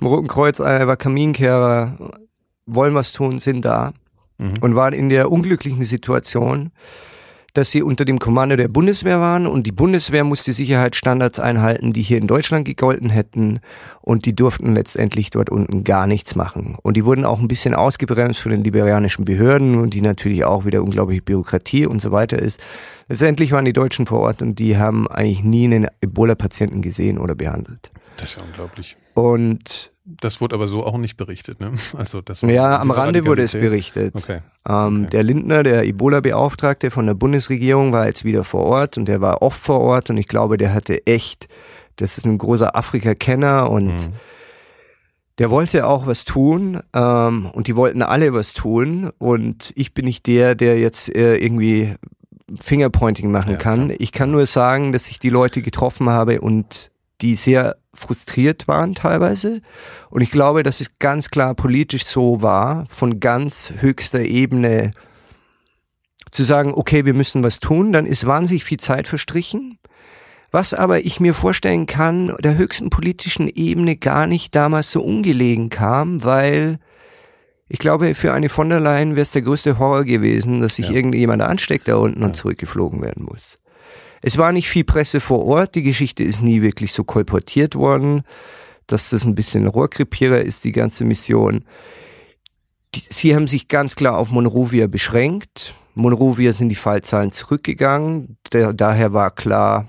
im Roten Kreuz, einer war Kaminkehrer, wollen was tun, sind da mhm. und waren in der unglücklichen Situation, dass sie unter dem Kommando der Bundeswehr waren und die Bundeswehr musste Sicherheitsstandards einhalten, die hier in Deutschland gegolten hätten und die durften letztendlich dort unten gar nichts machen. Und die wurden auch ein bisschen ausgebremst von den liberianischen Behörden und die natürlich auch wieder unglaubliche Bürokratie und so weiter ist. Letztendlich waren die Deutschen vor Ort und die haben eigentlich nie einen Ebola-Patienten gesehen oder behandelt. Das ist ja unglaublich. Und das wurde aber so auch nicht berichtet, ne? Also das ja, am Rande wurde es berichtet. Okay. Ähm, okay. Der Lindner, der Ebola-Beauftragte von der Bundesregierung, war jetzt wieder vor Ort und der war oft vor Ort und ich glaube, der hatte echt, das ist ein großer Afrika-Kenner und mhm. der wollte auch was tun ähm, und die wollten alle was tun und ich bin nicht der, der jetzt äh, irgendwie Fingerpointing machen ja, kann. Klar. Ich kann nur sagen, dass ich die Leute getroffen habe und die sehr frustriert waren teilweise. Und ich glaube, dass es ganz klar politisch so war, von ganz höchster Ebene zu sagen, okay, wir müssen was tun, dann ist wahnsinnig viel Zeit verstrichen. Was aber ich mir vorstellen kann, der höchsten politischen Ebene gar nicht damals so ungelegen kam, weil ich glaube, für eine von der Leyen wäre es der größte Horror gewesen, dass sich ja. irgendjemand ansteckt da unten ja. und zurückgeflogen werden muss. Es war nicht viel Presse vor Ort, die Geschichte ist nie wirklich so kolportiert worden, dass das ein bisschen Rohrkrepierer ist, die ganze Mission. Die, sie haben sich ganz klar auf Monrovia beschränkt. Monrovia sind die Fallzahlen zurückgegangen. Der, daher war klar,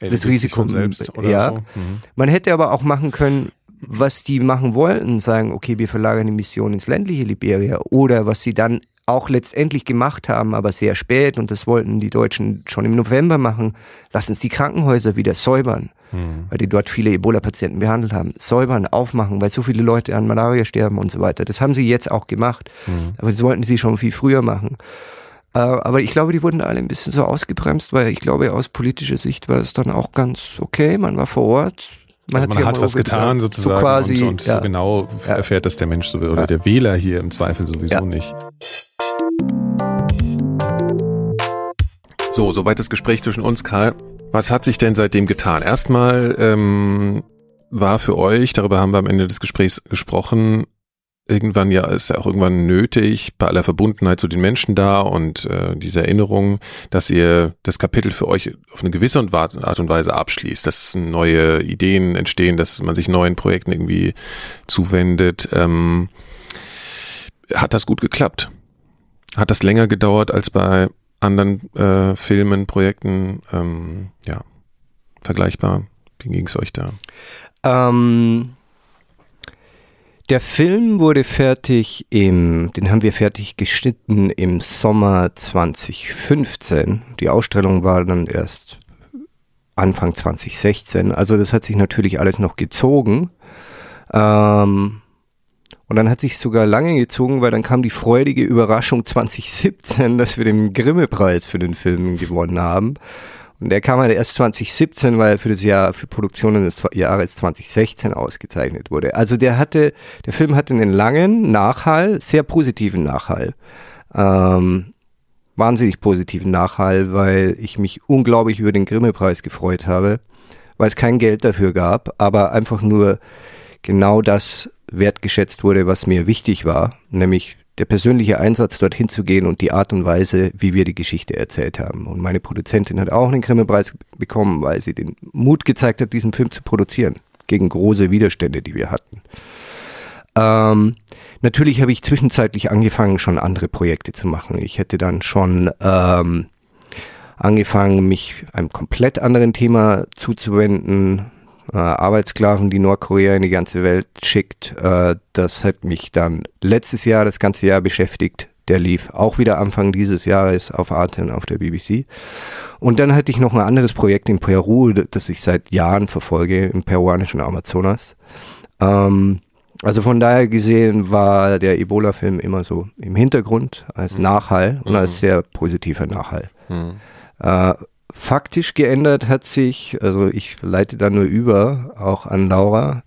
ja, das Risiko. Selbst ja. So. Mhm. Man hätte aber auch machen können, was die machen wollten, sagen, okay, wir verlagern die Mission ins ländliche Liberia oder was sie dann auch letztendlich gemacht haben, aber sehr spät, und das wollten die Deutschen schon im November machen, lassen uns die Krankenhäuser wieder säubern, mhm. weil die dort viele Ebola-Patienten behandelt haben. Säubern, aufmachen, weil so viele Leute an Malaria sterben und so weiter. Das haben sie jetzt auch gemacht, mhm. aber das wollten sie schon viel früher machen. Äh, aber ich glaube, die wurden alle ein bisschen so ausgebremst, weil ich glaube, aus politischer Sicht war es dann auch ganz okay. Man war vor Ort, Man, also man hat, was getan, sozusagen so quasi, und, und ja. so genau ja. erfährt das der Mensch so, oder ja. der Wähler hier im Zweifel sowieso nicht. So, soweit das Gespräch zwischen uns, Karl. Was hat sich denn seitdem getan? Erstmal ähm, war für euch, darüber haben wir am Ende des Gesprächs gesprochen, irgendwann ja ist ja auch irgendwann nötig bei aller Verbundenheit zu den Menschen da und äh, diese Erinnerung, dass ihr das Kapitel für euch auf eine gewisse Art und Weise abschließt, dass neue Ideen entstehen, dass man sich neuen Projekten irgendwie zuwendet. Ähm, hat das gut geklappt? Hat das länger gedauert als bei anderen äh, Filmen, Projekten? Ähm, ja, vergleichbar. Wie ging es euch da? Ähm der Film wurde fertig im, den haben wir fertig geschnitten im Sommer 2015. Die Ausstellung war dann erst Anfang 2016. Also das hat sich natürlich alles noch gezogen. Ähm, und dann hat sich sogar lange gezogen, weil dann kam die freudige Überraschung 2017, dass wir den Grimme-Preis für den Film gewonnen haben. Und der kam halt erst 2017, weil er für das Jahr, für Produktionen des Jahres 2016 ausgezeichnet wurde. Also der hatte, der Film hatte einen langen Nachhall, sehr positiven Nachhall. Ähm, wahnsinnig positiven Nachhall, weil ich mich unglaublich über den Grimme-Preis gefreut habe, weil es kein Geld dafür gab, aber einfach nur genau das wertgeschätzt wurde, was mir wichtig war, nämlich der persönliche Einsatz, dorthin zu gehen und die Art und Weise, wie wir die Geschichte erzählt haben. Und meine Produzentin hat auch einen Grimme-Preis bekommen, weil sie den Mut gezeigt hat, diesen Film zu produzieren, gegen große Widerstände, die wir hatten. Ähm, natürlich habe ich zwischenzeitlich angefangen, schon andere Projekte zu machen. Ich hätte dann schon ähm, angefangen, mich einem komplett anderen Thema zuzuwenden, äh, Arbeitssklaven, die Nordkorea in die ganze Welt schickt. Äh, das hat mich dann letztes Jahr, das ganze Jahr beschäftigt. Der lief auch wieder Anfang dieses Jahres auf Arte und auf der BBC. Und dann hatte ich noch ein anderes Projekt in Peru, das ich seit Jahren verfolge, im peruanischen Amazonas. Ähm, also von daher gesehen war der Ebola-Film immer so im Hintergrund als mhm. Nachhall und als mhm. sehr positiver Nachhall. Mhm. Äh, faktisch geändert hat sich, also ich leite da nur über, auch an Laura.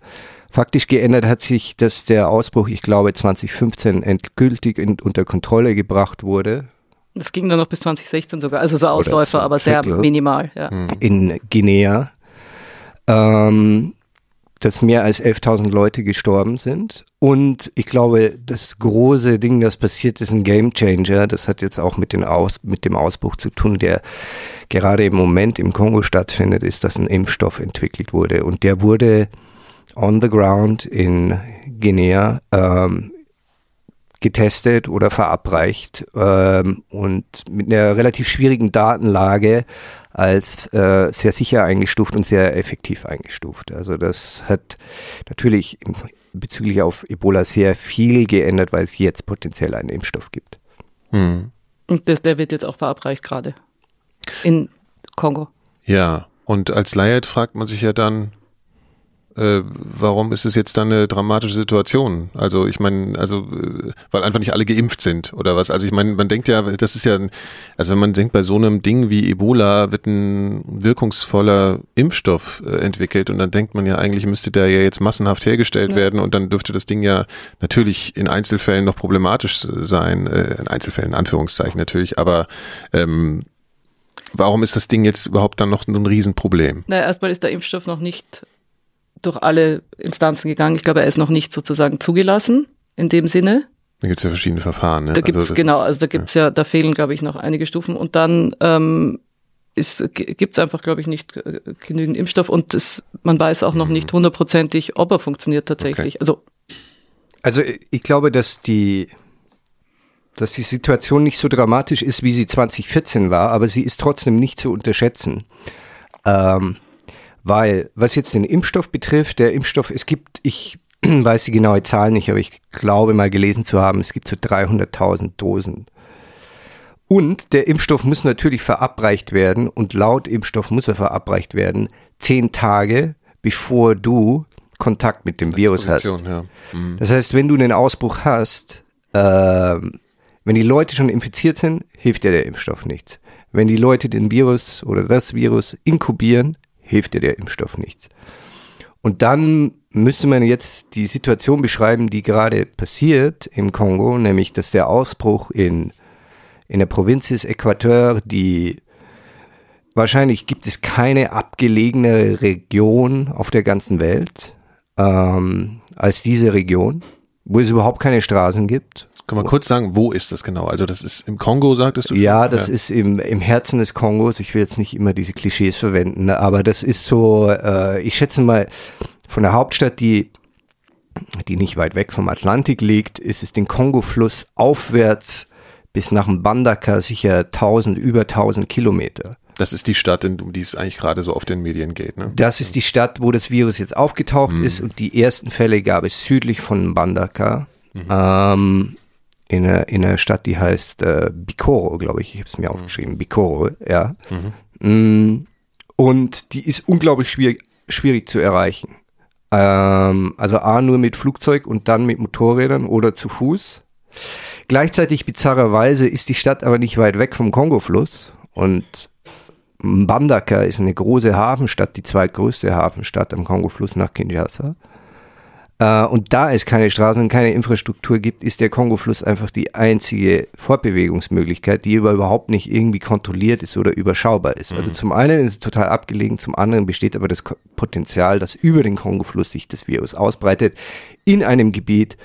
Faktisch geändert hat sich, dass der Ausbruch, ich glaube, 2015 endgültig in, unter Kontrolle gebracht wurde. Das ging dann noch bis 2016 sogar, also so Ausläufer, aber sehr minimal. Ja. In Guinea. Ähm, dass mehr als 11.000 Leute gestorben sind. Und ich glaube, das große Ding, das passiert, ist ein Game Changer. Das hat jetzt auch mit, Aus, mit dem Ausbruch zu tun, der gerade im Moment im Kongo stattfindet, ist, dass ein Impfstoff entwickelt wurde. Und der wurde on the ground in Guinea ähm, getestet oder verabreicht ähm, und mit einer relativ schwierigen Datenlage als äh, sehr sicher eingestuft und sehr effektiv eingestuft. Also das hat natürlich bezüglich auf Ebola sehr viel geändert, weil es jetzt potenziell einen Impfstoff gibt. Hm. Und das, der wird jetzt auch verabreicht gerade in Kongo. Ja, und als Laie fragt man sich ja dann, äh, warum ist es jetzt dann eine dramatische Situation? Also ich meine, also äh, weil einfach nicht alle geimpft sind oder was? Also ich meine, man denkt ja, das ist ja, also wenn man denkt, bei so einem Ding wie Ebola wird ein wirkungsvoller Impfstoff äh, entwickelt und dann denkt man ja, eigentlich müsste der ja jetzt massenhaft hergestellt ja. werden und dann dürfte das Ding ja natürlich in Einzelfällen noch problematisch sein, äh, in Einzelfällen, in Anführungszeichen natürlich, aber ähm, Warum ist das Ding jetzt überhaupt dann noch ein Riesenproblem? Na, erstmal ist der Impfstoff noch nicht durch alle Instanzen gegangen. Ich glaube, er ist noch nicht sozusagen zugelassen in dem Sinne. Da gibt es ja verschiedene Verfahren. Ne? Da gibt es also, genau, also da gibt es ja. ja. da fehlen, glaube ich, noch einige Stufen. Und dann ähm, gibt es einfach, glaube ich, nicht genügend Impfstoff und es, man weiß auch noch mhm. nicht hundertprozentig, ob er funktioniert tatsächlich. Okay. Also, also ich glaube, dass die, dass die Situation nicht so dramatisch ist, wie sie 2014 war, aber sie ist trotzdem nicht zu unterschätzen. Ähm, weil, was jetzt den Impfstoff betrifft, der Impfstoff, es gibt, ich weiß die genaue Zahl nicht, aber ich glaube mal gelesen zu haben, es gibt so 300.000 Dosen. Und der Impfstoff muss natürlich verabreicht werden und laut Impfstoff muss er verabreicht werden, zehn Tage bevor du Kontakt mit dem Virus hast. Ja. Mhm. Das heißt, wenn du einen Ausbruch hast, äh, wenn die Leute schon infiziert sind, hilft dir der Impfstoff nichts. Wenn die Leute den Virus oder das Virus inkubieren, hilft dir der Impfstoff nichts. Und dann müsste man jetzt die Situation beschreiben, die gerade passiert im Kongo, nämlich dass der Ausbruch in, in der Provinz ist Äquateur, die wahrscheinlich gibt es keine abgelegene Region auf der ganzen Welt ähm, als diese Region, wo es überhaupt keine Straßen gibt. Kann man kurz sagen, wo ist das genau? Also das ist im Kongo, sagtest du? Ja, das ja. ist im, im Herzen des Kongos. Ich will jetzt nicht immer diese Klischees verwenden, aber das ist so, äh, ich schätze mal, von der Hauptstadt, die, die nicht weit weg vom Atlantik liegt, ist es den Kongo-Fluss aufwärts bis nach dem Bandaka sicher 1000, über 1000 Kilometer. Das ist die Stadt, um die es eigentlich gerade so auf den Medien geht. Ne? Das ist die Stadt, wo das Virus jetzt aufgetaucht mhm. ist und die ersten Fälle gab es südlich von Bandaka. Mhm. Ähm, in einer, in einer Stadt, die heißt äh, Bikoro, glaube ich. Ich habe es mir mhm. aufgeschrieben. Bikoro, ja. Mhm. Mm, und die ist unglaublich schwierig, schwierig zu erreichen. Ähm, also A nur mit Flugzeug und dann mit Motorrädern oder zu Fuß. Gleichzeitig bizarrerweise ist die Stadt aber nicht weit weg vom Kongo-Fluss und Mbandaka ist eine große Hafenstadt, die zweitgrößte Hafenstadt am Kongo-Fluss nach Kinshasa. Äh, und da es keine Straßen und keine Infrastruktur gibt, ist der Kongo-Fluss einfach die einzige Fortbewegungsmöglichkeit, die aber überhaupt nicht irgendwie kontrolliert ist oder überschaubar ist. Also mhm. Also zum einen ist es total abgelegen, zum anderen besteht aber das Potenzial, dass über den Kongo-Fluss sich das Virus ausbreitet in einem Gebiet,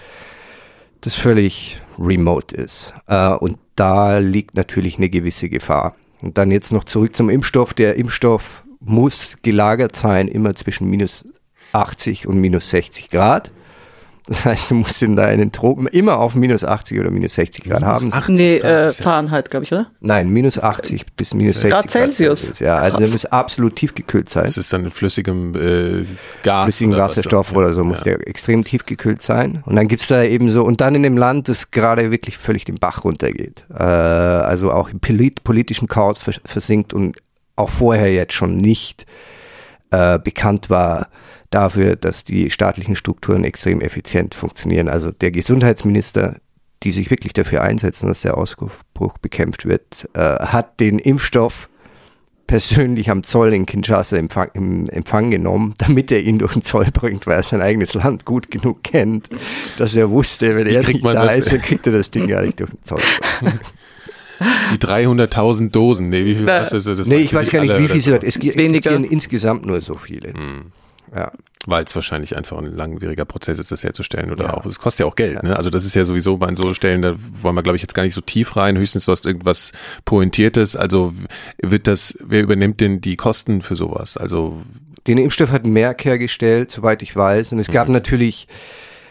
das völlig remote ist. Äh, und da liegt natürlich eine gewisse Gefahr. Und dann jetzt noch zurück zum Impfstoff. Der Impfstoff muss gelagert sein, immer zwischen minus 80 und minus 60 Grad. Das heißt, du musst in deinen Tropen immer auf minus 80 oder minus 60 Grad minus haben. 80 nee, Grad, äh, Fahrenheit, glaube ich, oder? Nein, minus 80 bis minus 60 Grad Celsius. Grad Ja, also der muss absolut tiefgekühlt sein. Das ist dann in flüssigem äh, Gas. Flüssigen oder Wasserstoff oder so muss ja. der extrem tiefgekühlt sein. Und dann gibt es da eben so, und dann in dem Land, das gerade wirklich völlig den Bach runtergeht. Äh, also auch im polit politischen Chaos versinkt und auch vorher jetzt schon nicht äh, bekannt war, dafür, dass die staatlichen Strukturen extrem effizient funktionieren. Also der Gesundheitsminister, die sich wirklich dafür einsetzen, dass der Ausbruch bekämpft wird, äh, hat den Impfstoff persönlich am Zoll in Kinshasa Empfang, im Empfang genommen, damit er ihn durch den Zoll bringt, weil er sein eigenes Land gut genug kennt, dass er wusste, wenn er nicht da das? ist, dann kriegt er das Ding gar nicht durch den Zoll. Die 300.000 Dosen, nee, wie viel was ist das? Nee, ich weiß gar nicht, wie viel es Es existieren insgesamt nur so viele. Hm. Ja. Weil es wahrscheinlich einfach ein langwieriger Prozess ist, das herzustellen oder ja. auch, es kostet ja auch Geld. Ne? Also das ist ja sowieso bei so Stellen, da wollen wir glaube ich jetzt gar nicht so tief rein, höchstens du hast irgendwas Pointiertes, also wird das, wer übernimmt denn die Kosten für sowas? Also Den Impfstoff hat Merck hergestellt, soweit ich weiß und es gab mhm. natürlich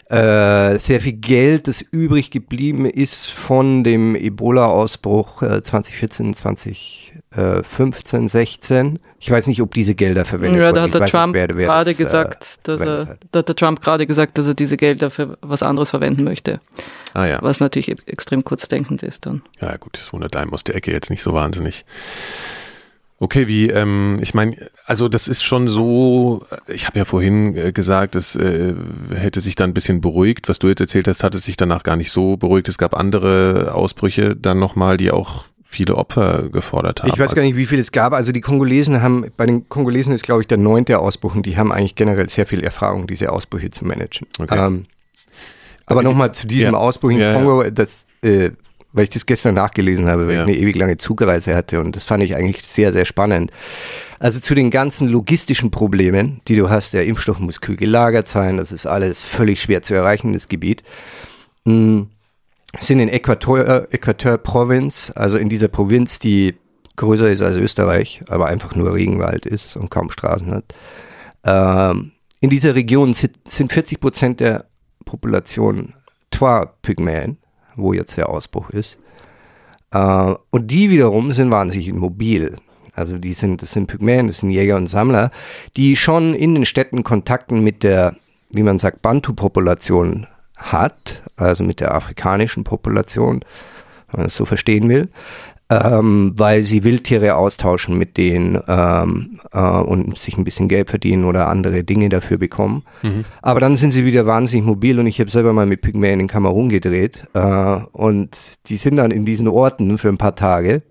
äh, sehr viel Geld, das übrig geblieben ist von dem Ebola-Ausbruch äh, 2014, 2015, 16. Ich weiß nicht, ob diese Gelder verwendet ja, da hat der Trump gerade äh, gesagt, dass er, da hat der Trump gerade gesagt, dass er diese Gelder für was anderes verwenden möchte. Ah, ja. Was natürlich e-, extrem kurzdenkend ist dann. Ja, gut, das wundert einem aus der Ecke jetzt nicht so wahnsinnig. Okay, wie, ähm, ich meine, also das ist schon so, ich habe ja vorhin äh, gesagt, es äh, hätte sich dann ein bisschen beruhigt. Was du jetzt erzählt hast, hat es sich danach gar nicht so beruhigt. Es gab andere Ausbrüche dann nochmal, die auch viele Opfer gefordert haben. Ich weiß gar nicht, wie viel es gab. Also die Kongolesen haben, bei den Kongolesen ist glaube ich der neunte Ausbruch und die haben eigentlich generell sehr viel Erfahrung, diese Ausbrüche zu managen. Okay. Ähm, aber nochmal zu diesem ja. Ausbruch in ja, Kongo, das äh, weil ich das gestern nachgelesen habe, weil ja. ich eine ewig lange Zugreise hatte und das fand ich eigentlich sehr, sehr spannend. Also zu den ganzen logistischen Problemen, die du hast, der Impfstoff muss kühl gelagert sein, das ist alles völlig schwer zu erreichen, das Gebiet, hm, sind in Äquator, Äquator Provinz, also in dieser Provinz, die größer ist als Österreich, aber einfach nur Regenwald ist und kaum Straßen hat. Ähm, in dieser Region sind 40 Prozent der Population Twa-Pygmäen wo jetzt der Ausbruch ist. Äh, und die wiederum sind wahnsinnig mobil. Also die sind, das sind Pygmäen, das sind Jäger und Sammler, die schon in den Städten Kontakten mit der, wie man sagt, Bantu-Population hat, also mit der afrikanischen Population, wenn man es so verstehen will ähm, weil sie Wildtiere austauschen mit denen ähm, äh, und sich ein bisschen Geld verdienen oder andere Dinge dafür bekommen. Mhm. Aber dann sind sie wieder wahnsinnig mobil und ich habe selber mal mit Pygmäen in Kamerun gedreht äh, und die sind dann in diesen Orten für ein paar Tage.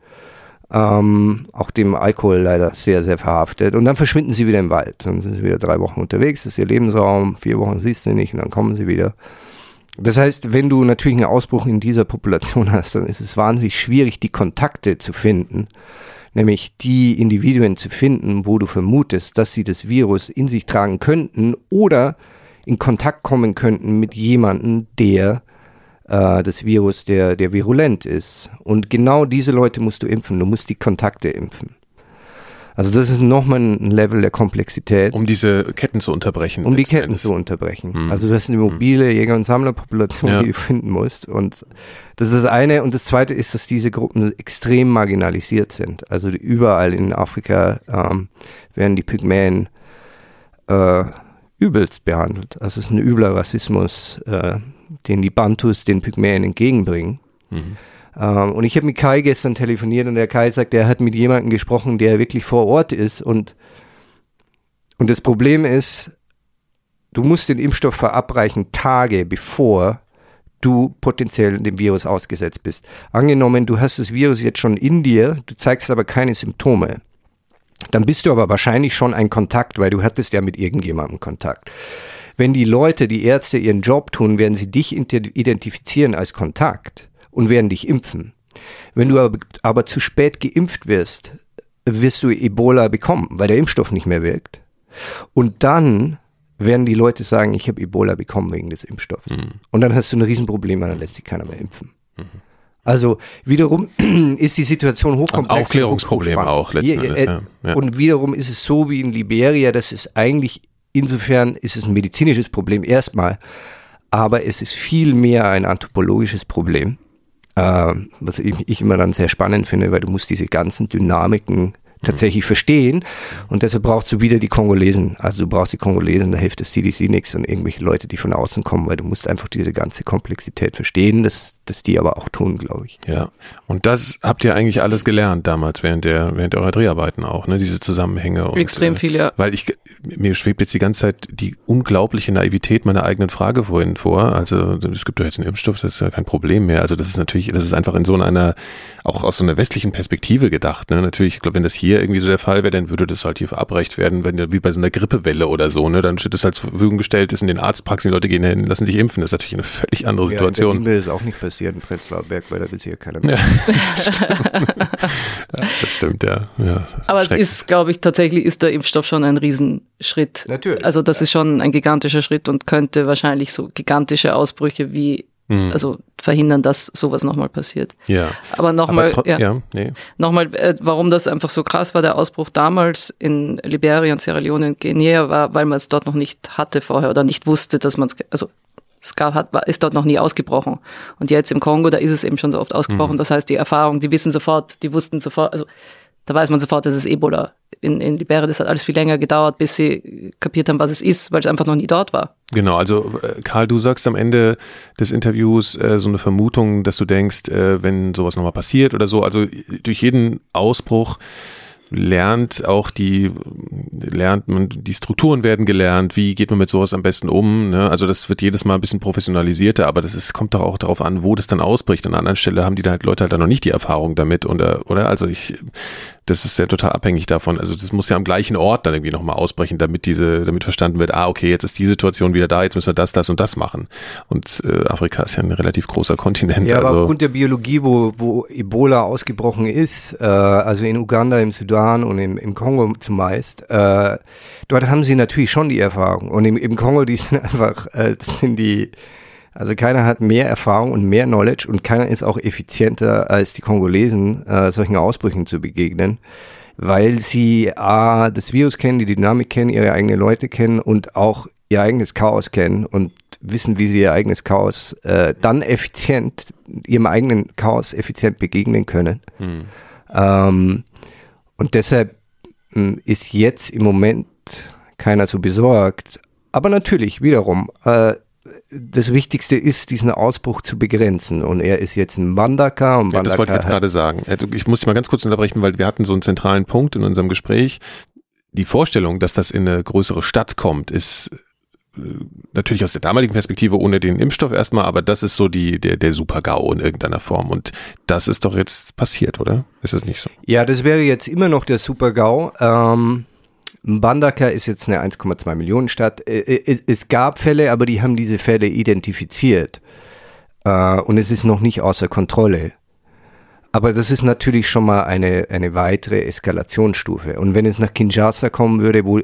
ähm, auch dem Alkohol leider sehr, sehr verhaftet. Und dann verschwinden sie wieder im Wald. Dann sind sie wieder drei Wochen unterwegs, das ist ihr Lebensraum, vier Wochen siehst du nicht und dann kommen sie wieder. Das heißt, wenn du natürlich einen Ausbruch in dieser Population hast, dann ist es wahnsinnig schwierig, die Kontakte zu finden, nämlich die Individuen zu finden, wo du vermutest, dass sie das Virus in sich tragen könnten oder in Kontakt kommen könnten mit jemandem, der äh, das Virus, der, der virulent ist. Und genau diese Leute musst du impfen. Du musst die Kontakte impfen. Also das ist nochmal ein Level der Komplexität. Um diese Ketten zu unterbrechen. Um die Ketten Endes. zu unterbrechen. Hm. Also du hast eine mobile Jäger- und Sammlerpopulation, ja. die du finden musst. Und das ist das eine. Und das zweite ist, dass diese Gruppen extrem marginalisiert sind. Also überall in Afrika ähm, werden die Pygmäen äh, übelst behandelt. Also es ist ein übler Rassismus, äh, den die Bantus den Pygmäen entgegenbringen. Mhm. Ähm, und ich habe mit Kai gestern telefoniert und der Kai sagt, er hat mit jemandem gesprochen, der wirklich vor Ort ist. Und, und das Problem ist, du musst den Impfstoff verabreichen Tage bevor du potenziell dem Virus ausgesetzt bist. Angenommen, du hast das Virus jetzt schon in dir, du zeigst aber keine Symptome. Dann bist du aber wahrscheinlich schon ein Kontakt, weil du hattest ja mit irgendjemandem Kontakt. Wenn die Leute, die Ärzte ihren Job tun, werden sie dich identifizieren als Kontakt und werden dich impfen. Wenn du aber, aber zu spät geimpft wirst, wirst du Ebola bekommen, weil der Impfstoff nicht mehr wirkt. Und dann werden die Leute sagen, ich habe Ebola bekommen wegen des Impfstoffs. Mhm. Und dann hast du ein Riesenproblem, weil dann lässt sich keiner mehr impfen. Mhm. Also wiederum ist die Situation hochkomplex. Ein Aufklärungsproblem auch letzten Endes. Äh, ja. Ja. Und wiederum ist es so wie in Liberia, das ist eigentlich, insofern ist es ein medizinisches Problem erstmal, aber es ist viel mehr ein anthropologisches Problem was ich, ich immer dann sehr spannend finde, weil du musst diese ganzen Dynamiken tatsächlich verstehen. Und deshalb brauchst du wieder die Kongolesen. Also du brauchst die Kongolesen, da hilft das CDC nichts und irgendwelche Leute, die von außen kommen, weil du musst einfach diese ganze Komplexität verstehen, dass, dass die aber auch tun, glaube ich. Ja. Und das habt ihr eigentlich alles gelernt damals während der, während eurer Dreharbeiten auch, ne? Diese Zusammenhänge. Und, Extrem viel, ja. Weil ich, mir schwebt jetzt die ganze Zeit die unglaubliche Naivität meiner eigenen Frage vorhin vor. Also es gibt doch jetzt einen Impfstoff, das ist ja kein Problem mehr. Also das ist natürlich, das ist einfach in so einer, auch aus so einer westlichen Perspektive gedacht. Ne? Natürlich, ich glaube, wenn das hier irgendwie so der Fall wäre, dann würde das halt hier verabreicht werden, wenn wie bei so einer Grippewelle oder so, ne? Dann steht das halt zur Verfügung gestellt, ist in den Arztpraxen, die Leute gehen hin, lassen sich impfen. Das ist natürlich eine völlig andere Situation. Ja, in ist auch nicht passiert in Prenzlauer Berg, weil da will sich ja keiner mehr. Ja, das, ja, das stimmt, ja. ja Aber es ist, glaube ich, tatsächlich ist der Impfstoff schon ein Riesenschritt. Natürlich. Also das ist schon ein gigantischer Schritt und könnte wahrscheinlich so gigantische Ausbrüche wie Mhm. Also verhindern, dass sowas nochmal passiert. Ja. Aber nochmal, ja, ja, nee. nochmal, äh, warum das einfach so krass war, der Ausbruch damals in Liberia und Sierra Leone und Guinea war, weil man es dort noch nicht hatte vorher oder nicht wusste, dass man es, also es gab, hat, ist dort noch nie ausgebrochen. Und jetzt im Kongo, da ist es eben schon so oft ausgebrochen. Mhm. Das heißt, die Erfahrung, die wissen sofort, die wussten sofort, also da weiß man sofort, dass es Ebola. In, in Liberia, das hat alles viel länger gedauert, bis sie kapiert haben, was es ist, weil es einfach noch nie dort war. Genau, also äh, Karl, du sagst am Ende des Interviews äh, so eine Vermutung, dass du denkst, äh, wenn sowas nochmal passiert oder so, also durch jeden Ausbruch lernt auch die, lernt man, die Strukturen werden gelernt, wie geht man mit sowas am besten um. Ne? Also das wird jedes Mal ein bisschen professionalisierter, aber das ist, kommt doch auch darauf an, wo das dann ausbricht. An anderen Stelle haben die da halt Leute halt dann noch nicht die Erfahrung damit oder, oder? Also ich, das ist ja total abhängig davon. Also das muss ja am gleichen Ort dann irgendwie nochmal ausbrechen, damit diese, damit verstanden wird, ah, okay, jetzt ist die Situation wieder da, jetzt müssen wir das, das und das machen. Und äh, Afrika ist ja ein relativ großer Kontinent. Ja, aber also. aufgrund der Biologie, wo, wo Ebola ausgebrochen ist, äh, also in Uganda, im Sudan und im, im Kongo zumeist, äh, dort haben sie natürlich schon die Erfahrung. Und im, im Kongo, die sind einfach, äh, das sind die also keiner hat mehr Erfahrung und mehr Knowledge und keiner ist auch effizienter als die Kongolesen, äh, solchen Ausbrüchen zu begegnen, weil sie A, das Virus kennen, die Dynamik kennen, ihre eigenen Leute kennen und auch ihr eigenes Chaos kennen und wissen, wie sie ihr eigenes Chaos äh, dann effizient, ihrem eigenen Chaos effizient begegnen können. Hm. Ähm, und deshalb hm, ist jetzt im Moment keiner so besorgt. Aber natürlich, wiederum, äh, das Wichtigste ist, diesen Ausbruch zu begrenzen. Und er ist jetzt ein Mandaka. Und ja, das wollte ich jetzt gerade sagen. Ich muss dich mal ganz kurz unterbrechen, weil wir hatten so einen zentralen Punkt in unserem Gespräch. Die Vorstellung, dass das in eine größere Stadt kommt, ist natürlich aus der damaligen Perspektive ohne den Impfstoff erstmal, aber das ist so die, der, der Super-GAU in irgendeiner Form. Und das ist doch jetzt passiert, oder? Ist das nicht so? Ja, das wäre jetzt immer noch der Super-GAU. Ähm, Bandaka ist jetzt eine 1,2 Millionen Stadt. Es gab Fälle, aber die haben diese Fälle identifiziert. Äh, und es ist noch nicht außer Kontrolle. Aber das ist natürlich schon mal eine, eine weitere Eskalationsstufe. Und wenn es nach Kinshasa kommen würde, wo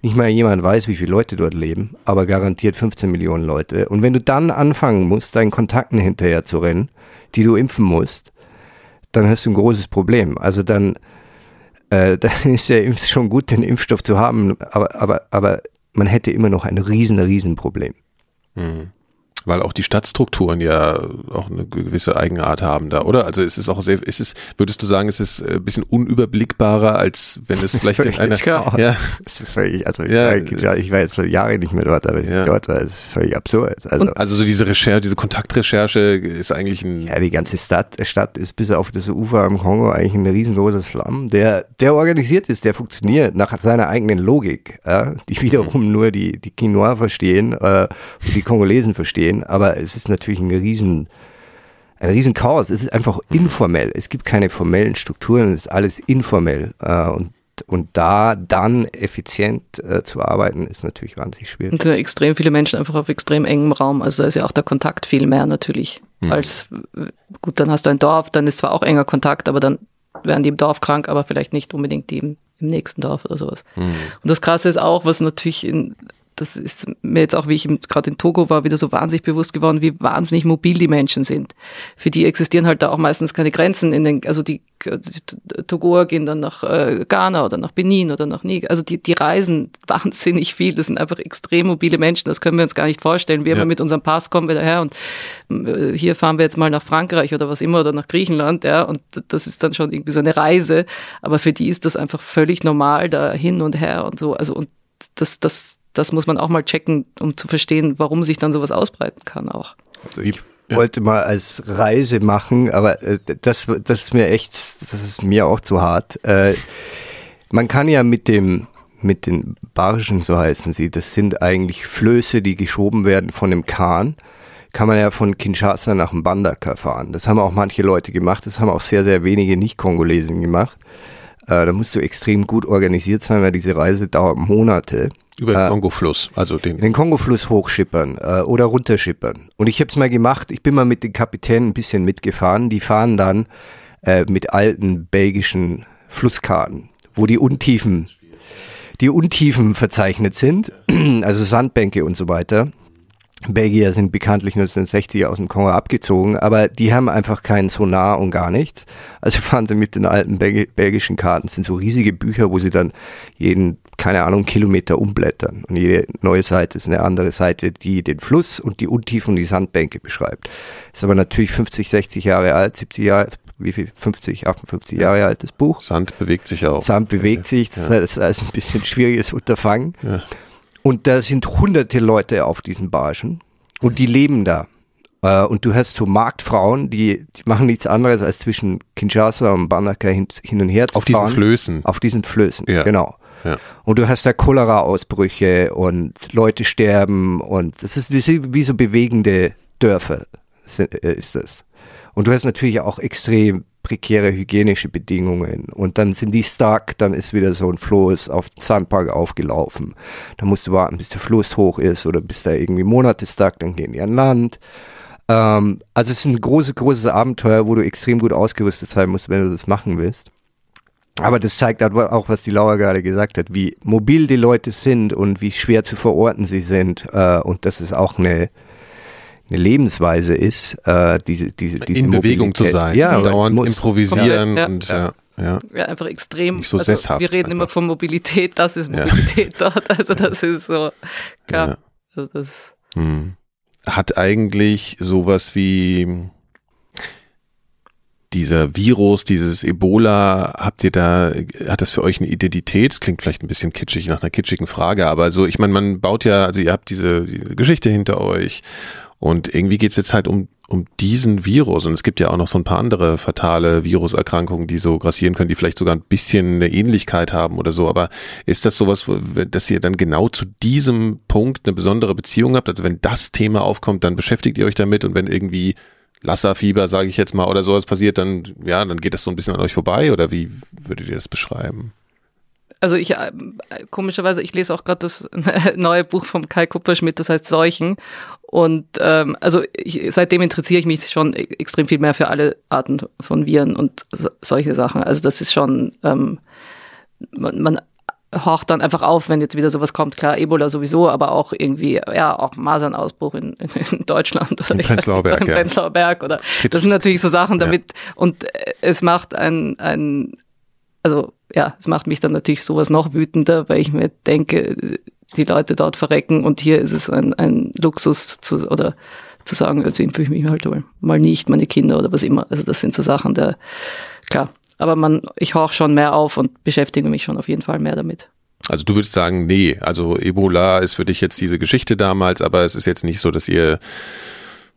nicht mal jemand weiß, wie viele Leute dort leben, aber garantiert 15 Millionen Leute. Und wenn du dann anfangen musst, deinen Kontakten hinterher zu rennen, die du impfen musst, dann hast du ein großes Problem. Also dann, äh, dann ist ja schon gut, den Impfstoff zu haben, aber, aber, aber man hätte immer noch ein riesen, riesen Problem. Mhm weil auch die Stadtstrukturen ja auch eine gewisse Eigenart haben da, oder? Also ist es auch sehr, ist es, würdest du sagen, ist es ein bisschen unüberblickbarer, als wenn es vielleicht in einer, ja, völlig, also ja, ich war jetzt Jahre nicht mehr dort, aber ja. dort war es völlig absurd. Also, also so diese Recherche, diese Kontaktrecherche ist eigentlich ein, ja, die ganze Stadt, Stadt ist bis auf das Ufer am Kongo eigentlich ein riesenloser Slum, der, der organisiert ist, der funktioniert nach seiner eigenen Logik, ja, die wiederum nur die, die Quinoa verstehen, äh, und die Kongolesen verstehen sein, aber es ist natürlich ein riesen, ein riesen Chaos. Es ist einfach informell. Es gibt keine formellen Strukturen, es ist alles informell. Äh, und und da dann effizient äh, zu arbeiten, ist natürlich wahnsinnig schwierig. Und extrem viele Menschen einfach auf extrem engem Raum. Also da ist ja auch der Kontakt viel mehr natürlich. Mhm. Als gut, dann hast du ein Dorf, dann ist zwar auch enger Kontakt, aber dann werden die im Dorf krank, aber vielleicht nicht unbedingt die im, im nächsten Dorf oder sowas. Mhm. Und das Krasse ist auch, was natürlich in das ist mir jetzt auch, wie ich gerade in Togo war, wieder so wahnsinnig bewusst geworden, wie wahnsinnig mobil die Menschen sind. Für die existieren halt da auch meistens keine Grenzen in den, also die, die Togoer gehen dann nach äh, Ghana oder nach Benin oder nach Niger. Also die, die reisen wahnsinnig viel. Das sind einfach extrem mobile Menschen. Das können wir uns gar nicht vorstellen. Wir ja. mit unserem Pass kommen wir daher und äh, hier fahren wir jetzt mal nach Frankreich oder was immer oder nach Griechenland, ja. Und das ist dann schon irgendwie so eine Reise. Aber für die ist das einfach völlig normal, da hin und her und so. Also und das, das, das muss man auch mal checken, um zu verstehen, warum sich dann sowas ausbreiten kann auch. Also ich wollte mal als Reise machen, aber äh, das, das ist mir echt, das ist mir auch zu hart. Äh, man kann ja mit dem, mit den Barschen, so heißen sie, das sind eigentlich Flöße, die geschoben werden von dem Kahn, kann man ja von Kinshasa nach Mbandaka fahren. Das haben auch manche Leute gemacht, das haben auch sehr, sehr wenige Nicht-Kongolesen gemacht. Äh, da musst du extrem gut organisiert sein, weil diese Reise dauert Monate. Über den äh, Kongo-Fluss, also den. Den Kongo-Fluss hochschippern äh, oder runterschippern. Und ich habe es mal gemacht, ich bin mal mit den Kapitänen ein bisschen mitgefahren. Die fahren dann äh, mit alten belgischen Flusskarten, wo die Untiefen, die Untiefen verzeichnet sind, also Sandbänke und so weiter. Belgier sind bekanntlich 1960 aus dem Kongo abgezogen, aber die haben einfach keinen Sonar und gar nichts. Also fahren sie mit den alten belgischen Karten. Das sind so riesige Bücher, wo sie dann jeden, keine Ahnung, Kilometer umblättern. Und jede neue Seite ist eine andere Seite, die den Fluss und die Untiefen und die Sandbänke beschreibt. Ist aber natürlich 50, 60 Jahre alt, 70 Jahre, wie viel, 50, 58 Jahre altes Buch. Sand bewegt sich auch. Sand bewegt sich, das ja. ist ein bisschen schwieriges Unterfangen. Ja. Und da sind hunderte Leute auf diesen Bargen und die leben da. Äh, und du hast so Marktfrauen, die, die machen nichts anderes als zwischen Kinshasa und Banaka hin, hin und her zu Auf fahren. diesen Flößen. Auf diesen Flößen, ja. genau. Ja. Und du hast da Cholera-Ausbrüche und Leute sterben und das ist wie, wie so bewegende Dörfer äh, ist das. Und du hast natürlich auch extrem prekäre hygienische Bedingungen. Und dann sind die stuck, dann ist wieder so ein Floß auf den Sandpark aufgelaufen. Da musst du warten, bis der Fluss hoch ist oder bis da irgendwie Monate stuck, dann gehen die an Land. Ähm, also es ist ein großes, großes Abenteuer, wo du extrem gut ausgerüstet sein musst, wenn du das machen willst. Aber das zeigt auch, was die Laura gerade gesagt hat, wie mobil die Leute sind und wie schwer zu verorten sie sind. Äh, und das ist auch eine, eine Lebensweise ist, äh, diese, diese, diese in Bewegung zu sein, ja, dauernd muss, improvisieren ja, und ja. Ja. ja, einfach extrem. Nicht so also sesshaft. Wir reden einfach. immer von Mobilität, das ist Mobilität ja. dort. Also das ist so, klar. Ja. Also das hm. Hat eigentlich sowas wie dieser Virus, dieses Ebola, habt ihr da, hat das für euch eine Identität? Das klingt vielleicht ein bisschen kitschig nach einer kitschigen Frage, aber so, ich meine, man baut ja, also ihr habt diese, diese Geschichte hinter euch Und irgendwie geht es jetzt halt um, um diesen Virus. Und es gibt ja auch noch so ein paar andere fatale Viruserkrankungen, die so grassieren können, die vielleicht sogar ein bisschen eine Ähnlichkeit haben oder so. Aber ist das sowas, dass ihr dann genau zu diesem Punkt eine besondere Beziehung habt? Also wenn das Thema aufkommt, dann beschäftigt ihr euch damit und wenn irgendwie Lasserfieber, sage ich jetzt mal, oder sowas passiert, dann, ja, dann geht das so ein bisschen an euch vorbei oder wie würdet ihr das beschreiben? Also ich, äh, komischerweise, ich lese auch gerade das neue Buch vom Kai Kupferschmidt, das heißt Seuchen. Und ähm, also ich, seitdem interessiere ich mich schon e-, extrem viel mehr für alle Arten von Viren und so, solche Sachen. Also das ist schon, ähm, man, man horcht dann einfach auf, wenn jetzt wieder sowas kommt. Klar, Ebola sowieso, aber auch irgendwie, ja, auch Masernausbruch in, in, in Deutschland oder Im Prenzlauer Berg. Im Prenzlauer Berg oder das sind natürlich so Sachen damit ja. und äh, es macht ein, ein, also ja, es macht mich dann natürlich sowas noch wütender, weil ich mir denke, die Leute dort verrecken und hier ist es ein, ein Luxus zu, oder zu sagen, also impfe ich mich halt mal nicht, meine Kinder oder was immer. Also das sind so Sachen, der, klar, aber man, ich horche schon mehr auf und beschäftige mich schon auf jeden Fall mehr damit. Also du würdest sagen, nee, also Ebola ist für dich jetzt diese Geschichte damals, aber es ist jetzt nicht so, dass ihr,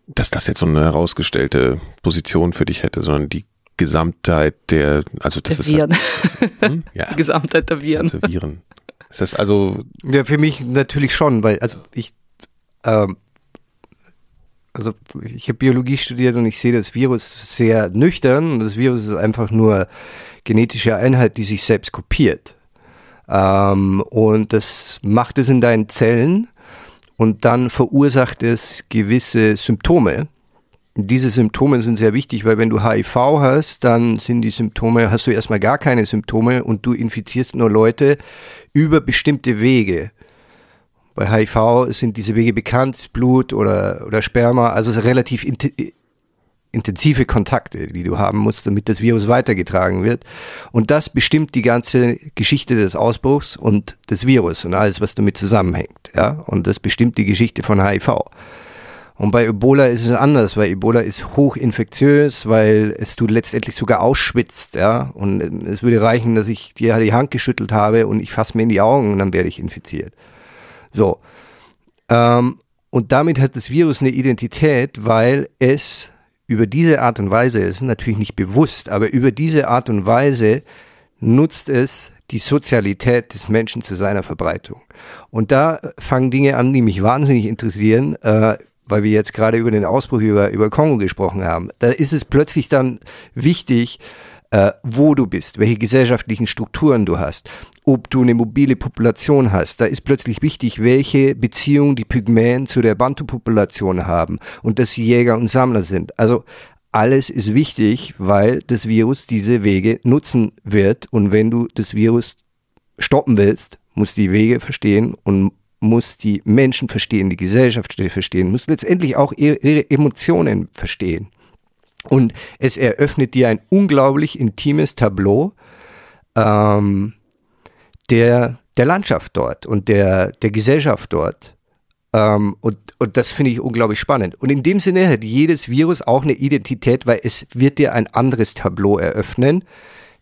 dass das jetzt so eine herausgestellte Position für dich hätte, sondern die Gesamtheit der, also das der ist Viren. Halt, hm? ja, die Gesamtheit der Viren. Also Viren. Ist das also? Ja, für mich natürlich schon, weil also ich ähm, also ich habe Biologie studiert und ich sehe das Virus sehr nüchtern. Das Virus ist einfach nur genetische Einheit, die sich selbst kopiert. Ähm, und das macht es in deinen Zellen und dann verursacht es gewisse Symptome. Diese Symptome sind sehr wichtig, weil wenn du HIV hast, dann sind die Symptome, hast du erstmal gar keine Symptome und du infizierst nur Leute über bestimmte Wege. Bei HIV sind diese Wege bekannt, Blut oder, oder Sperma, also relativ int intensive Kontakte, die du haben musst, damit das Virus weitergetragen wird. Und das bestimmt die ganze Geschichte des Ausbruchs und des Virus und alles, was damit zusammenhängt. Ja? Und das bestimmt die Geschichte von HIV. Und bei Ebola ist es anders, weil Ebola ist hochinfektiös, weil es du letztendlich sogar ausschwitzt, ja. Und es würde reichen, dass ich dir die Hand geschüttelt habe und ich fasse mir in die Augen und dann werde ich infiziert. So. Ähm, und damit hat das Virus eine Identität, weil es über diese Art und Weise, ist natürlich nicht bewusst, aber über diese Art und Weise nutzt es die Sozialität des Menschen zu seiner Verbreitung. Und da fangen Dinge an, die mich wahnsinnig interessieren, äh, weil wir jetzt gerade über den Ausbruch über, über Kongo gesprochen haben. Da ist es plötzlich dann wichtig, äh, wo du bist, welche gesellschaftlichen Strukturen du hast, ob du eine mobile Population hast. Da ist plötzlich wichtig, welche Beziehung die Pygmäen zu der Bantu-Population haben und dass sie Jäger und Sammler sind. Also alles ist wichtig, weil das Virus diese Wege nutzen wird und wenn du das Virus stoppen willst, musst du die Wege verstehen und muss die Menschen verstehen, die Gesellschaft verstehen, muss letztendlich auch ihre Emotionen verstehen. Und es eröffnet dir ein unglaublich intimes Tableau ähm, der, der Landschaft dort und der, der Gesellschaft dort. Ähm, und, und das finde ich unglaublich spannend. Und in dem Sinne hat jedes Virus auch eine Identität, weil es wird dir ein anderes Tableau eröffnen,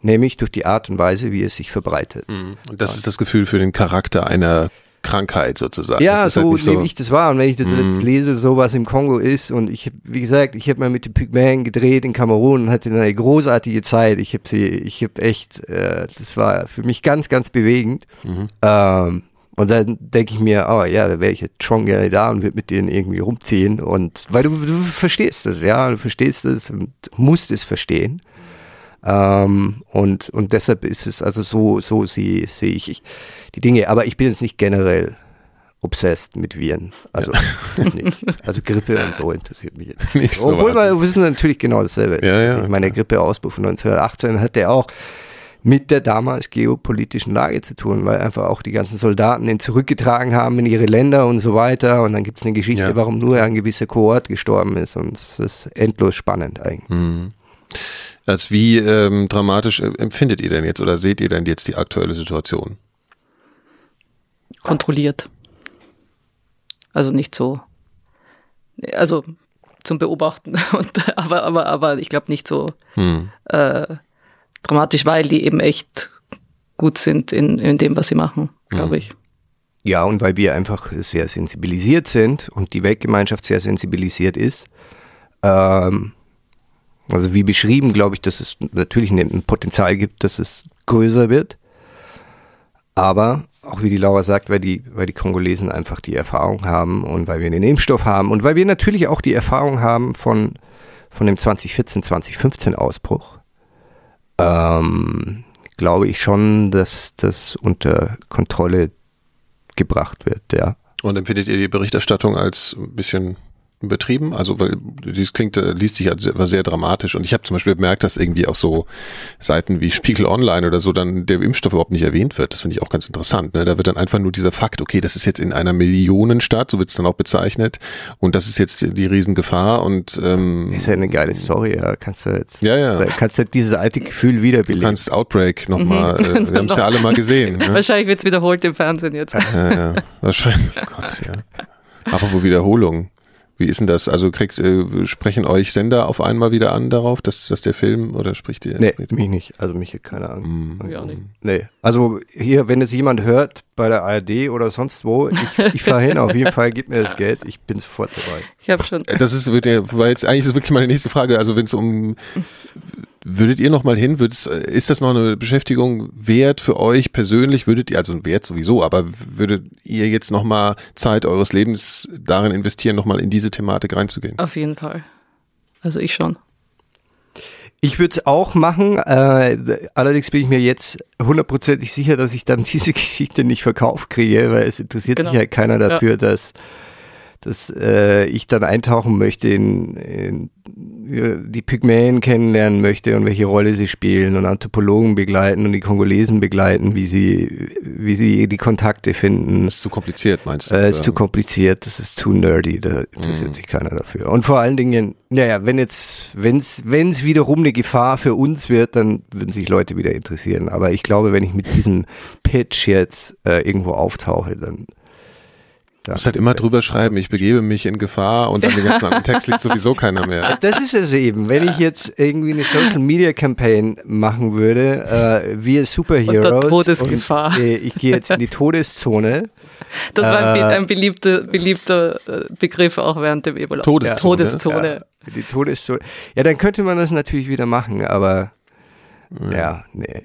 nämlich durch die Art und Weise, wie es sich verbreitet. Mhm. Und das ist das Gefühl für den Charakter einer Krankheit sozusagen. Ja, halt so, halt so nehme ich das wahr. Und wenn ich das mm. jetzt lese, so was im Kongo ist und ich, wie gesagt, ich habe mal mit den Pygmäen gedreht in Kamerun und hatte eine großartige Zeit. Ich habe sie, ich habe echt, äh, das war für mich ganz, ganz bewegend. Mhm. Ähm, und dann denke ich mir, oh ja, da wäre ich jetzt schon gerne da und würde mit denen irgendwie rumziehen. Und weil du, du verstehst das, ja, du verstehst es und musst es verstehen. Ähm, und, und deshalb ist es also so, so sehe seh ich die Dinge. Aber ich bin jetzt nicht generell obsessed mit Viren. Also, ja. nicht. also Grippe und so interessiert mich jetzt. Nicht so Obwohl wir wissen natürlich genau dasselbe. Ja, ja, ich meine, der Grippeausbruch von 1918 hatte auch mit der damals geopolitischen Lage zu tun, weil einfach auch die ganzen Soldaten den zurückgetragen haben in ihre Länder und so weiter. Und dann gibt es eine Geschichte, ja. warum nur ein gewisser Kohort gestorben ist. Und das ist endlos spannend eigentlich. Mhm. Als wie ähm, dramatisch äh, empfindet ihr denn jetzt oder seht ihr denn jetzt die aktuelle Situation? Kontrolliert. Also nicht so. Also zum Beobachten, und, aber, aber, aber ich glaube nicht so hm. äh, dramatisch, weil die eben echt gut sind in, in dem, was sie machen, glaube hm. ich. Ja, und weil wir einfach sehr sensibilisiert sind und die Weltgemeinschaft sehr sensibilisiert ist. Ähm, also wie beschrieben, glaube ich, dass es natürlich ein Potenzial gibt, dass es größer wird. Aber auch wie die Laura sagt, weil die, weil die Kongolesen einfach die Erfahrung haben und weil wir den Impfstoff haben und weil wir natürlich auch die Erfahrung haben von, von dem 2014, 2015 Ausbruch, ähm, glaube ich schon, dass das unter Kontrolle gebracht wird, ja. Und empfindet ihr die Berichterstattung als ein bisschen betrieben? Also, weil dieses klingt, äh, liest sich ja sehr, sehr dramatisch. Und ich habe zum Beispiel bemerkt, dass irgendwie auch so Seiten wie Spiegel Online oder so dann der Impfstoff überhaupt nicht erwähnt wird. Das finde ich auch ganz interessant. Ne? Da wird dann einfach nur dieser Fakt, okay, das ist jetzt in einer Millionenstadt, so wird es dann auch bezeichnet. Und das ist jetzt die Riesengefahr. Und ähm, ist ja eine geile Story, ja. Kannst du jetzt ja, ja. kannst du dieses alte Gefühl wiederbeleben. Du kannst Outbreak nochmal, mhm. äh, wir haben es ja alle mal gesehen. Ne? Wahrscheinlich wird es wiederholt im Fernsehen jetzt. Ja, ja. Wahrscheinlich. Oh Gott, ja. Apropos Wiederholung. Wie ist denn das? Also kriegt, äh, sprechen euch Sender auf einmal wieder an darauf, dass, dass der Film oder spricht ihr? Nee, mich nicht. Also mich hier keine Ahnung. Mm. Ja, nicht. Nee. Also hier, wenn es jemand hört bei der ARD oder sonst wo, ich, ich fahre hin, auf jeden Fall, gib mir das Geld, ich bin sofort dabei. Ich habe schon. Das ist, war jetzt eigentlich ist wirklich meine nächste Frage. Also wenn es um Würdet ihr noch mal hin? ist das noch eine Beschäftigung wert für euch persönlich? Würdet ihr, also wert sowieso, aber würdet ihr jetzt noch mal Zeit eures Lebens darin investieren, noch mal in diese Thematik reinzugehen? Auf jeden Fall. Also ich schon. Ich würde es auch machen, äh, allerdings bin ich mir jetzt hundertprozentig sicher, dass ich dann diese Geschichte nicht verkauft kriege, weil es interessiert genau. sich halt keiner dafür, ja. dass dass äh, ich dann eintauchen möchte in, in die Pygmäen kennenlernen möchte und welche Rolle sie spielen und Anthropologen begleiten und die Kongolesen begleiten, wie sie, wie sie die Kontakte finden. Das ist zu kompliziert, meinst du? Äh, ist zu kompliziert, das ist zu nerdy, da interessiert mm. sich keiner dafür. Und vor allen Dingen, naja, wenn jetzt, wenn es wiederum eine Gefahr für uns wird, dann würden sich Leute wieder interessieren. Aber ich glaube, wenn ich mit diesem Pitch jetzt äh, irgendwo auftauche, dann Du musst halt immer drüber schreiben, ich begebe mich in Gefahr und dann den ganzen anderen Text liest sowieso keiner mehr. Das ist es eben. Wenn ich jetzt irgendwie eine Social Media Campaign machen würde, äh, wir Superheroes. Unter Todesgefahr. Und, äh, ich gehe jetzt in die Todeszone. Das war ein, äh, ein beliebter, beliebter äh, Begriff auch während dem Ebola. Todeszone. Todeszone. Ja, die Todeszone. Ja, dann könnte man das natürlich wieder machen, aber ja, nee.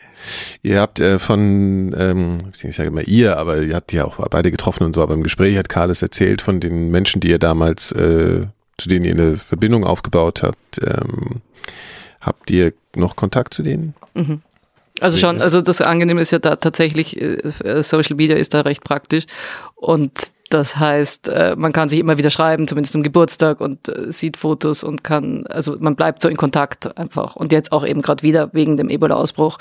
Ihr habt äh, von, ähm, ich sage immer ihr, aber ihr habt ja auch beide getroffen und so, aber im Gespräch hat Karl es erzählt von den Menschen, die ihr damals, äh, zu denen ihr eine Verbindung aufgebaut habt. Ähm, habt ihr noch Kontakt zu denen? Mhm. Also schon, also das Angenehme ist ja da tatsächlich, äh, Social Media ist da recht praktisch und das heißt, äh, man kann sich immer wieder schreiben, zumindest am Geburtstag und äh, sieht Fotos und kann, also man bleibt so in Kontakt einfach. Und jetzt auch eben gerade wieder wegen dem Ebola-Ausbruch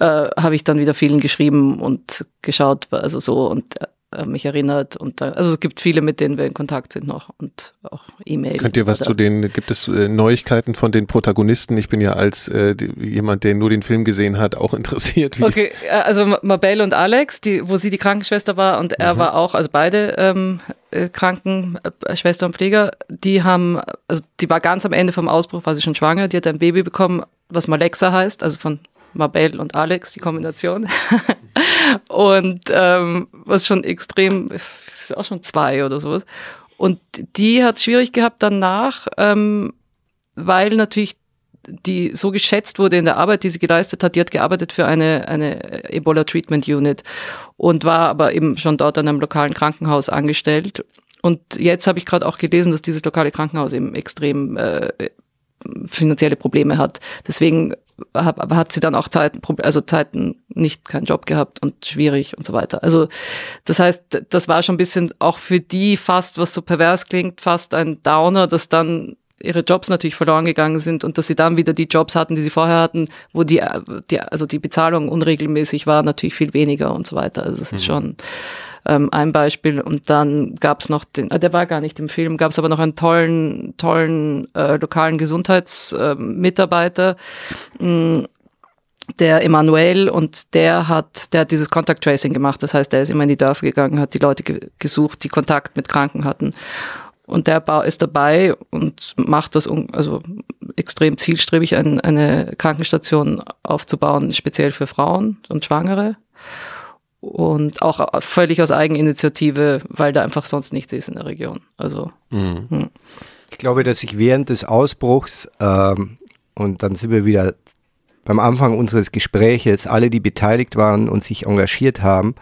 äh, habe ich dann wieder vielen geschrieben und geschaut, also so und äh, mich erinnert. Und da, also es gibt viele, mit denen wir in Kontakt sind noch und auch E-Mail. Könnt ihr was zu den, gibt es äh, Neuigkeiten von den Protagonisten? Ich bin ja als äh, die, jemand, der nur den Film gesehen hat, auch interessiert. okay, äh, also Mabel und Alex, die, wo sie die Krankenschwester war und er mhm. war auch, also beide ähm, Krankenschwester und Pfleger, die haben, also die war ganz am Ende vom Ausbruch, war sie schon schwanger, die hat ein Baby bekommen, was Malexa heißt, also von Mabel und Alex, die Kombination. und ähm, was schon extrem, ist auch schon zwei oder sowas. Und die hat es schwierig gehabt danach, ähm, weil natürlich die so geschätzt wurde in der Arbeit, die sie geleistet hat. Die hat gearbeitet für eine, eine Ebola Treatment Unit und war aber eben schon dort an einem lokalen Krankenhaus angestellt. Und jetzt habe ich gerade auch gelesen, dass dieses lokale Krankenhaus eben extrem äh, finanzielle Probleme hat. Deswegen hat, hat sie dann auch Zeiten, also Zeiten nicht keinen Job gehabt und schwierig und so weiter. Also das heißt, das war schon ein bisschen auch für die fast, was so pervers klingt, fast ein Downer, dass dann ihre Jobs natürlich verloren gegangen sind und dass sie dann wieder die Jobs hatten, die sie vorher hatten, wo die, die also die Bezahlung unregelmäßig war, natürlich viel weniger und so weiter. Also das ist mhm. schon ähm, ein Beispiel. Und dann gab es noch den, äh, der war gar nicht im Film, gab es aber noch einen tollen, tollen äh, lokalen Gesundheitsmitarbeiter. Äh, der Emanuel und der hat, der hat dieses Contact Tracing gemacht. Das heißt, der ist immer in die Dörfer gegangen, hat die Leute ge gesucht, die Kontakt mit Kranken hatten. Und der ist dabei und macht das also extrem zielstrebig, ein, eine Krankenstation aufzubauen, speziell für Frauen und Schwangere. Und auch völlig aus Eigeninitiative, weil da einfach sonst nichts ist in der Region. Also mhm. Hm. ich glaube, dass sich während des Ausbruchs ähm, und dann sind wir wieder beim Anfang unseres Gespräches, alle, die beteiligt waren und sich engagiert haben,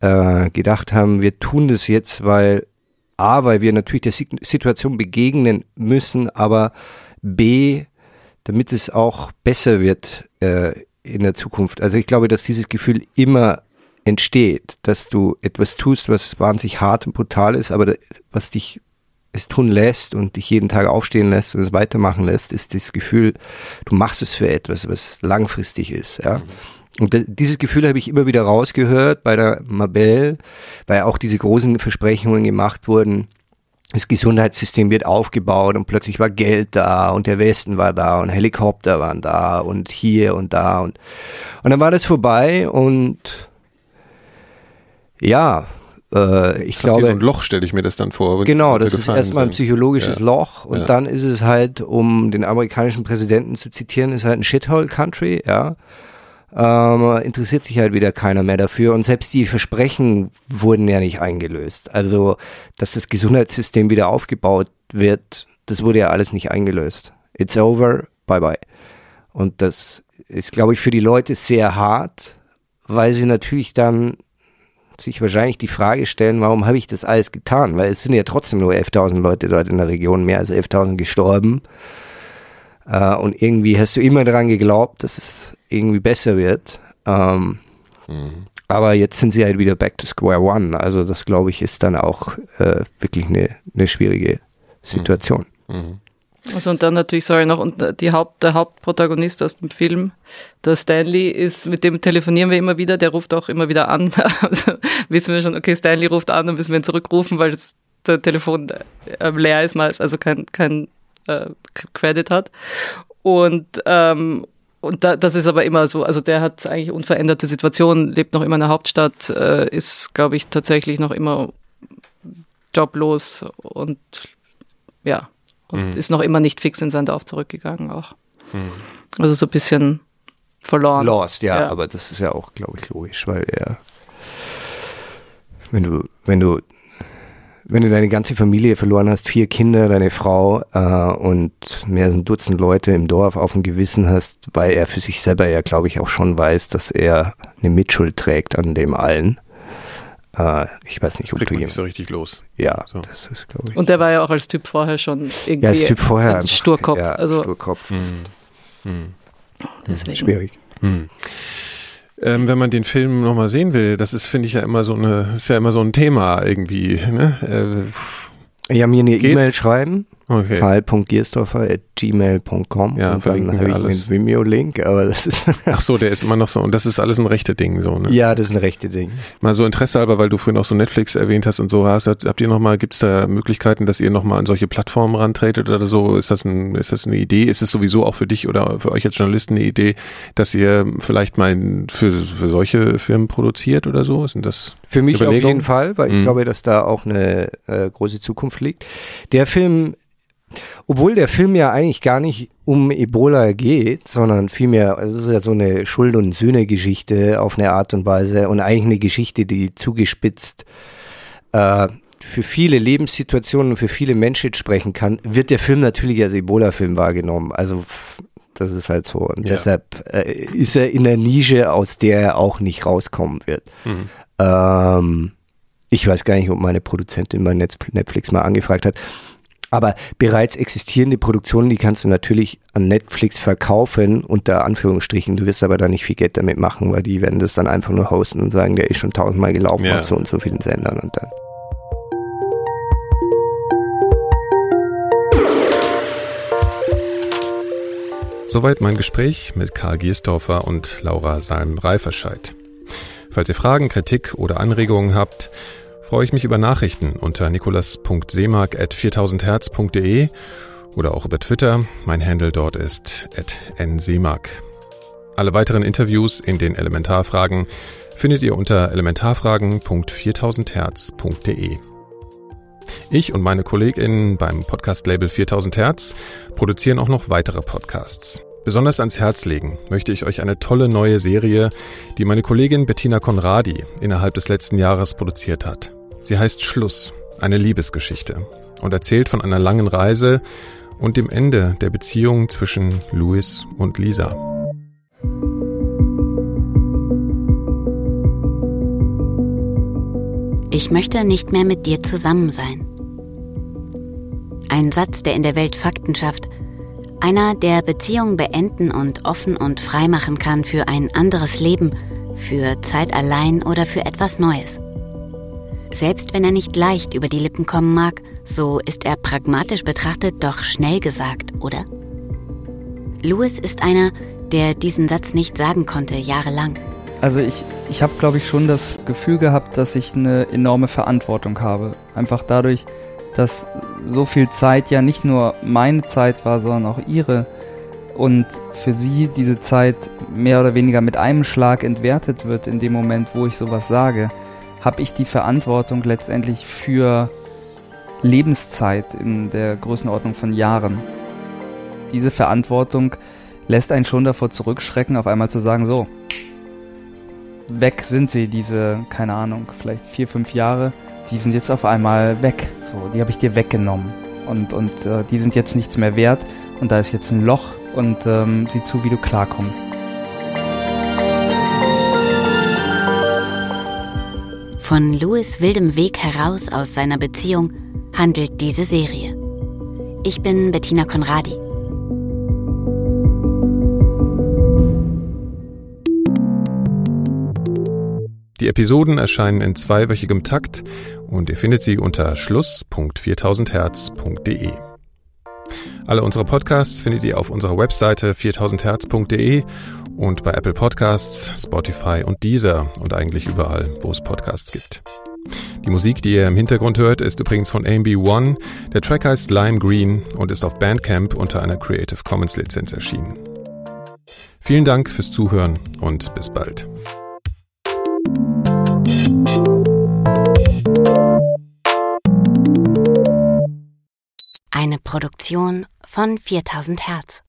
äh, gedacht haben, wir tun das jetzt, weil A, weil wir natürlich der Situation begegnen müssen, aber B, damit es auch besser wird äh, in der Zukunft. Also ich glaube, dass dieses Gefühl immer entsteht, dass du etwas tust, was wahnsinnig hart und brutal ist, aber was dich es tun lässt und dich jeden Tag aufstehen lässt und es weitermachen lässt, ist das Gefühl, du machst es für etwas, was langfristig ist. Ja? Mhm. Und dieses Gefühl habe ich immer wieder rausgehört bei der Mabel, weil auch diese großen Versprechungen gemacht wurden. Das Gesundheitssystem wird aufgebaut und plötzlich war Geld da und der Westen war da und Helikopter waren da und hier und da und, und dann war das vorbei und ja, äh, ich das glaube. so ein Loch stelle ich mir das dann vor. Genau, das ist erstmal ein psychologisches ja. Loch und ja. dann ist es halt, um den amerikanischen Präsidenten zu zitieren, ist halt ein Shithole Country, ja. Ähm, interessiert sich halt wieder keiner mehr dafür und selbst die Versprechen wurden ja nicht eingelöst. Also, dass das Gesundheitssystem wieder aufgebaut wird, das wurde ja alles nicht eingelöst. It's over, bye bye. Und das ist, glaube ich, für die Leute sehr hart, weil sie natürlich dann sich wahrscheinlich die Frage stellen, warum habe ich das alles getan? Weil es sind ja trotzdem nur 11.000 Leute dort in der Region, mehr als 11.000 gestorben. Äh, und irgendwie hast du immer daran geglaubt, dass es irgendwie besser wird. Ähm, mhm. Aber jetzt sind sie halt wieder back to square one. Also das, glaube ich, ist dann auch äh, wirklich eine, eine schwierige Situation. Mhm. Mhm. Also und dann natürlich, sorry, noch, und die Haupt, der Hauptprotagonist aus dem Film, der Stanley, ist, mit dem telefonieren wir immer wieder, der ruft auch immer wieder an. Also wissen wir schon, okay, Stanley ruft an, dann müssen wir ihn zurückrufen, weil das, der Telefon äh, leer ist, also kein, kein äh, Credit hat. Und, ähm, und da, das ist aber immer so, also der hat eigentlich unveränderte Situation, lebt noch immer in der Hauptstadt, äh, ist, glaube ich, tatsächlich noch immer joblos und ja, und mhm. ist noch immer nicht fix in sein Dorf zurückgegangen auch. Mhm. Also so ein bisschen verloren. Lost, ja, ja, aber das ist ja auch, glaube ich, logisch, weil er, wenn du, wenn du, wenn du deine ganze Familie verloren hast, vier Kinder, deine Frau äh, und mehr als ein Dutzend Leute im Dorf auf dem Gewissen hast, weil er für sich selber ja, glaube ich, auch schon weiß, dass er eine Mitschuld trägt an dem allen äh, ich weiß nicht, ob Kriegt du nicht so richtig los. Ja, so. das ist, glaube ich. Und der war ja auch als Typ vorher schon irgendwie ja, als typ vorher ein Sturkopf. Ja, also, Sturkopf. Mhm. Mhm. Deswegen. Schwierig. Mhm. Ähm, wenn man den Film nochmal sehen will, das ist, finde ich ja immer so eine, ist ja immer so ein Thema irgendwie. Ne? Äh, ja, mir eine E-Mail schreiben. Okay. Karl.giersdorfer.gmail.com ja, und dann habe ich alles. einen Vimeo-Link, aber das ist. Ach so, der ist immer noch so, und das ist alles ein rechte Ding, so, ne? Ja, das ist ein rechte Ding. Mal so Interesse halber, weil du vorhin auch so Netflix erwähnt hast und so hast, habt ihr nochmal, gibt es da Möglichkeiten, dass ihr nochmal an solche Plattformen rantretet oder so? Ist das, ein, ist das eine Idee? Ist es sowieso auch für dich oder für euch als Journalisten eine Idee, dass ihr vielleicht mal für, für solche Firmen produziert oder so? Sind das Für mich auf jeden Fall, weil ich mhm. glaube, dass da auch eine äh, große Zukunft liegt. Der Film obwohl der Film ja eigentlich gar nicht um Ebola geht, sondern vielmehr, es ist ja so eine Schuld- und Sühne-Geschichte auf eine Art und Weise und eigentlich eine Geschichte, die zugespitzt äh, für viele Lebenssituationen und für viele Menschen sprechen kann, wird der Film natürlich als Ebola-Film wahrgenommen. Also das ist halt so. Und ja. deshalb äh, ist er in der Nische, aus der er auch nicht rauskommen wird. Mhm. Ähm, ich weiß gar nicht, ob meine Produzentin bei Netflix mal angefragt hat. Aber bereits existierende Produktionen, die kannst du natürlich an Netflix verkaufen, unter Anführungsstrichen. Du wirst aber da nicht viel Geld damit machen, weil die werden das dann einfach nur hosten und sagen, der ist schon tausendmal gelaufen ja. auf so und so vielen Sendern und dann. Soweit mein Gespräch mit Karl Giersdorfer und Laura Salm-Reiferscheid. Falls ihr Fragen, Kritik oder Anregungen habt, freue ich mich über Nachrichten unter nikolas.seemark.4000herz.de oder auch über Twitter. Mein Handle dort ist nseemark. Alle weiteren Interviews in den Elementarfragen findet ihr unter elementarfragen.4000herz.de. Ich und meine KollegInnen beim Podcast-Label 4000 Hertz produzieren auch noch weitere Podcasts. Besonders ans Herz legen möchte ich euch eine tolle neue Serie, die meine Kollegin Bettina Conradi innerhalb des letzten Jahres produziert hat. Sie heißt Schluss, eine Liebesgeschichte und erzählt von einer langen Reise und dem Ende der Beziehung zwischen Louis und Lisa. Ich möchte nicht mehr mit dir zusammen sein. Ein Satz, der in der Welt Fakten schafft, einer, der Beziehungen beenden und offen und frei machen kann für ein anderes Leben, für Zeit allein oder für etwas Neues. Selbst wenn er nicht leicht über die Lippen kommen mag, so ist er pragmatisch betrachtet doch schnell gesagt, oder? Louis ist einer, der diesen Satz nicht sagen konnte, jahrelang. Also ich, ich habe, glaube ich, schon das Gefühl gehabt, dass ich eine enorme Verantwortung habe. Einfach dadurch, dass so viel Zeit ja nicht nur meine Zeit war, sondern auch ihre. Und für sie diese Zeit mehr oder weniger mit einem Schlag entwertet wird in dem Moment, wo ich sowas sage, habe ich die Verantwortung letztendlich für Lebenszeit in der Größenordnung von Jahren. Diese Verantwortung lässt einen schon davor zurückschrecken, auf einmal zu sagen, so, weg sind sie, diese, keine Ahnung, vielleicht vier, fünf Jahre, die sind jetzt auf einmal weg. So, die habe ich dir weggenommen. Und, und äh, die sind jetzt nichts mehr wert. Und da ist jetzt ein Loch und ähm, sieh zu, wie du klarkommst. Von Louis wildem Weg heraus aus seiner Beziehung handelt diese Serie. Ich bin Bettina Conradi. Die Episoden erscheinen in zweiwöchigem Takt und ihr findet sie unter schluss.4000herz.de. Alle unsere Podcasts findet ihr auf unserer Webseite 4000herz.de und bei Apple Podcasts, Spotify und Deezer und eigentlich überall, wo es Podcasts gibt. Die Musik, die ihr im Hintergrund hört, ist übrigens von AMB One. Der Track heißt Lime Green und ist auf Bandcamp unter einer Creative Commons Lizenz erschienen. Vielen Dank fürs Zuhören und bis bald. Eine Produktion von 4000 Hertz.